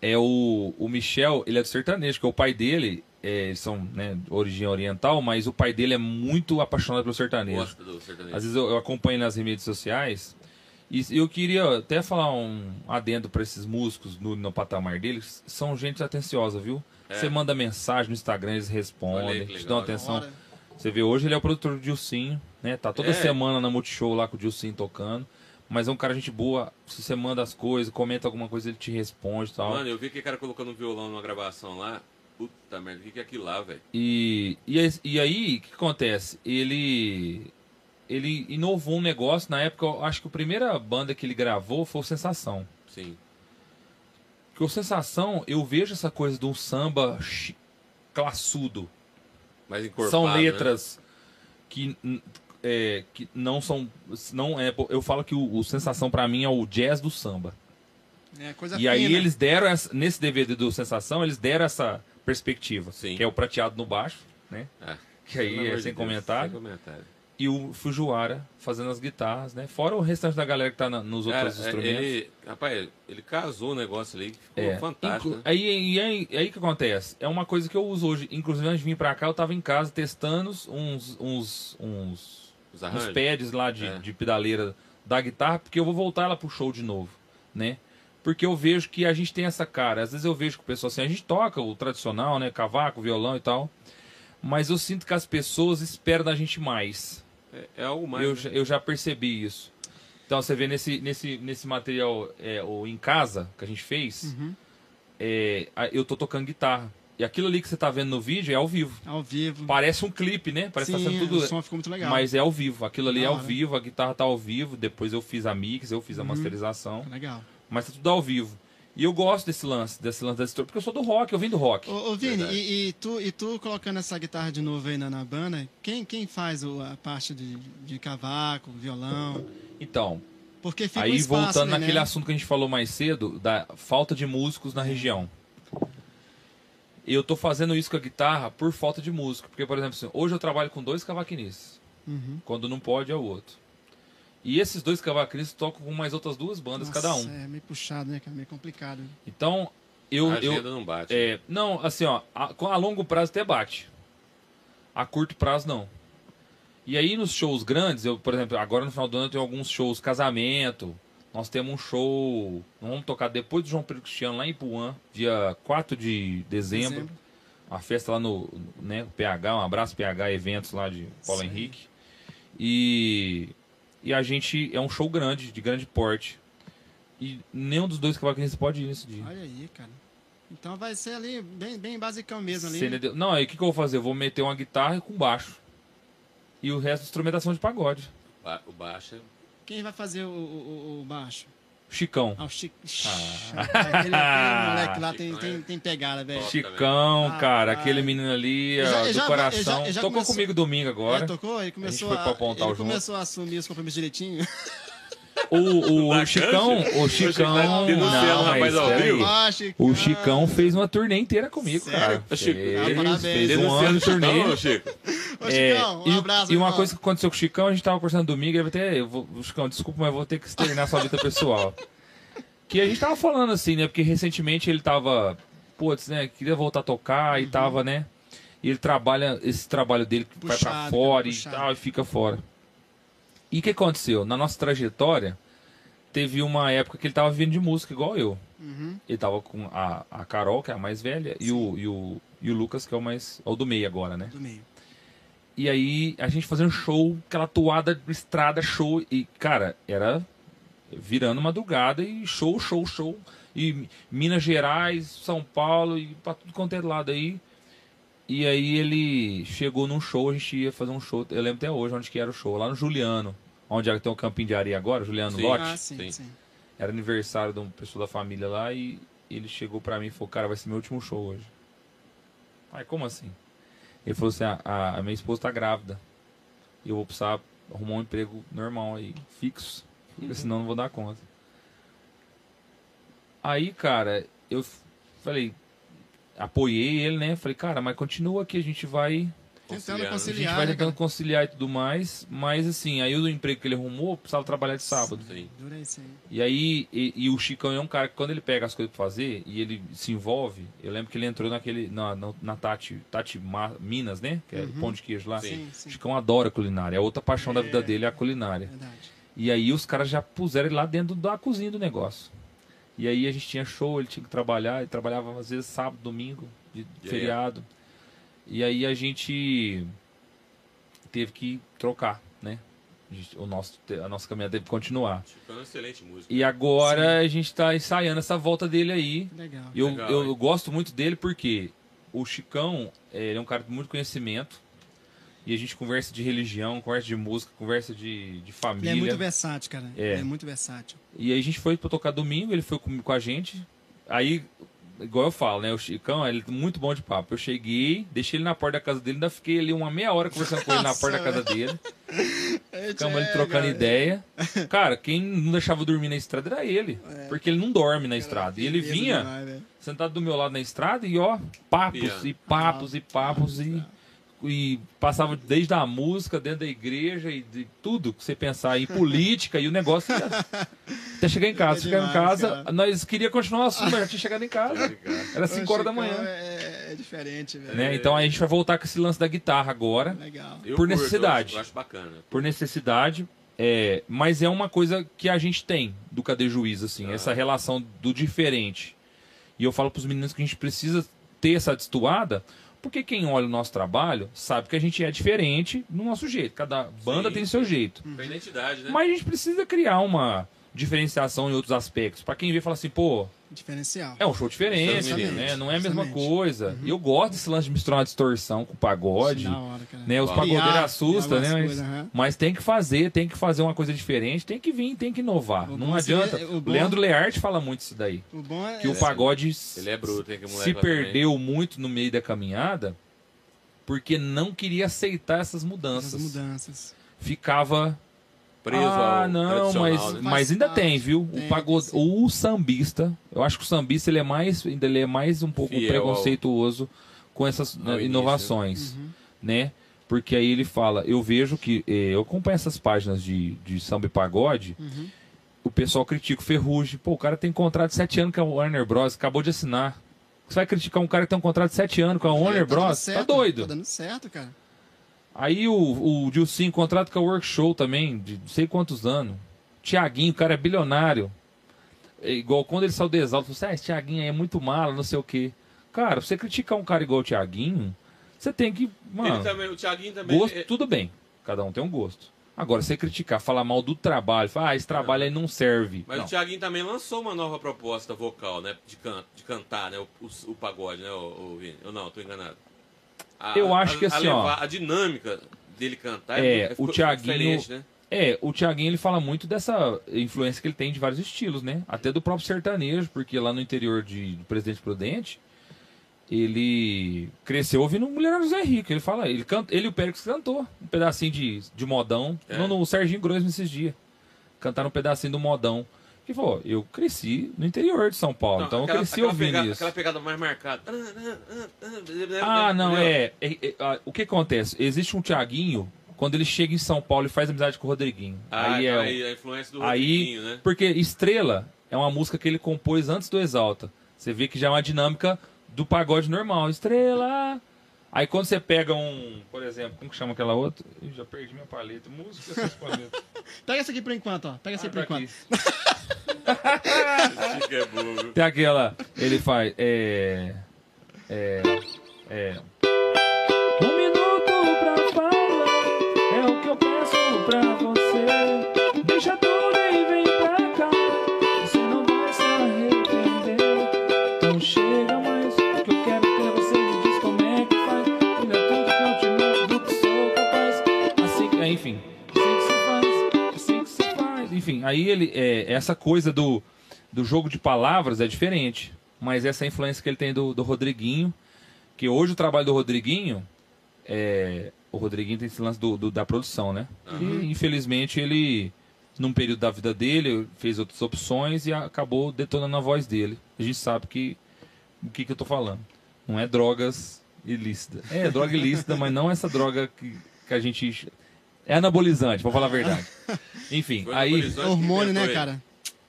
é o, o Michel, ele é do sertanejo, que o pai dele, é, eles são né, origem oriental, mas o pai dele é muito apaixonado pelo sertanejo. Gosta do sertanejo. Às vezes eu, eu acompanho nas redes sociais e eu queria até falar um adendo para esses músicos no, no patamar deles, são gente atenciosa, viu? É. Você manda mensagem no Instagram, eles respondem, que te dão atenção. Você vê, hoje ele é o produtor do Dilcinho, né? Tá toda É. semana na Multishow lá com o Dilcinho tocando. Mas é um cara gente boa. Se você manda as coisas, comenta alguma coisa, ele te responde e tal. Mano, eu vi aquele cara colocando um violão numa gravação lá. Puta merda, o que que é aquilo lá, velho? E, e, aí- e aí, o que acontece? Ele ele inovou um negócio. Na época, eu acho que a primeira banda que ele gravou foi o Sensação. Sim. Porque o Sensação, eu vejo essa coisa de um samba classudo. Mais encorpado, são né? letras que, n- é, que não são. Não é, eu falo que o, o Sensação pra mim é o jazz do samba. É coisa E aí fina. eles deram, essa, nesse DVD do Sensação, eles deram essa perspectiva. Sim. Que é o prateado no baixo, né? Ah, Que aí é de sem Deus, comentário. Sem comentário. E o Fujiwara fazendo as guitarras, né? Fora o restante da galera que tá na- nos Cara, outros é, instrumentos. ele, rapaz, ele casou o negócio ali, ficou É, fantástico. inclu- né? aí, aí, aí que acontece? É uma coisa que eu uso hoje. Inclusive, antes de vir pra cá, eu tava em casa testando uns, uns, uns, uns pads lá de, É. de pedaleira da guitarra, porque eu vou voltar ela pro show de novo, né? Porque eu vejo que a gente tem essa cara. Às vezes eu vejo que o pessoal assim, a gente toca o tradicional, né? Cavaco, violão e tal. Mas eu sinto que as pessoas esperam da gente mais. É, é algo mais. Eu, né? já- eu já percebi isso. Então você vê nesse, nesse, nesse material é, o em casa que a gente fez, Uhum. é, eu tô tocando guitarra. E aquilo ali que você tá vendo no vídeo é ao vivo. Ao vivo. Parece um clipe, né? Parece que Sim, tá sendo tudo. o som ficou muito legal. Mas é ao vivo. Aquilo ali é ao vivo, a guitarra tá ao vivo. Depois eu fiz a mix, eu fiz a Uhum. masterização. Legal. Mas tá tudo ao vivo. E eu gosto desse lance, desse lance da história, porque eu sou do rock, eu vim do rock. Ô, ô Vini, e, e tu, e tu colocando essa guitarra de novo aí na, na banda, quem, quem faz o- a parte de, de cavaco, violão? Então, Porque fica um Aí espaço voltando ali, naquele né? assunto que a gente falou mais cedo, da falta de músicos na região. Eu tô fazendo isso com a guitarra por falta de músico. Porque, por exemplo, assim, hoje eu trabalho com dois cavaquinistas. Uhum. Quando não pode, é o outro. E esses dois cavaquinistas tocam com mais outras duas bandas Nossa, cada um. É meio puxado, né? cara? Meio complicado. Então, eu. a eu agenda não bate. é, não, assim, ó, a, com- a longo prazo até bate. A curto prazo, não. E aí nos shows grandes, eu, por exemplo, agora no final do ano eu tenho alguns shows, casamento. Nós temos um show. Nós vamos tocar depois do João Pedro Cristiano lá em Puan, dia 4 de dezembro. Dezembro. Uma festa lá no né, PH, um abraço PH Eventos lá de Paulo Sim. Henrique. E, e a gente é um show grande, de grande porte. E nenhum dos dois cavaquinistas pode ir nesse dia. Olha aí, cara. Então vai ser ali bem, bem basicão mesmo ali. Não, aí o que, que eu vou fazer? Eu vou meter uma guitarra com baixo. E o resto instrumentação de pagode. Ba- O baixo é Quem vai fazer o, o- o baixo? Chicão. Ah, o Chico. Aquele, aquele moleque lá tem, Chicão tem, é- tem pegada, velho. Chicão, Ah, cara, ah, aquele menino ali, já- do já- coração. já- Tocou começou- comigo domingo agora. É, tocou, ele começou a, Pontal ele junto. começou a assumir os compromissos direitinho. O, o, Da Chicão, o Ô, Chicão. Tá denunciando Não, o rapaz mas ao vivo? Ah, Chicão. O Chicão fez uma turnê inteira comigo, Sério? cara. Ô, Chico, Fez, ah, parabéns. fez um ano Denunciando de turnê. Chicão, Chico. Ô, É, Chicão, um e, abraço. e uma irmão. coisa que aconteceu com o Chicão, a gente tava conversando domingo, eu até. Eu vou, Chicão, desculpa, mas eu vou ter que externar sua vida pessoal. Que a gente tava falando assim, né? Porque recentemente ele tava. Putz, né? Queria voltar a tocar Uhum. e tava, né? E ele trabalha, esse trabalho dele que vai pra Puxado, fora cara, e puxado. tal, e fica fora. E o que aconteceu? Na nossa trajetória, teve uma época que ele tava vindo de música, igual eu. Uhum. Ele tava com a, a Carol, que é a mais velha, e o, e, o, e o Lucas, que é o mais. É o do meio agora, né? Do meio. E aí a gente fazendo show, aquela toada, estrada, show. E, cara, era virando madrugada e show, show, show. E Minas Gerais, São Paulo e pra tudo quanto é lado aí. E aí ele chegou num show, a gente ia fazer um show, eu lembro até hoje onde que era o show, lá no Juliano, onde é que tem o campinho de areia agora, Juliano Sim. Lote. Ah, sim, Sim. sim. Era aniversário de uma pessoa da família lá e ele chegou pra mim e falou, cara, vai ser meu último show hoje. Aí, como assim? Ele falou assim, a, a- a minha esposa tá grávida. E eu vou precisar arrumar um emprego normal aí, fixo. Porque senão eu não vou dar conta. Aí, cara, eu falei, apoiei ele, né? Falei, cara, mas continua aqui, a gente vai Tentando Conciliando. a gente conciliar. vai né, tentando conciliar e tudo mais, mas assim, aí o emprego que ele arrumou precisava trabalhar de sábado. Sim. Dura isso aí. E aí, e, e o Chicão é um cara que quando ele pega as coisas pra fazer e ele se envolve, eu lembro que ele entrou naquele, na, na, na Tati, Tati Ma- Minas, né? Que é o pão de queijo lá. Sim. Sim. Chicão adora culinária, é outra paixão da É. vida dele é a culinária. Verdade. E aí os caras já puseram ele lá dentro da cozinha do negócio. E aí a gente tinha show, ele tinha que trabalhar, ele trabalhava às vezes sábado, domingo, de E aí, feriado. E aí a gente teve que trocar, né? Gente- o nosso, a nossa caminhada teve que continuar. Chicão é um excelente músico. E agora a gente tá ensaiando essa volta dele aí. Legal. Eu, Legal, eu hein? gosto muito dele porque o Chicão eh, ele é um cara de muito conhecimento. E a gente conversa de religião, conversa de música, conversa de, de Ele família. é muito versátil, cara. É. Ele é muito versátil. E aí a gente foi pra tocar domingo, ele foi com, com a gente. Aí, igual eu falo, né? O Chicão, ele é muito bom de papo. Eu cheguei, deixei ele na porta da casa dele, ainda fiquei ali uma meia hora conversando com ele na porta da casa dele. É, Ficamos ali trocando ideia. Cara, quem não deixava dormir na estrada era ele. Porque ele não dorme na estrada. E ele vinha sentado do meu lado na estrada e ó, papos Piano. e papos e papos e, e passava desde a música, dentro da igreja e de tudo que você pensar em política e o negócio ia- até chegar em casa. É Chegar em casa, cara. nós queria continuar o assunto, mas já tinha chegado em casa. Era 5 horas da manhã. É, é diferente, velho. Né? Então aí a gente vai voltar com esse lance da guitarra agora Legal. Eu Por curto, necessidade. Eu acho, eu acho bacana. por necessidade, é, mas é uma coisa que a gente tem do Cadê Juiz, assim, Ah. essa relação do diferente. E eu falo pros meninos que a gente precisa ter essa destoada, porque quem olha o nosso trabalho sabe que a gente é diferente no nosso jeito. Cada banda Sim, tem seu jeito. Pra identidade, né? Mas a gente precisa criar uma diferenciação em outros aspectos. Pra quem vê e fala assim, pô, Diferencial. é um show diferente, Exatamente. né? Não é a mesma Exatamente. coisa. E eu gosto desse lance de misturar uma distorção com pagode. Da hora, cara. Né, os Criar pagodeiros assustam, né? Mas, aham. mas tem que fazer, tem que fazer uma coisa diferente, tem que vir, tem que inovar. O não bom adianta. o O bom- Leandro Learte fala muito isso daí. O bom é. Que o é- pagode Ele é bruto, hein? Que se lá também. perdeu muito no meio da caminhada porque não queria aceitar essas mudanças. essas mudanças. Ficava. Preso ah, ao não, tradicional, mas, né? mas ainda tem, viu? parte, o, pagode, tem, o sambista, eu acho que o sambista ele é mais, ainda ele é mais um pouco Fiel ao- preconceituoso com essas né, início, inovações, Uhum. né? Porque aí ele fala, eu vejo que eh, eu acompanho essas páginas de, de samba e pagode, Uhum. o pessoal critica o Ferrugem. Pô, o cara tem contrato de 7 anos com a Warner Bros. Acabou de assinar. Você vai criticar um cara que tem um contrato de 7 anos com a Warner Tá Bros? certo, tá doido. Tá dando certo, cara. Aí o, o Dilcinho, contrato com a Workshow também, de não sei quantos anos. Tiaguinho, o cara é bilionário. É igual quando ele saiu do Exalto, falou assim, ah, esse Tiaguinho aí é muito mala, não sei o quê. Cara, você criticar um cara igual o Tiaguinho, você tem que, mano, Ele também, o Thiaguinho também. gosto, é- tudo bem. Cada um tem um gosto. Agora, você criticar, falar mal do trabalho, falar, ah, esse trabalho aí não serve. Mas Não. o Thiaguinho também lançou uma nova proposta vocal, né? De, can, de cantar, né? O, o, o pagode, né, o, Vini? Eu não, tô enganado. A- Eu a- acho que a assim, ó. levar- A dinâmica dele cantar É, muito- o ficou Thiaguinho- né? É, o Tiaguinho ele fala muito dessa influência que ele tem de vários estilos, né? Até do próprio sertanejo, porque lá no interior de, do Presidente Prudente, ele cresceu ouvindo Mulher José Rico. Ele fala, ele, canta, ele e o Pérez cantou um pedacinho de, de modão É. no, no Serginho Grosso esses dias. Cantaram um pedacinho do modão. Que falou, eu cresci no interior de São Paulo, Não, então eu aquela- cresci aquela ouvindo pegada, isso. Aquela pegada mais marcada. Ah, não, Entendeu? é. é, é, ah, o que acontece? Existe um Tiaguinho, quando ele chega em São Paulo e faz amizade com o Rodriguinho. Ah, aí é. aí a influência do Aí, Rodriguinho, né? porque Estrela é uma música que ele compôs antes do Exalta. Você vê que já é uma dinâmica do pagode normal. Estrela. Aí quando você pega um, por exemplo, como que chama aquela outra? Ih, já perdi minha paleta. Música, essas paletas. Pega essa aqui por enquanto, ó. Pega essa Ah, aí por tá enquanto. Chico é bobo. Tem aquela, ele faz, é, é, é. Um minuto pra falar, é o que eu peço pra você. Deixa tudo Enfim, aí ele, é, essa coisa do do jogo de palavras é diferente. Mas essa influência que ele tem do, do Rodriguinho, que hoje o trabalho do Rodriguinho é. O Rodriguinho tem esse lance do, do- da produção, né? E infelizmente ele, num período da vida dele, fez outras opções e acabou detonando a voz dele. A gente sabe que. O que, que eu tô falando? Não é drogas ilícitas. É, droga ilícita, mas não essa droga que, que a gente. É anabolizante, vou falar a verdade. Enfim, Foi aí. anabolizante. É hormônio, né, inventou cara?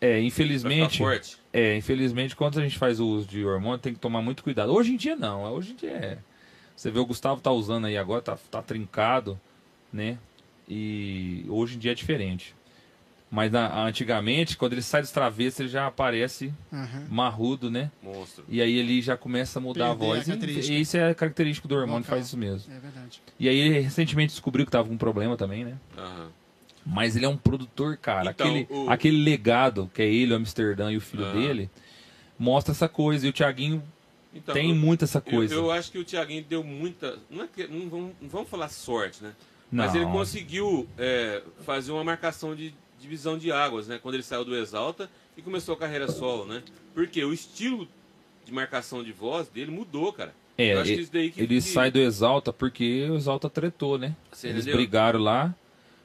É, Pra ficar infelizmente. forte. É, infelizmente, quando a gente faz o uso de hormônio, tem que tomar muito cuidado. Hoje em dia não, hoje em dia é. Você vê o Gustavo tá usando aí agora, tá, tá trincado, né? E hoje em dia é diferente. Mas na- antigamente, quando ele sai dos travessos, ele já aparece Aham. marrudo, né? Monstro. E aí ele já começa a mudar a Perder a voz. E, característica. e isso é característico do hormônio, Vocal. faz isso mesmo. É verdade. E aí ele recentemente descobriu que tava com um problema também, né? Aham. Mas ele é um produtor, cara. Então, aquele, o- aquele legado que é ele, o Amsterdã e o filho Aham. dele, mostra essa coisa. E o Thiaguinho Então, tem eu- muito essa eu- coisa. Eu, acho que o Thiaguinho deu muita. Não, é que, não, vamos, não vamos falar sorte, né? Mas Não. ele conseguiu é, fazer uma marcação de divisão de águas, né? Quando ele saiu do Exalta e começou a carreira solo, né? Porque o estilo de marcação de voz dele mudou, cara. É, eu acho que ele, isso daí que. ele que- sai do Exalta porque o Exalta tretou, né? Você Eles entendeu? brigaram lá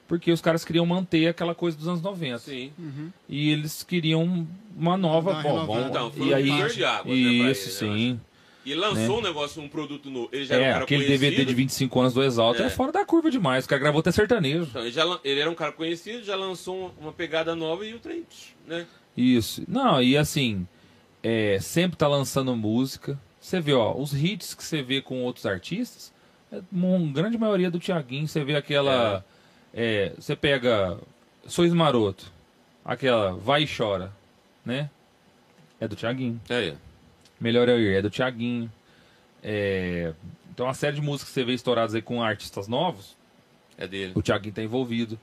porque os caras queriam manter aquela coisa dos anos 90. Sim. Uhum. E eles queriam uma nova. Uma Bom, vamos- Então, foi e um aí, de águas, né, pra isso, ele, eu sim. E lançou um negócio, um produto novo. Ele já era um É, cara aquele conhecido. DVD de 25 anos do Exalta é. É. fora da curva demais. O cara gravou até sertanejo. Então, ele, já, ele era um cara conhecido, já lançou uma, pegada nova e o trem, né? Isso. Não, e assim, é, sempre tá lançando música. Você vê, ó, os hits que você vê com outros artistas, é uma grande maioria do Tiaguinho. Você vê aquela. é, você pega Sois Maroto, aquela Vai e Chora, né? É do Tiaguinho. É, Melhor Eu Ir, é do Tiaguinho. É, então, uma série de músicas que você vê estouradas aí com artistas novos, é dele. o Thiaguinho tá envolvido.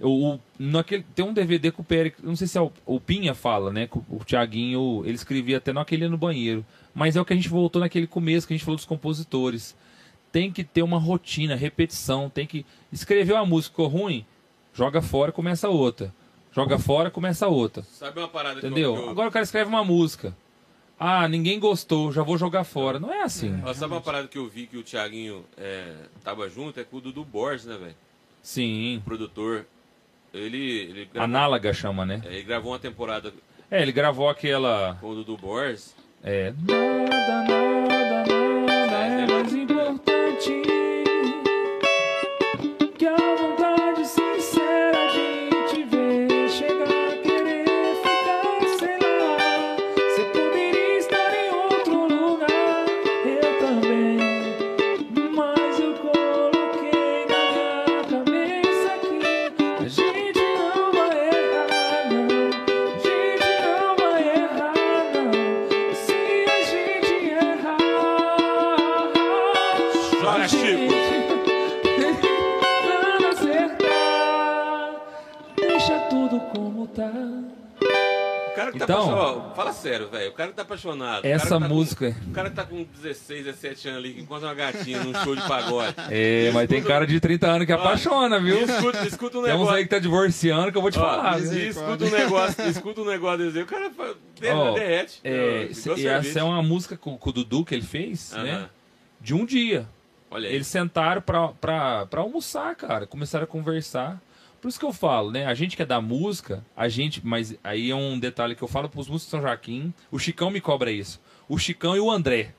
O, o- naquele, tem um DVD que o Pérez, não sei se é o, o Pinha fala, né? Que o, o Thiaguinho, ele escrevia até naquele no banheiro. Mas é o que a gente voltou naquele começo, que a gente falou dos compositores. Tem que ter uma rotina, repetição, tem que... Escrever uma música ficou ruim, joga fora, começa outra. Joga fora, começa outra. Sabe uma parada que eu- Entendeu? eu, Agora o cara escreve uma música. Ah, ninguém gostou, já vou jogar fora. Não é assim. Ó, sabe uma parada que eu vi que o Thiaguinho é, tava junto? É com o Dudu Borges, né, velho? Sim. Produtor. Ele, ele, gravou, Análoga chama, né? é, ele gravou uma temporada É, ele gravou aquela... com o Dudu Borges. É. Nada, nada, nada é mais importante Chora, Chico. vai acertar. Deixa tudo como tá. O cara que tá Então- apaixonado. Fala sério, velho. O cara que tá apaixonado. o Essa cara que tá com- música- o cara que tá com 16, 17 anos ali, que encontra uma gatinha num show de pagode. É, mas tem cara de 30 anos que apaixona, viu? E escuta, escuta um Tem uns negócio. aí que tá divorciando que eu vou te Ó, falar. e viu? escuta um negócio, escuta um negócio desse aí, o cara fa- Ó, derrete. É, Igual e essa cerveja. é uma música com, com o Dudu que ele fez, Aham. né? De um dia. Olha aí. Eles sentaram pra, pra, pra almoçar, cara. Começaram a conversar. Por isso que eu falo, né? A gente que é da música, a gente. Mas aí é um detalhe que eu falo pros músicos de São Joaquim. O Chicão me cobra isso. O Chicão e o André.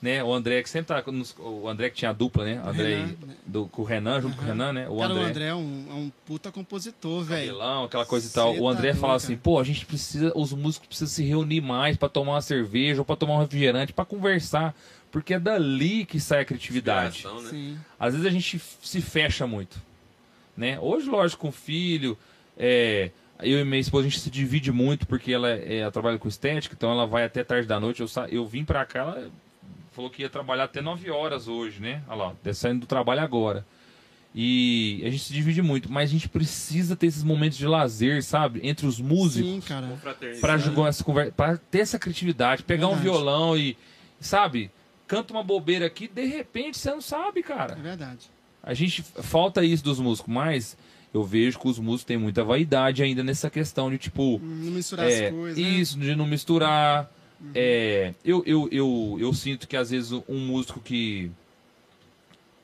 Né? O André que sempre tá. nos- o André que tinha a dupla, né? O André Renan, e- né? do, com o Renan, junto com o Renan, né? O cara, André. o André é um, é um puta compositor, velho. aquela coisa e tal. Cê O André tá fala assim, pô, a gente precisa, os músicos precisam se reunir mais pra tomar uma cerveja ou pra tomar um refrigerante, pra conversar, porque é dali que sai a criatividade. Né? Às vezes a gente se fecha muito, né? Hoje, lógico, com filho, é, eu e minha esposa a gente se divide muito porque ela, é, ela trabalha com estética, então ela vai até tarde da noite. Eu, sa- eu vim pra cá, ela falou que ia trabalhar até 9 horas hoje, né? Olha lá, tá saindo do trabalho agora. E a gente se divide muito, mas a gente precisa ter esses momentos de lazer, sabe? Entre os músicos. Sim, cara. Pra jogar essa conversa, para ter essa criatividade, pegar um Verdade. violão e, sabe, canta uma bobeira aqui, de repente você não sabe, É cara. verdade. A gente falta isso dos músicos, mas eu vejo que os músicos têm muita vaidade ainda nessa questão de tipo, Não misturar é, as coisas, né? isso de não misturar. É, eu, eu, eu, eu sinto que às vezes um músico que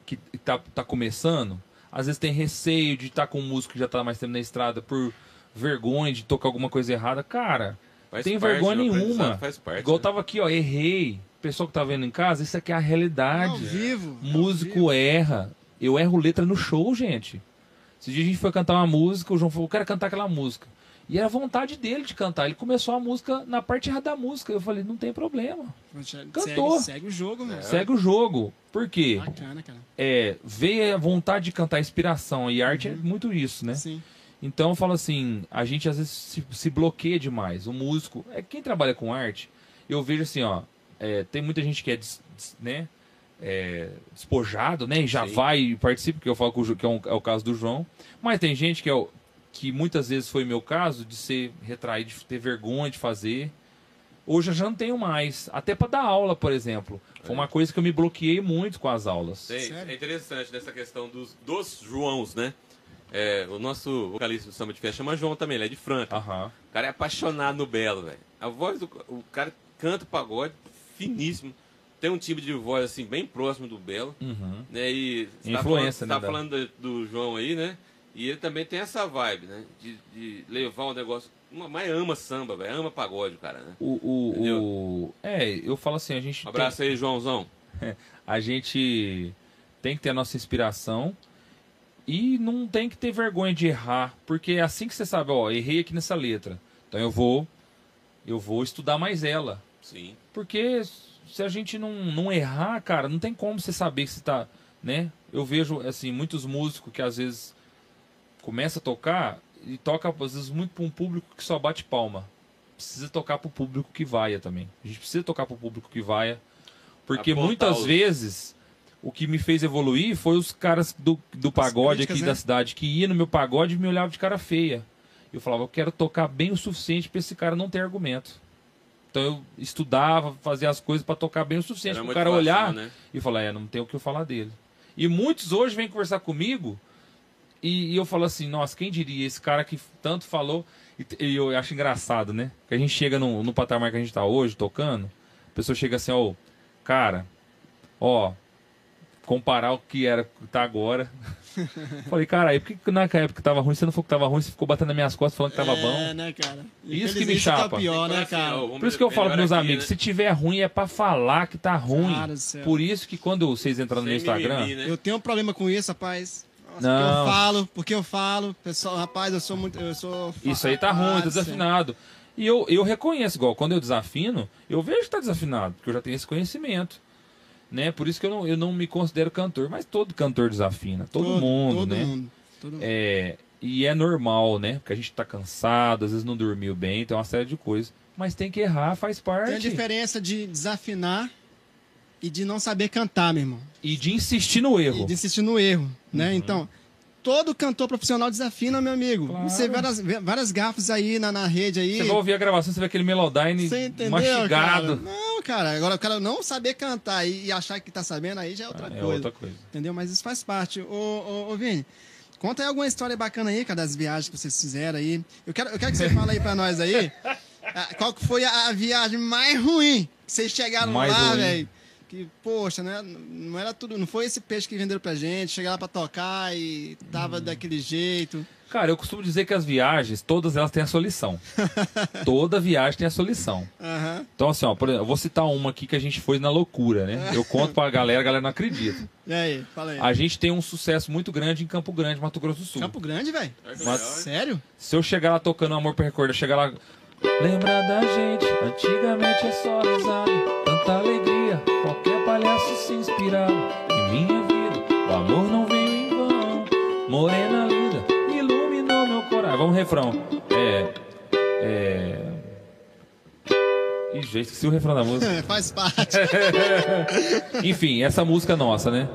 que tá, tá começando, às vezes tem receio de estar com um músico que já tá mais tempo na estrada por vergonha de tocar alguma coisa errada. Cara, Faz tem parte vergonha nenhuma. Faz parte. Igual né? tava aqui, ó, errei. Pessoal que tá vendo em casa, isso aqui é a realidade. vivo. ao Músico vivo. erra. Eu erro letra no show, gente. Esse dia a gente foi cantar uma música, o João falou, eu quero cantar aquela música. E era vontade dele de cantar. Ele começou a música na parte errada da música. Eu falei, não tem problema. Segue, Cantou. segue o jogo, velho. Segue o jogo. Por quê? Bacana, cara. É, veio a vontade de cantar, a inspiração. E arte é muito isso, né? Sim. Então eu falo assim, a gente às vezes se, se bloqueia demais. O músico, é quem trabalha com arte, eu vejo assim, ó, é, tem muita gente que é, des- des- né, é, despojado, né, e já Sim. vai e participa, que eu falo que, o Ju- que é, um- é o caso do João. Mas tem gente que é o que muitas vezes foi meu caso de ser retraído, de ter vergonha de fazer. Hoje eu já não tenho mais, até para dar aula, por exemplo. Foi uma coisa que eu me bloqueei muito com as aulas. É interessante nessa questão dos, dos Joãos, né? É, o nosso vocalista do samba de festa chama João também, ele é de Franca. Aham. O cara é apaixonado no Belo, velho. A voz do o cara canta pagode finíssimo. Tem um timbre de voz assim bem próximo do Belo, Uhum. né? E você Influência, tá né, falando, da- tá falando do, do João aí, né? E ele também tem essa vibe, né? De, de levar o negócio. Mas ama samba, velho. Ama pagode, cara, né? O, o, o- É, eu falo assim, a gente. Um abraço aí, Joãozão. tem- a gente tem que ter a nossa inspiração e não tem que ter vergonha de errar. Porque é assim que você sabe, ó, errei aqui nessa letra. Então eu vou. Eu vou estudar mais ela. Sim. Porque se a gente não, não errar, cara, não tem como você saber que você tá, né? Eu vejo, assim, muitos músicos que às vezes começa a tocar e toca, às vezes, muito para um público que só bate palma. Precisa tocar para o público que vaia também. A gente precisa tocar para o público que vaia. Porque Apontar muitas os- vezes o que me fez evoluir foi os caras do, do pagode críticas, aqui né? da cidade que ia no meu pagode e me olhava de cara feia. Eu falava, eu quero tocar bem o suficiente para esse cara não ter argumento. Então eu estudava, fazia as coisas para tocar bem o suficiente para o cara motivação, olhar né? e falar, é, não tem o que eu falar dele. E muitos hoje vêm conversar comigo e, e eu falo assim, nossa, quem diria, esse cara que tanto falou, e, e eu acho engraçado, né? Que a gente chega no, no patamar que a gente tá hoje, tocando, a pessoa chega assim, ó, cara, ó, comparar o que era, que tá agora. Falei, cara, aí por que que na época que tava ruim, você não falou que tava ruim, você ficou batendo nas minhas costas falando que tava é, bom? né, cara? Isso que me tá chapa. pior, Tem né, assim, cara? vamos Por isso que eu falo pros meus aqui, amigos, né? se tiver ruim é pra falar que tá ruim. Cara. Por isso que quando vocês entram no meu Sem Instagram, mimimi, né? Eu tenho um problema com isso, rapaz. Nossa, Não. Porque eu falo, porque eu falo. Pessoal, rapaz, eu sou muito. Eu sou. Isso aí tá ruim, tá desafinado. E eu, eu reconheço, igual, quando eu desafino, eu vejo que tá desafinado, porque eu já tenho esse conhecimento. Né? Por isso que eu não, eu não me considero cantor, mas todo cantor desafina, todo, mundo, todo né? Mundo, todo mundo. É, e é normal, né? Porque a gente tá cansado, às vezes não dormiu bem, tem uma série de coisas. Mas tem que errar, faz parte. Tem a diferença de desafinar e de não saber cantar, meu irmão. E de insistir no E erro. de insistir no erro, né? Uhum. Então, todo cantor profissional desafina, meu amigo. Claro. Você vê várias, várias gafas aí na, na rede aí. Você vai ouvir a gravação, você vê aquele Melodyne entendeu, mastigado. cara? Não, cara. Agora o cara não saber cantar e, e achar que tá sabendo aí já é outra É coisa. outra coisa. Entendeu? Mas isso faz parte. Ô, ô, ô Vini, conta aí alguma história bacana aí, cara, das viagens que vocês fizeram aí. Eu quero, eu quero que você fale aí pra nós aí. ah, Qual que foi a, a viagem mais ruim que vocês chegaram Mais lá, velho? Que, poxa, né? Não era tudo. Não foi esse peixe que venderam pra gente. Chegar lá pra tocar e tava Hum. daquele jeito. Cara, eu costumo dizer que as viagens, todas elas têm a sua lição. Toda viagem tem a sua lição. Aham. Então, assim, ó, por exemplo, eu vou citar uma aqui que a gente foi na loucura, né? Eu conto pra galera, a galera não acredita. E aí, fala aí. A gente tem um sucesso muito grande em Campo Grande, Mato Grosso do Sul. Campo Grande, velho? Mas-? Sério? Se eu chegar lá tocando Amor pra Recordar, chegar lá. Lembra da gente, antigamente é só risada, tanta alegria, qualquer palhaço se inspirava. Em minha vida, o amor não veio em vão. Morena linda, iluminou meu coração. Vamos refrão. É. É. Ih, já esqueci o refrão da música. Faz parte. Enfim, essa música nossa, né?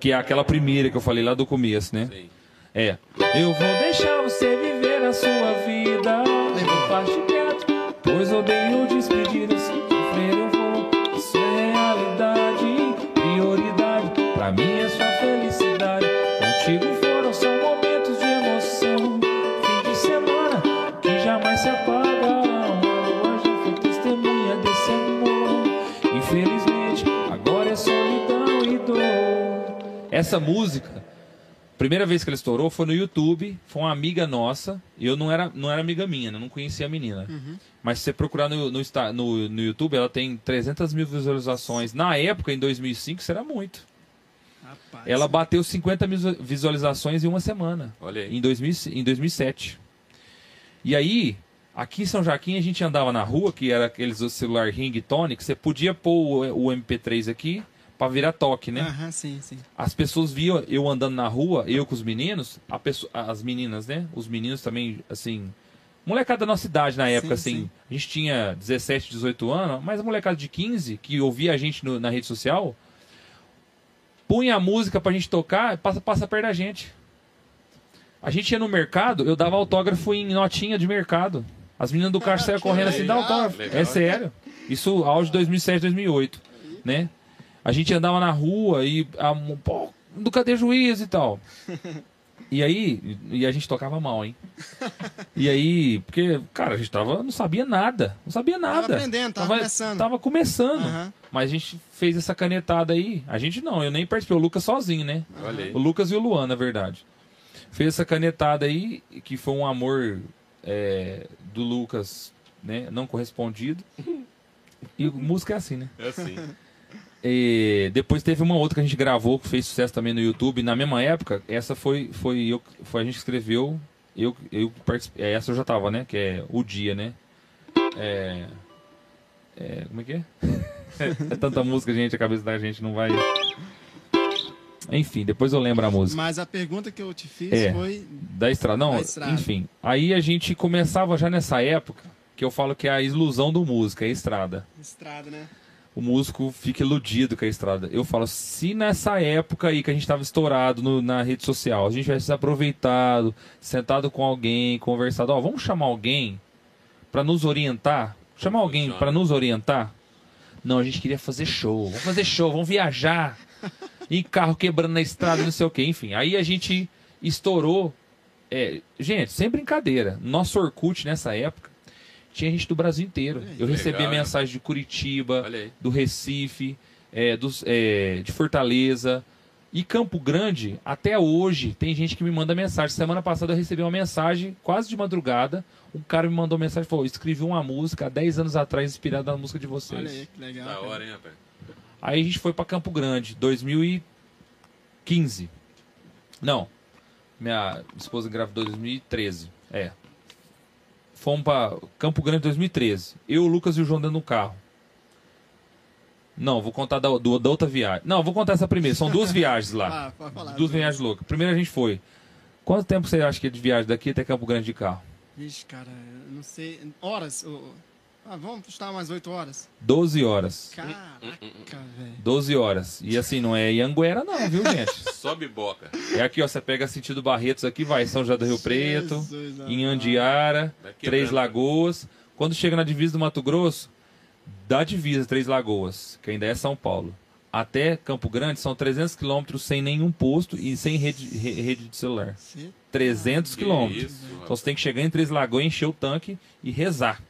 Que é aquela primeira que eu falei lá do começo, né? Sim. É. Eu vou deixar você viver a sua vida. Levou. Parte pois odeio despedidas. Sofrer eu vou. Isso é realidade, prioridade. Pra mim é sua felicidade. Contigo foram só momentos de emoção. Fim de semana que jamais se apagarão. A lua já foi testemunha desse amor. Infelizmente, agora é solidão e dor. Essa música. Primeira vez que ela estourou foi no YouTube, foi uma amiga nossa, e eu não era, não era amiga minha, né? não conhecia a menina. Mas se você procurar no, no, no, no YouTube, ela tem 300 mil visualizações. Na época, em 2005, isso era muito. Rapaz. Ela bateu 50 mil visualizações em uma semana, Olha aí. em, 2000, em 2007. E aí, aqui em São Joaquim, a gente andava na rua, que era aqueles celular ring tone, que você podia pôr o, o MP3 aqui pra virar toque, né? Aham, sim, sim. As pessoas viam eu andando na rua, eu com os meninos, a pessoa, as meninas, né? Os meninos também, assim. Molecada da nossa idade na época, Sim, assim. sim. A gente tinha 17, 18 anos, mas a molecada de 15 que ouvia a gente no- na rede social, punha a música pra gente tocar, passa, passa perto da gente. A gente ia no mercado, eu dava autógrafo em notinha de mercado. As meninas do caixa saíam Que correndo assim, dá autógrafo. legal. É sério. Isso auge 2007, 2008, né? A gente andava na rua e a, pô, do cadê juiz e tal. E aí, e a gente tocava mal, hein? E aí, porque, cara, a gente tava, não sabia nada, não sabia nada. aprendendo, tava começando. Tava começando. Aham. Mas a gente fez essa canetada aí. A gente não, eu nem participei, o Lucas sozinho, né? Aí. O Lucas e o Luan, na verdade. Fez essa canetada aí, que foi um amor é, do Lucas, né? Não correspondido. E música é assim, né? É assim. E depois teve uma outra que a gente gravou, que fez sucesso também no YouTube. Na mesma época, essa foi, foi, eu, foi a gente que escreveu. Eu, eu participei. é, Essa eu já tava, né? Que é O Dia, né? É. é como é que é? é tanta música, gente, a cabeça da gente não vai. Enfim, depois eu lembro a música. Mas a pergunta que eu te fiz É. foi. Da estrada. Não, Da estrada. enfim. Aí a gente começava já nessa época, que eu falo que é a ilusão do músico, é a estrada. Estrada, né? O músico fica iludido com a estrada. Eu falo, se nessa época aí que a gente tava estourado no- na rede social, a gente tivesse aproveitado, sentado com alguém, conversado, ó, vamos chamar alguém pra nos orientar? Chamar alguém pra nos orientar? Não, a gente queria fazer show. Vamos fazer show, vamos viajar. E carro quebrando na estrada, não sei o que. Enfim, aí a gente estourou. É, gente, sem brincadeira. Nosso Orkut nessa época tinha gente do Brasil inteiro. Eu Legal, hein? mensagem de Curitiba, do Recife, é, dos, é, de Fortaleza. E Campo Grande, até hoje, tem gente que me manda mensagem. Semana passada eu recebi uma mensagem, quase de madrugada. Um cara me mandou mensagem e falou: escrevi uma música há 10 anos atrás, inspirada na música de vocês. Olha aí, que legal. Da hora, hein, rapaz? Aí a gente foi pra Campo Grande, 2015. Não. Minha esposa engravidou em 2013. É. Fomos pra Campo Grande 2013. Eu, o Lucas e o João dentro do carro. Não, vou contar da, do- da outra viagem. Não, vou contar essa primeira. São duas viagens lá. Ah, pode falar. duas viagens loucas. Primeiro a gente foi. Quanto tempo você acha que é de viagem daqui até Campo Grande de carro? Vixe, cara, eu não sei. Horas? Ah, vamos chutar umas 8 horas? 12 horas. Caraca, velho. 12 horas. E assim, não é Ianguera não, viu, gente? só biboca. É aqui, ó, você pega sentido Barretos aqui, vai São José do Rio Preto, Jesus em amado. Andiara, Vai quebrando. Três Lagoas. Quando chega na divisa do Mato Grosso, da divisa Três Lagoas, que ainda é São Paulo, até Campo Grande são 300 quilômetros sem nenhum posto e sem rede, re- rede de celular. Cê- 300 Que quilômetros. Então você tem que chegar em Três Lagoas, encher o tanque e rezar.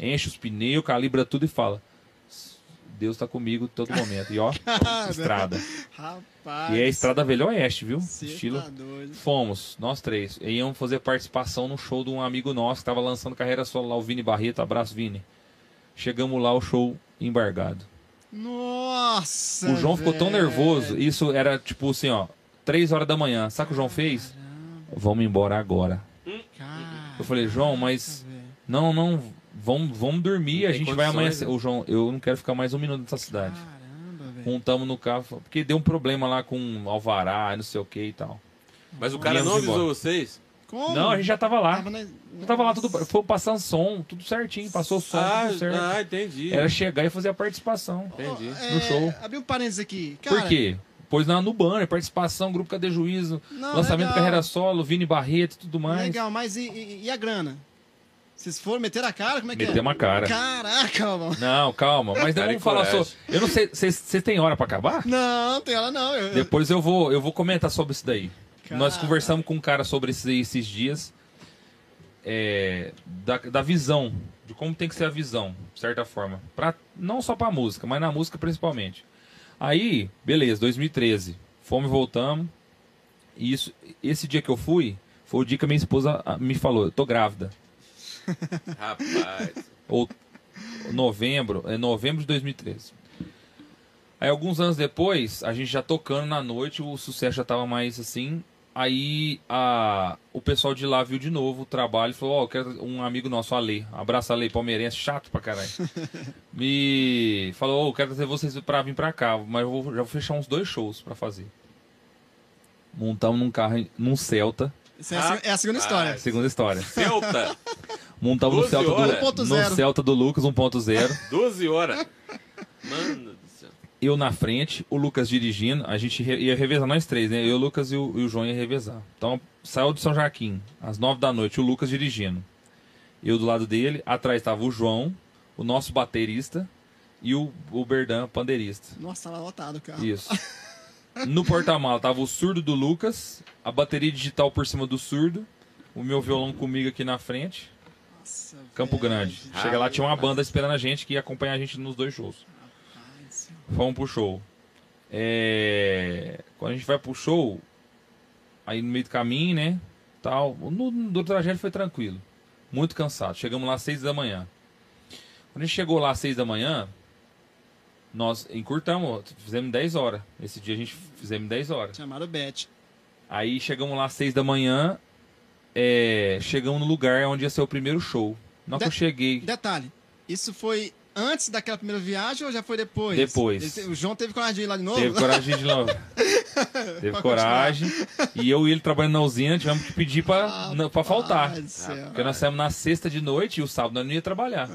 Enche os pneus, calibra tudo e fala: Deus tá comigo todo momento. E ó, estrada. Rapaz. E é a estrada Velho Oeste, viu? Estilo. tá. Fomos, nós três. E íamos fazer participação no show de um amigo nosso que tava lançando carreira solo lá, o Vini Barreto. Abraço, Vini. Chegamos lá, o show embargado. Nossa. o João ficou tão nervoso. Isso era tipo assim, ó, três horas da manhã. Sabe o que o João fez? Vamos embora agora. Cara, Eu falei, João, mas não, não, vamos, vamos dormir. A gente vai condições, amanhecer. né? O João, eu não quero ficar mais um minuto nessa cidade. Caramba, velho. Montamos no carro, porque deu um problema lá com alvará, não sei o que e tal. Mas o cara não Íamos embora. avisou vocês? Como? Não, a gente já tava lá. Tava, na... Eu tava lá, tudo, foi passando som, tudo certinho, passou som, Ah, tudo certo. ah, entendi. Era chegar e fazer a participação. Entendi. É, No show. Abri um parênteses aqui. Cara, Por quê? Pois na, no banner, participação, grupo Cadê Juízo, Não, lançamento legal. carreira solo, Vini Barreto e tudo mais. Legal, mas e, e- e a grana? Vocês foram meter a cara? Como é que é? Metemos a cara. Caraca, mano. Não, calma, mas não Cara e vamos falar coragem. sobre. Eu não sei, vocês têm hora pra acabar? Não, tem ela não. Eu, Depois eu vou, eu vou comentar sobre isso daí. Nós Cara. conversamos com um cara sobre isso aí esses dias. é, da, da visão, de como tem que ser a visão, de certa forma. Pra, não só pra música, mas na música principalmente. Aí, beleza, 2013. Fomos e voltamos. E isso, esse dia que eu fui, foi o dia que a minha esposa ah, me falou, eu tô grávida. Rapaz. ou novembro, é novembro de 2013. Aí alguns anos depois, a gente já tocando na noite, o sucesso já tava mais assim. Aí a, o pessoal de lá viu de novo o trabalho e falou, ó, eu quero um amigo nosso, Ale, abraço Ale, palmeirense, chato pra caralho. Me falou, ó, eu quero trazer vocês pra vir pra cá, mas eu vou, já vou fechar uns dois shows pra fazer. Montamos num carro, num Celta, Essa é a, se- é a segunda história. segunda história. Celta, Montamos no 12 Celta, do, 1.0. no Celta do Lucas 1.0. 12 horas. Mano do céu. eu na frente, o Lucas dirigindo, a gente ia revezar nós três, né? Eu, o Lucas e o, e o João ia revezar. Então, saiu de São Joaquim, às nove da noite, o Lucas dirigindo. Eu do lado dele, atrás estava o João, o nosso baterista e o, o Berdan, pandeirista. Nossa, tava lotado o carro. Isso. No porta-mala tava o surdo do Lucas, a bateria digital por cima do surdo, o meu violão comigo aqui na frente, Nossa, Campo velho. Grande. Chega lá, tinha uma banda esperando a gente que ia acompanhar a gente nos dois shows. Ai, céu. Fomos pro show. É, Quando a gente vai pro show, aí no meio do caminho, né? Tal. No, no trajeto foi tranquilo. Muito cansado. Chegamos lá às seis da manhã. Quando a gente chegou lá às seis da manhã, nós encurtamos, fizemos 10 horas. Esse dia a gente fizemos 10 horas. Chamaram o Bet. Aí chegamos lá às seis da manhã, é, chegamos no lugar onde ia ser o primeiro show. Na hora que eu cheguei, Detalhe, isso foi antes daquela primeira viagem ou já foi depois? Depois. Ele O João teve coragem de ir lá de novo? Teve coragem de novo. Teve Pra coragem. E eu e ele trabalhando na usina, tivemos que pedir pra, não- pra faltar. Céu. Porque nós saímos na sexta de noite e o sábado nós não ia trabalhar.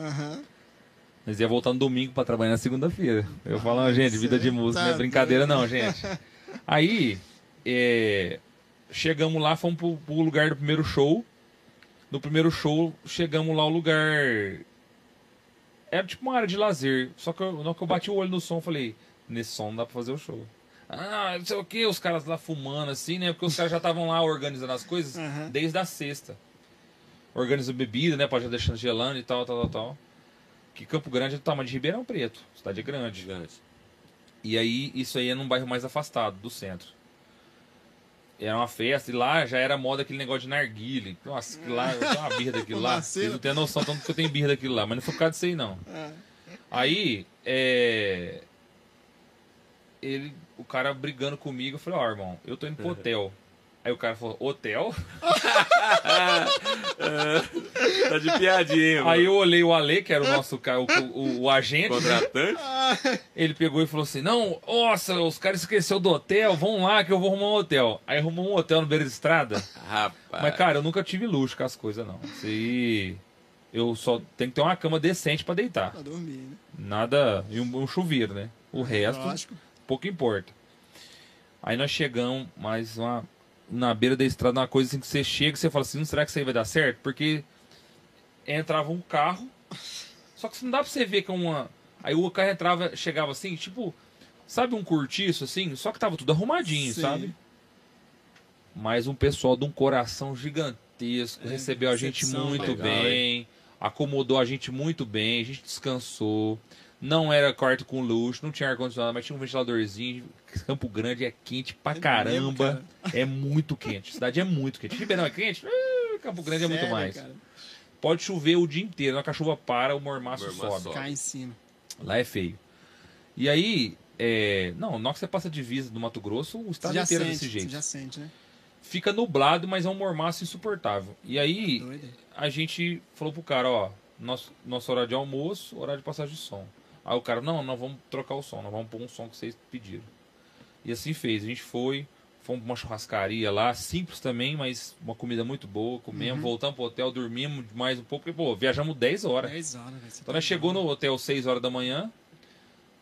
Nós ia voltar no domingo pra trabalhar na segunda-feira. Eu falando, gente, vida de música não é tá brincadeira não, gente. Aí, é, chegamos lá, fomos pro, pro lugar do primeiro show. No primeiro show, chegamos lá ao lugar... Era tipo uma área de lazer. Só que eu, na hora que eu bati o olho no som, falei, nesse som não dá pra fazer o show. Ah, não sei o que, os caras lá fumando assim, né? Porque os caras já estavam lá organizando as coisas Aham. desde a sexta. Organizando bebida, né? Pode já deixando gelando e tal, tal, tal, tal. Que Campo Grande é do tamanho de Ribeirão Preto. Cidade grande. Gigante. E aí, isso aí é num bairro mais afastado do centro. Era uma festa e lá já era moda aquele negócio de narguile. Nossa, que lá, eu tenho uma birra daquilo lá. Vocês não têm noção tanto que eu tenho birra daquilo lá, mas não foi por causa disso aí, não. É. Aí, é. Ele, o cara brigando comigo, eu falei, ó, irmão, eu tô indo pro hotel. Aí o cara falou, hotel? Tá de piadinha, mano. Aí eu olhei o Ale, que era o nosso ca- o, o, o agente. Contratante? Ele pegou e falou assim: Não, nossa, os caras esqueceram do hotel, vão lá que eu vou arrumar um hotel. Aí arrumou um hotel no beira de estrada. Rapaz. Mas, cara, eu nunca tive luxo com as coisas, não. Isso aí. Eu só tenho que ter uma cama decente pra deitar. Pra dormir, né? Nada. E um, um chuveiro, né? O resto, Lógico. pouco importa. Aí nós chegamos mais uma, na beira da estrada, uma coisa assim que você chega e você fala assim, "Hum, será que isso aí vai dar certo? Porque entrava um carro, só que não dá pra você ver que é uma. Aí o carro entrava, chegava assim, tipo, sabe um cortiço assim? Só que tava tudo arrumadinho, Sim. sabe? Mas um pessoal de um coração gigantesco É, recebeu a gente muito legal, bem, acomodou a gente muito bem, a gente descansou. Não era quarto com luxo, não tinha ar-condicionado, mas tinha um ventiladorzinho. Campo Grande é quente pra É caramba. mesmo, é muito quente. A cidade é muito quente. Ribeirão é quente? Ah, Campo Grande é muito Sério, mais. cara? Pode chover o dia inteiro. Na hora que a chuva para, o mormaço, Mormaço sobe. Cai em cima. Lá é feio. E aí, é... não, na hora que você passa a divisa do Mato Grosso, o estado já inteiro é sente, desse você jeito. já sente, né? Fica nublado, mas é um mormaço insuportável. E aí, Doido. a gente falou pro cara, ó, nosso, nosso horário de almoço, horário de passagem de som. Aí o cara, não, nós vamos trocar o som, nós vamos pôr um som que vocês pediram. E assim fez, a gente foi, fomos pra uma churrascaria lá, simples também, mas uma comida muito boa, comemos, Uhum. voltamos pro hotel, dormimos mais um pouco, porque, pô, viajamos 10 horas. 10 horas, velho. Então nós chegou no hotel 6 horas da manhã,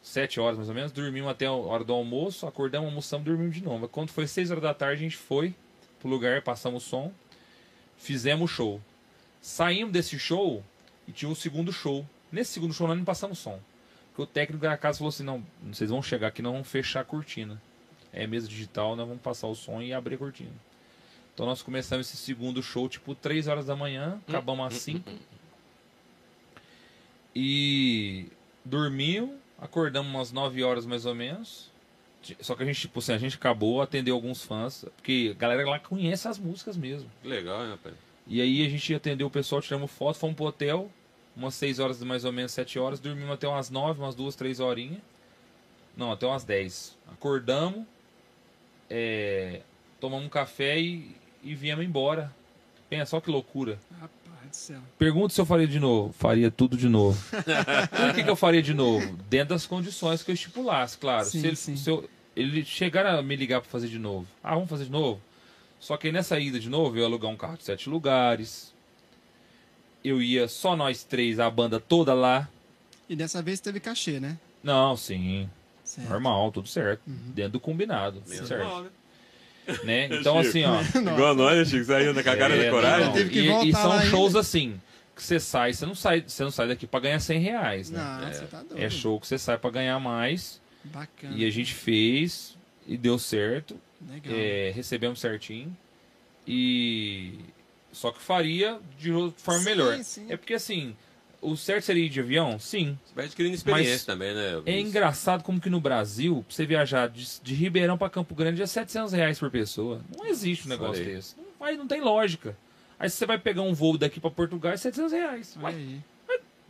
7 horas mais ou menos, dormimos até a hora do almoço, acordamos, almoçamos, dormimos de novo. Quando foi 6 horas da tarde, a gente foi pro lugar, passamos o som, fizemos o show. Saímos desse show e tinha o segundo show. Nesse segundo show nós não passamos som. Porque o técnico da casa falou assim, não, vocês vão chegar aqui, não vamos fechar a cortina. É mesa digital, nós vamos passar o som e abrir a cortina. Então nós começamos esse segundo show, tipo, 3 horas da manhã, acabamos às 5. E dormimos, acordamos umas 9 horas mais ou menos. Só que a gente, tipo assim, a gente acabou, atendeu alguns fãs, porque a galera lá conhece as músicas mesmo. Que legal, hein, rapaz? E aí a gente atendeu o pessoal, tiramos foto, fomos pro hotel, umas 6 horas mais ou menos, 7 horas, dormimos até umas 9, umas 2, 3 horinhas. Não, até umas 10. Acordamos, é, tomamos um café e, e viemos embora. Pensa só que loucura. Rapaz do céu. Pergunta se eu faria de novo. Faria tudo de novo. Por que, que eu faria de novo? Dentro das condições que eu estipulasse, claro. Sim, se ele, sim. se eu- ele chegar a me ligar para fazer de novo. Ah, vamos fazer de novo? Só que nessa ida de novo, eu ia alugar um carro de sete lugares. Eu ia só nós três, a banda toda lá. E dessa vez teve cachê, né? Não, sim. Certo. Normal, tudo certo. Uhum. Dentro do combinado. Menos certo. mal, né? Né? Então, assim, ó. Igual nós, né, Chico? Saiu na cagada É, da coragem. Teve que e, e são shows ainda. assim. Que você sai, você não sai, você não sai daqui pra ganhar 100 reais, né? Não, É. você tá doido. É show que você sai pra ganhar mais. Bacana. E a gente fez e deu certo. Legal. é, recebemos certinho. E. Só que faria de forma Sim, melhor. sim. É porque assim, o certo seria ir de avião? Sim. Você vai adquirindo experiência Mas também, né? É Luiz? engraçado como que no Brasil, pra você viajar de, de Ribeirão pra Campo Grande é 700 reais por pessoa. Não existe um negócio Falei. desse. Não, vai, não tem lógica. Aí você vai pegar um voo daqui pra Portugal é 700 reais. Aí.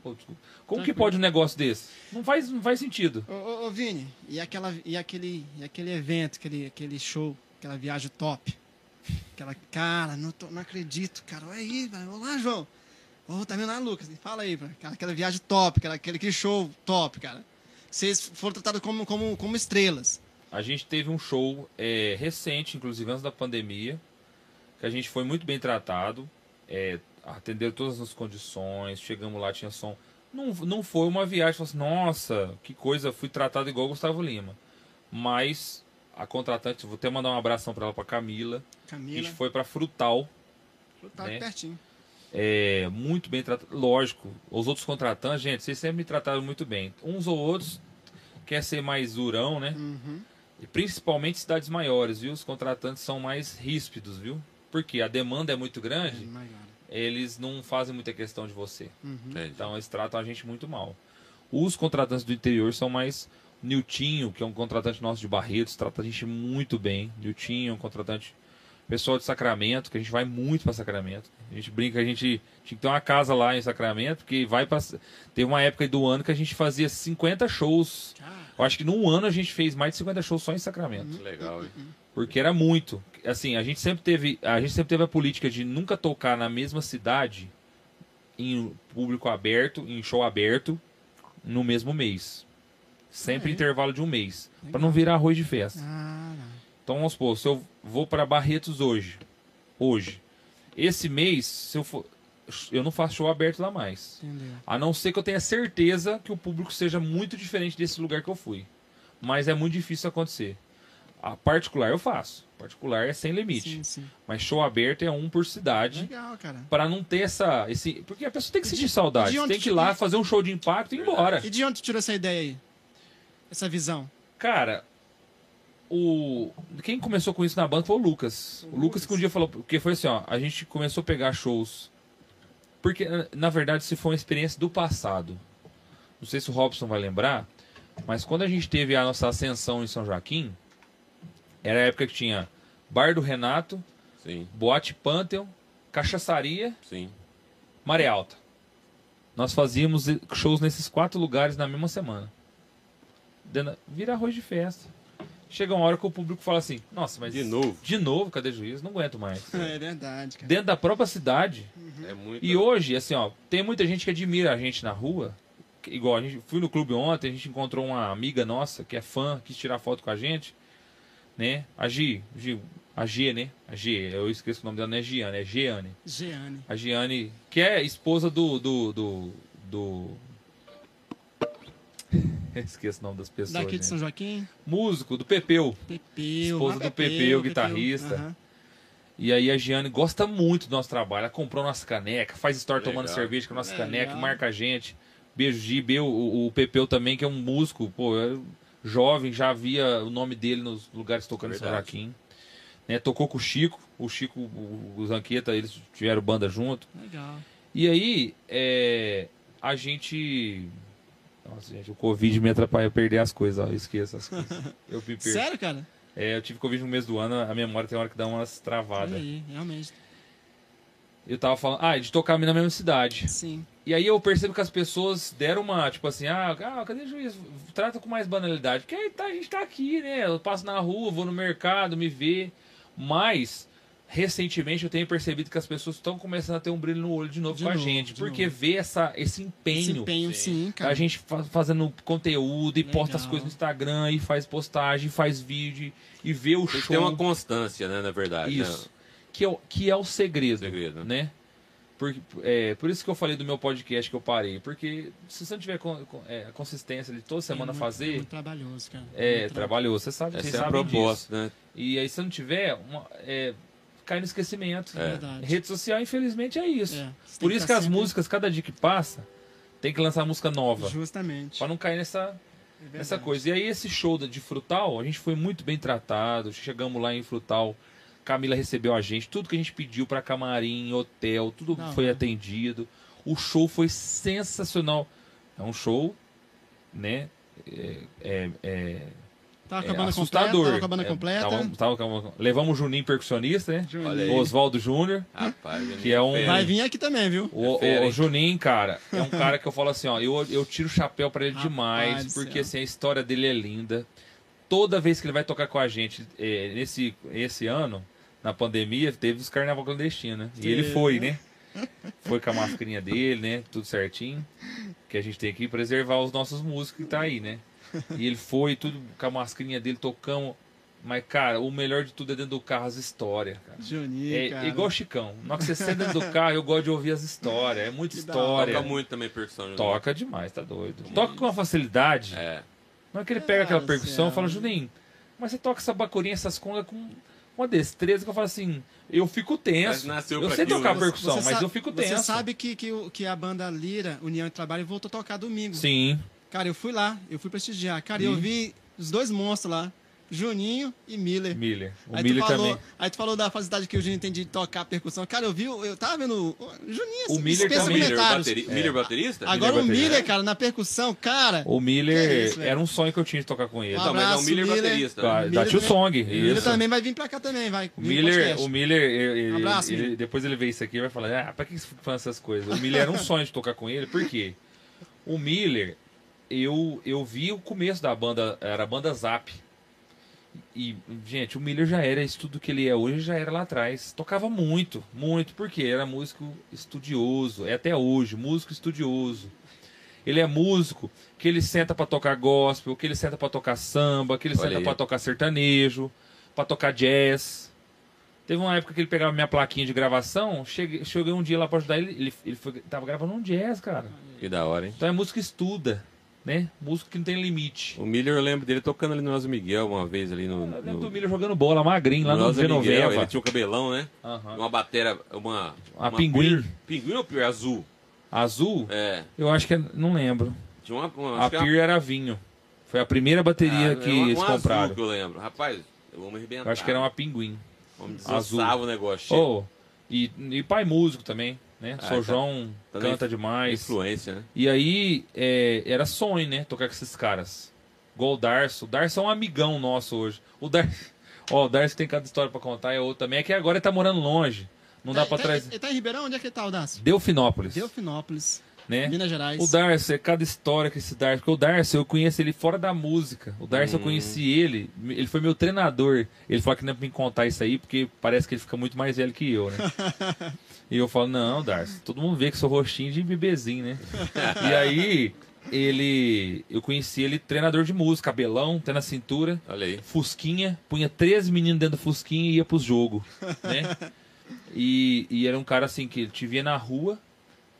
desculpa. Como que pode um negócio desse? Não faz, não faz sentido. Ô, ô, ô, Vini, e, aquela, e, aquele, e aquele evento, aquele, aquele show, aquela viagem top? Aquela, cara, não, tô- não acredito, cara. Olha aí, velho. Olá, João. Ô, tá vendo lá, Lucas? Fala aí, cara. Aquela, viagem top, aquela, aquele, aquele show top, cara. Vocês foram tratados como, como, como estrelas. A gente teve um show é, recente, inclusive antes da pandemia, que a gente foi muito bem tratado, é, atenderam todas as condições, chegamos lá, tinha som. Não, não foi uma viagem, assim, nossa, que coisa, fui tratado igual Gustavo Lima. Mas a contratante, vou até mandar um abração para ela, para Camila. A Camila, gente foi para Frutal, tá né? pertinho. É, muito bem tratado. Lógico, os outros contratantes, gente, vocês sempre me trataram muito bem. Uns ou outros quer ser mais durão, né? Uhum. E principalmente cidades maiores, viu? Os contratantes são mais ríspidos, viu? Porque a demanda é muito É, grande, maior. eles não fazem muita questão de você. Uhum. Entendi. Então eles tratam a gente muito mal. Os contratantes do interior são mais. Niltinho, que é um contratante nosso de Barretos, trata a gente muito bem. Niltinho é um contratante. Pessoal de Sacramento, que a gente vai muito para Sacramento. A gente brinca, a gente tinha que ter uma casa lá em Sacramento, porque vai para. Teve uma época aí do ano que a gente fazia 50 shows. Cara, Eu acho que num ano a gente fez mais de 50 shows só em Sacramento. Que legal, hein? Porque era muito. Assim, a gente sempre teve, a gente sempre teve a política de nunca tocar na mesma cidade em público aberto, em show aberto, no mesmo mês. Sempre É. intervalo de um mês. Pra não virar arroz de festa. ah, não. Então vamos supor, se eu vou para Barretos hoje, hoje, esse mês, se eu for, eu não faço show aberto lá mais. entendeu. A não ser que eu tenha certeza que o público seja muito diferente desse lugar que eu fui. Mas é muito difícil acontecer. A particular eu faço. Particular é sem limite. Sim, sim. Mas show aberto é um por cidade. Legal, cara. Pra não ter essa. Esse, porque a pessoa tem que sentir de- saudade. Tem que ir lá fazer um show de impacto e ir embora. E de onde tu tirou essa ideia aí? Essa visão? Cara, o. Quem começou com isso na banda foi o Lucas. O Lucas que um dia falou. Porque foi assim, ó. A gente começou a pegar shows. Porque, na- verdade, se foi uma experiência do passado. Não sei se o Robson vai lembrar. Mas quando a gente teve a nossa ascensão em São Joaquim, era a época que tinha Bar do Renato, Sim, Boate Pantheon, Cachaçaria, sim. Maré Alta. Nós fazíamos shows nesses quatro lugares na mesma semana. Vira arroz de festa. Chega uma hora que o público fala assim: Nossa, mas. De novo. De novo, cadê juízo? Não aguento mais. É verdade, cara. Dentro da própria cidade. É muito. E hoje, assim, ó, tem muita gente que admira a gente na rua. Igual a gente fui no clube ontem, a gente encontrou uma amiga nossa que é fã, quis tirar foto com a gente, né? A Gi, Gi- a G, né? A G, eu esqueço o nome dela, não é Giane, é Giane. Jeane. A Giane, que é esposa do. do. do. do... Esqueço o nome das pessoas. Daqui de gente. São Joaquim? Músico, do Pepeu. Pepeu. Esposa do Pepeu, guitarrista. aham. E aí a Giane gosta muito do nosso trabalho. Ela comprou nossa caneca, faz story Legal. tomando cerveja com a nossa Legal. caneca, marca a gente. Beijo, Gi. Bê, o, o Pepeu também, que é um músico, pô, é jovem, já via o nome dele nos lugares tocando em São Verdade. Joaquim. Né, tocou com o Chico, o Chico, o, o Zanqueta, eles tiveram banda junto. Legal. E aí, é, a gente. Nossa, gente, o Covid me atrapalha a perder as coisas, ó, eu esqueço as coisas. Eu me perco. Sério, cara? É, eu tive Covid no mês do ano, a memória tem hora que dá umas travadas. aí, realmente. Eu tava falando, ah, de tocar na mesma cidade. Sim. E aí eu percebo que as pessoas deram uma, tipo assim, ah, ah cadê o juiz? Trata com mais banalidade. Porque aí tá, a gente tá aqui, né? Eu passo na rua, vou no mercado, me vê. Mas, recentemente eu tenho percebido que as pessoas estão começando a ter um brilho no olho de novo De com a novo, gente. de porque novo. vê essa, esse empenho. Esse empenho, sim, cara. A gente fa- fazendo conteúdo e posta as Legal. coisas no Instagram e faz postagem, faz vídeo e vê o Tem show. ter uma constância, né, na verdade. Isso. Que é, o- que é o segredo. Segredo. Né? Por, é, por isso que eu falei do meu podcast que eu parei. Porque se você não tiver con- con- é, a consistência de toda semana é muito, É fazer, muito trabalhoso, cara. é, Muito trabalhoso. Você sabe, Né? Essa é a proposta, né? disso. E aí, se não tiver, uma- é, cai no esquecimento. É verdade. Rede social, infelizmente, é isso. É, Por que isso tá que as sempre- músicas, cada dia que passa, tem que lançar música nova. Justamente. Pra não cair nessa, É verdade. essa coisa. E aí esse show da- de Frutal, a gente foi muito bem tratado. Chegamos lá em Frutal, Camila recebeu a gente, tudo que a gente pediu pra camarim, hotel, tudo Da foi atendido. O show foi sensacional. É um show, né? É, é, é, Tava é a banda assustador. completa. Tava banda É, completa. tava- tava com a- levamos o Juninho percussionista, né? Juninho. Oswaldo Júnior. Rapaz, Que é um- fera, Vai vir aqui também, viu? O, fera, o hein? Juninho, cara, é um cara que eu falo assim, ó, eu, eu tiro o chapéu pra ele Rapaz demais, porque céu. assim, a história dele é linda. Toda vez que ele vai tocar com a gente, é, nesse esse ano, na pandemia, teve os carnaval clandestino, né? E ele foi, né? Foi com a mascarinha dele, né? Tudo certinho. Que a gente tem que preservar os nossos músicos que tá aí, né? E ele foi, tudo com a mascarinha dele, tocamos. Mas, cara, o melhor de tudo é dentro do carro as histórias, cara. Juninho, É cara. igual o Chicão. Na hora que você senta dentro do carro, eu gosto de ouvir as histórias. É muita Que história. Toca muito também percussão. Juninho. Toca demais, tá doido. Toca com uma facilidade. É. Na hora que ele pega aquela Ah, percussão, eu céu. falo, Juninho, mas você toca essa bacurinha, essas congas com uma destreza que eu falo assim, eu fico tenso. Mas nasceu Eu sei aquilo, tocar né? percussão, Você mas sa- eu fico tenso. Você sabe que, que, que a banda Lira, União e Trabalho, voltou a tocar domingo. Sim. Cara, eu fui lá, eu fui prestigiar. Cara, E? eu vi os dois monstros lá, Juninho e Miller. Miller. O aí, Miller tu falou, também. aí tu falou da facilidade que o Juninho tem de tocar percussão. Cara, eu vi, eu tava vendo o Juninho, O assim, Miller também. Miller, bateri... Miller baterista? Agora Miller o baterista. Miller, cara, na percussão, cara. O Miller é isso, era um sonho que eu tinha de tocar com ele. Um Então, mas é o abraço, Miller, Miller. baterista. né? Da, Tio Song. O Miller isso. também vai vir pra cá também, vai. O Miller, o Miller, ele- ele- Abraço, ele- depois ele vê isso aqui e vai falar, ah, pra que você fica falando essas coisas? O Miller era um sonho de tocar com ele, por quê? O Miller, eu, eu vi o começo da banda, era a banda Zap. E, gente, o Miller já era isso tudo que ele é hoje, já era lá atrás. Tocava muito, muito, porque era músico estudioso, é até hoje, músico estudioso. Ele é músico que ele senta pra tocar gospel, que ele senta pra tocar samba, que ele Olha senta pra tocar sertanejo, pra tocar jazz. Teve uma época que ele pegava minha plaquinha de gravação, cheguei, cheguei um dia lá pra ajudar ele, ele, ele foi, tava gravando um jazz, cara. Que da hora, hein? Então é música estuda. Né? Músico que não tem limite. O Miller, eu lembro dele tocando ali no Nelson Miguel uma vez ali no. Eu lembro no... do Miller jogando bola magrinho lá no Miguel, Genoveva. ele tinha um cabelão, né? Aham. Uma batera, uma... Uma pinguim. Pir- Pinguim ou pir? Azul. Azul? É. Eu acho que é, não lembro. Tinha uma... uma A era- Pir era vinho. Foi a primeira bateria Ah, que uma- eles um azul compraram. que eu lembro. Rapaz, eu vou me arrebentar. Eu acho que era uma pinguim. Vamos azul. o negócio. Oh, e, e pai músico também, né? Ah, Sou tá- João tá canta demais. Influência, né? E aí, é, era sonho, né? Tocar com esses caras. Igual o Darcio. O Darcio é um amigão nosso hoje. O Darcio. Ó, o Darcio tem cada história pra contar, é outro também. É que agora ele tá morando longe. Não dá Tá- pra tá- trazer. Ele tá em Ribeirão? Onde é que ele tá, o Dácio? Delfinópolis. Delfinópolis, né? Minas Gerais. O Darcy, é cada história que esse Darcy. Porque o Darcy, eu conheço ele fora da música. O Darcy, eu Hum. conheci ele. Ele foi meu treinador. Ele falou que não é pra me contar isso aí, porque parece que ele fica muito mais velho que eu, né? e eu falo, não, Darcy, todo mundo vê que sou roxinho de bebezinho, né? e aí, ele. Eu conheci ele treinador de música, cabelão, até na cintura. Olha aí. Fusquinha, punha 13 meninos dentro do Fusquinha e ia pros jogos, né? E, e era um cara assim que te via na rua,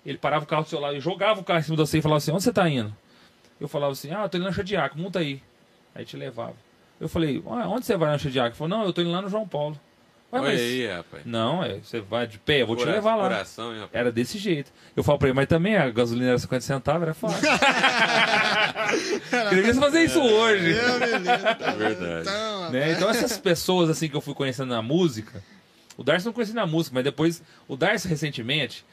ele parava o carro do seu lado e jogava o carro em cima de você e falava assim: onde você tá indo? Eu falava assim: ah, eu tô indo na Chadiaco, monta aí. Aí te levava. Eu falei: ah, onde você vai na Chadiaco? Ele falou: não, eu tô indo lá no João Paulo. Ué, Olha mas- aí, rapaz. Não, é, você vai de pé, eu vou te levar lá. Coração, hein, rapaz. Era desse jeito. Eu falo pra ele, mas também a gasolina era 50 centavos, era fácil. Queria fazer isso hoje. Me lembro. É verdade. Então, né? Então essas pessoas assim que eu fui conhecendo na música, o Darcy não conheci na música, mas depois o Darcy recentemente,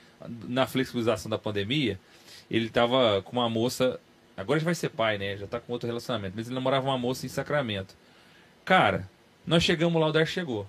na flexibilização da pandemia, ele tava com uma moça, agora já vai ser pai, né? Já tá com outro relacionamento, mas ele namorava uma moça em Sacramento. Cara, nós chegamos lá, o Darcy chegou.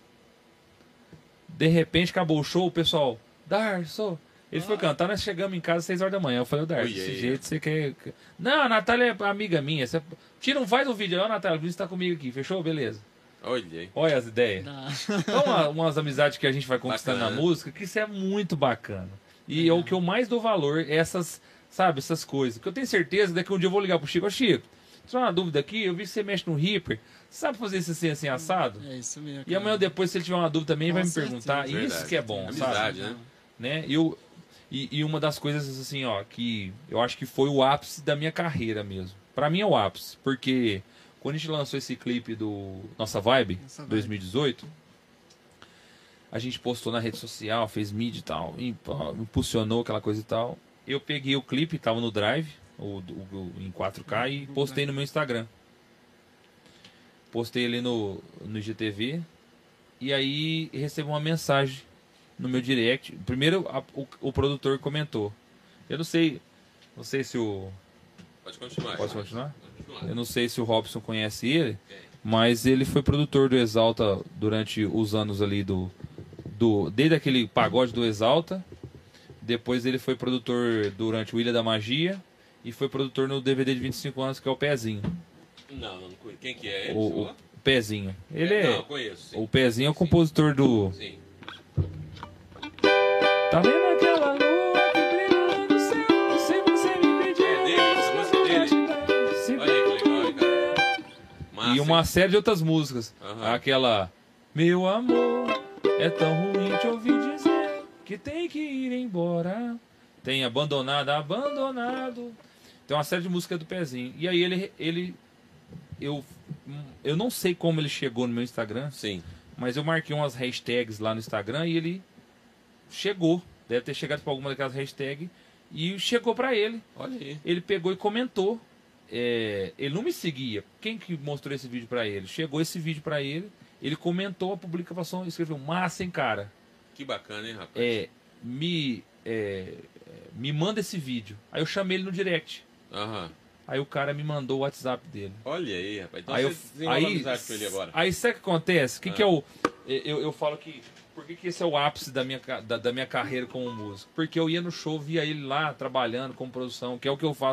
De repente acabou o show, o pessoal, Darcy, ele foi cantar, nós chegamos em casa às 6 horas da manhã. Eu falei, o Ui, desse aí, jeito você quer. Não, a Natália é amiga minha. Você... Tira um, faz um vídeo ó, Natália, você tá comigo aqui, fechou? Beleza. Olha aí. Olha as ideias. Então, uma- umas amizades que a gente vai conquistando Bacana. na música, que isso é muito bacana. E é o que eu mais dou valor, é essas, sabe, essas coisas. Porque eu tenho certeza que daqui um dia eu vou ligar pro Chico, ô Chico, só uma dúvida aqui, eu vi que você mexe no Reaper, sabe fazer isso assim, assim, assado? É isso mesmo. E amanhã depois, se ele tiver uma dúvida também, Com vai me certeza. perguntar. E isso que é bom, Amizade, sabe? né? né? Eu, e, e uma das coisas assim, ó, que eu acho que foi o ápice da minha carreira mesmo. Pra mim é o ápice, porque quando a gente lançou esse clipe do Nossa Vibe, Nossa Vibe. 2018, a gente postou na rede social, fez mídia e tal, impulsionou aquela coisa e tal. Eu peguei o clipe, tava no Drive, o, o- o- em 4K, e postei no meu Instagram. Postei ali no, no IGTV, e aí recebi uma mensagem no meu direct. Primeiro a- o, o produtor comentou. Eu não sei. Não sei se o. Pode continuar. Posso continuar? Pode continuar. Eu não sei se o Robson conhece ele, mas ele foi produtor do Exalta durante os anos ali do. do desde aquele pagode do Exalta. Depois ele foi produtor durante o Ilha da Magia. E foi produtor no DVD de 25 anos, que é o Pezinho. Não, não conheço. Quem que é ele? O, o Pezinho. Ele Não, é. eu conheço. Sim. O Pezinho é o compositor do. Sim. Tá vendo aquela lua que brilha no céu? Se você me pedir. É dele, essa música é dele. Se- Olha aí que legal, hein, cara. Massa, E uma hein? série de outras músicas. Aham. Aquela. Meu amor, é tão ruim te ouvir dizer que tem que ir embora. Tem abandonado, abandonado. Tem uma série de músicas do Pezinho. E aí ele. ele eu, eu não sei como ele chegou no meu Instagram, Sim. mas eu marquei umas hashtags lá no Instagram e ele chegou. Deve ter chegado para alguma daquelas hashtags e chegou para ele. Olha aí. Ele pegou e comentou. É, ele não me seguia. Quem que mostrou esse vídeo para ele? Chegou esse vídeo para ele. Ele comentou a publicação, escreveu massa, hein, cara. Que bacana, hein, rapaz? É, me é, me manda esse vídeo. Aí eu chamei ele no direct. Aham. Aí o cara me mandou o WhatsApp dele. Olha aí, rapaz. Então aí você eu, aí, amizade com ele agora. aí sabe o que acontece? O que, Ah. que é o. Eu, eu falo que. Por que, que esse é o ápice da minha, da, da minha carreira como músico? Porque eu ia no show, via ele lá trabalhando com produção, que é o que eu faço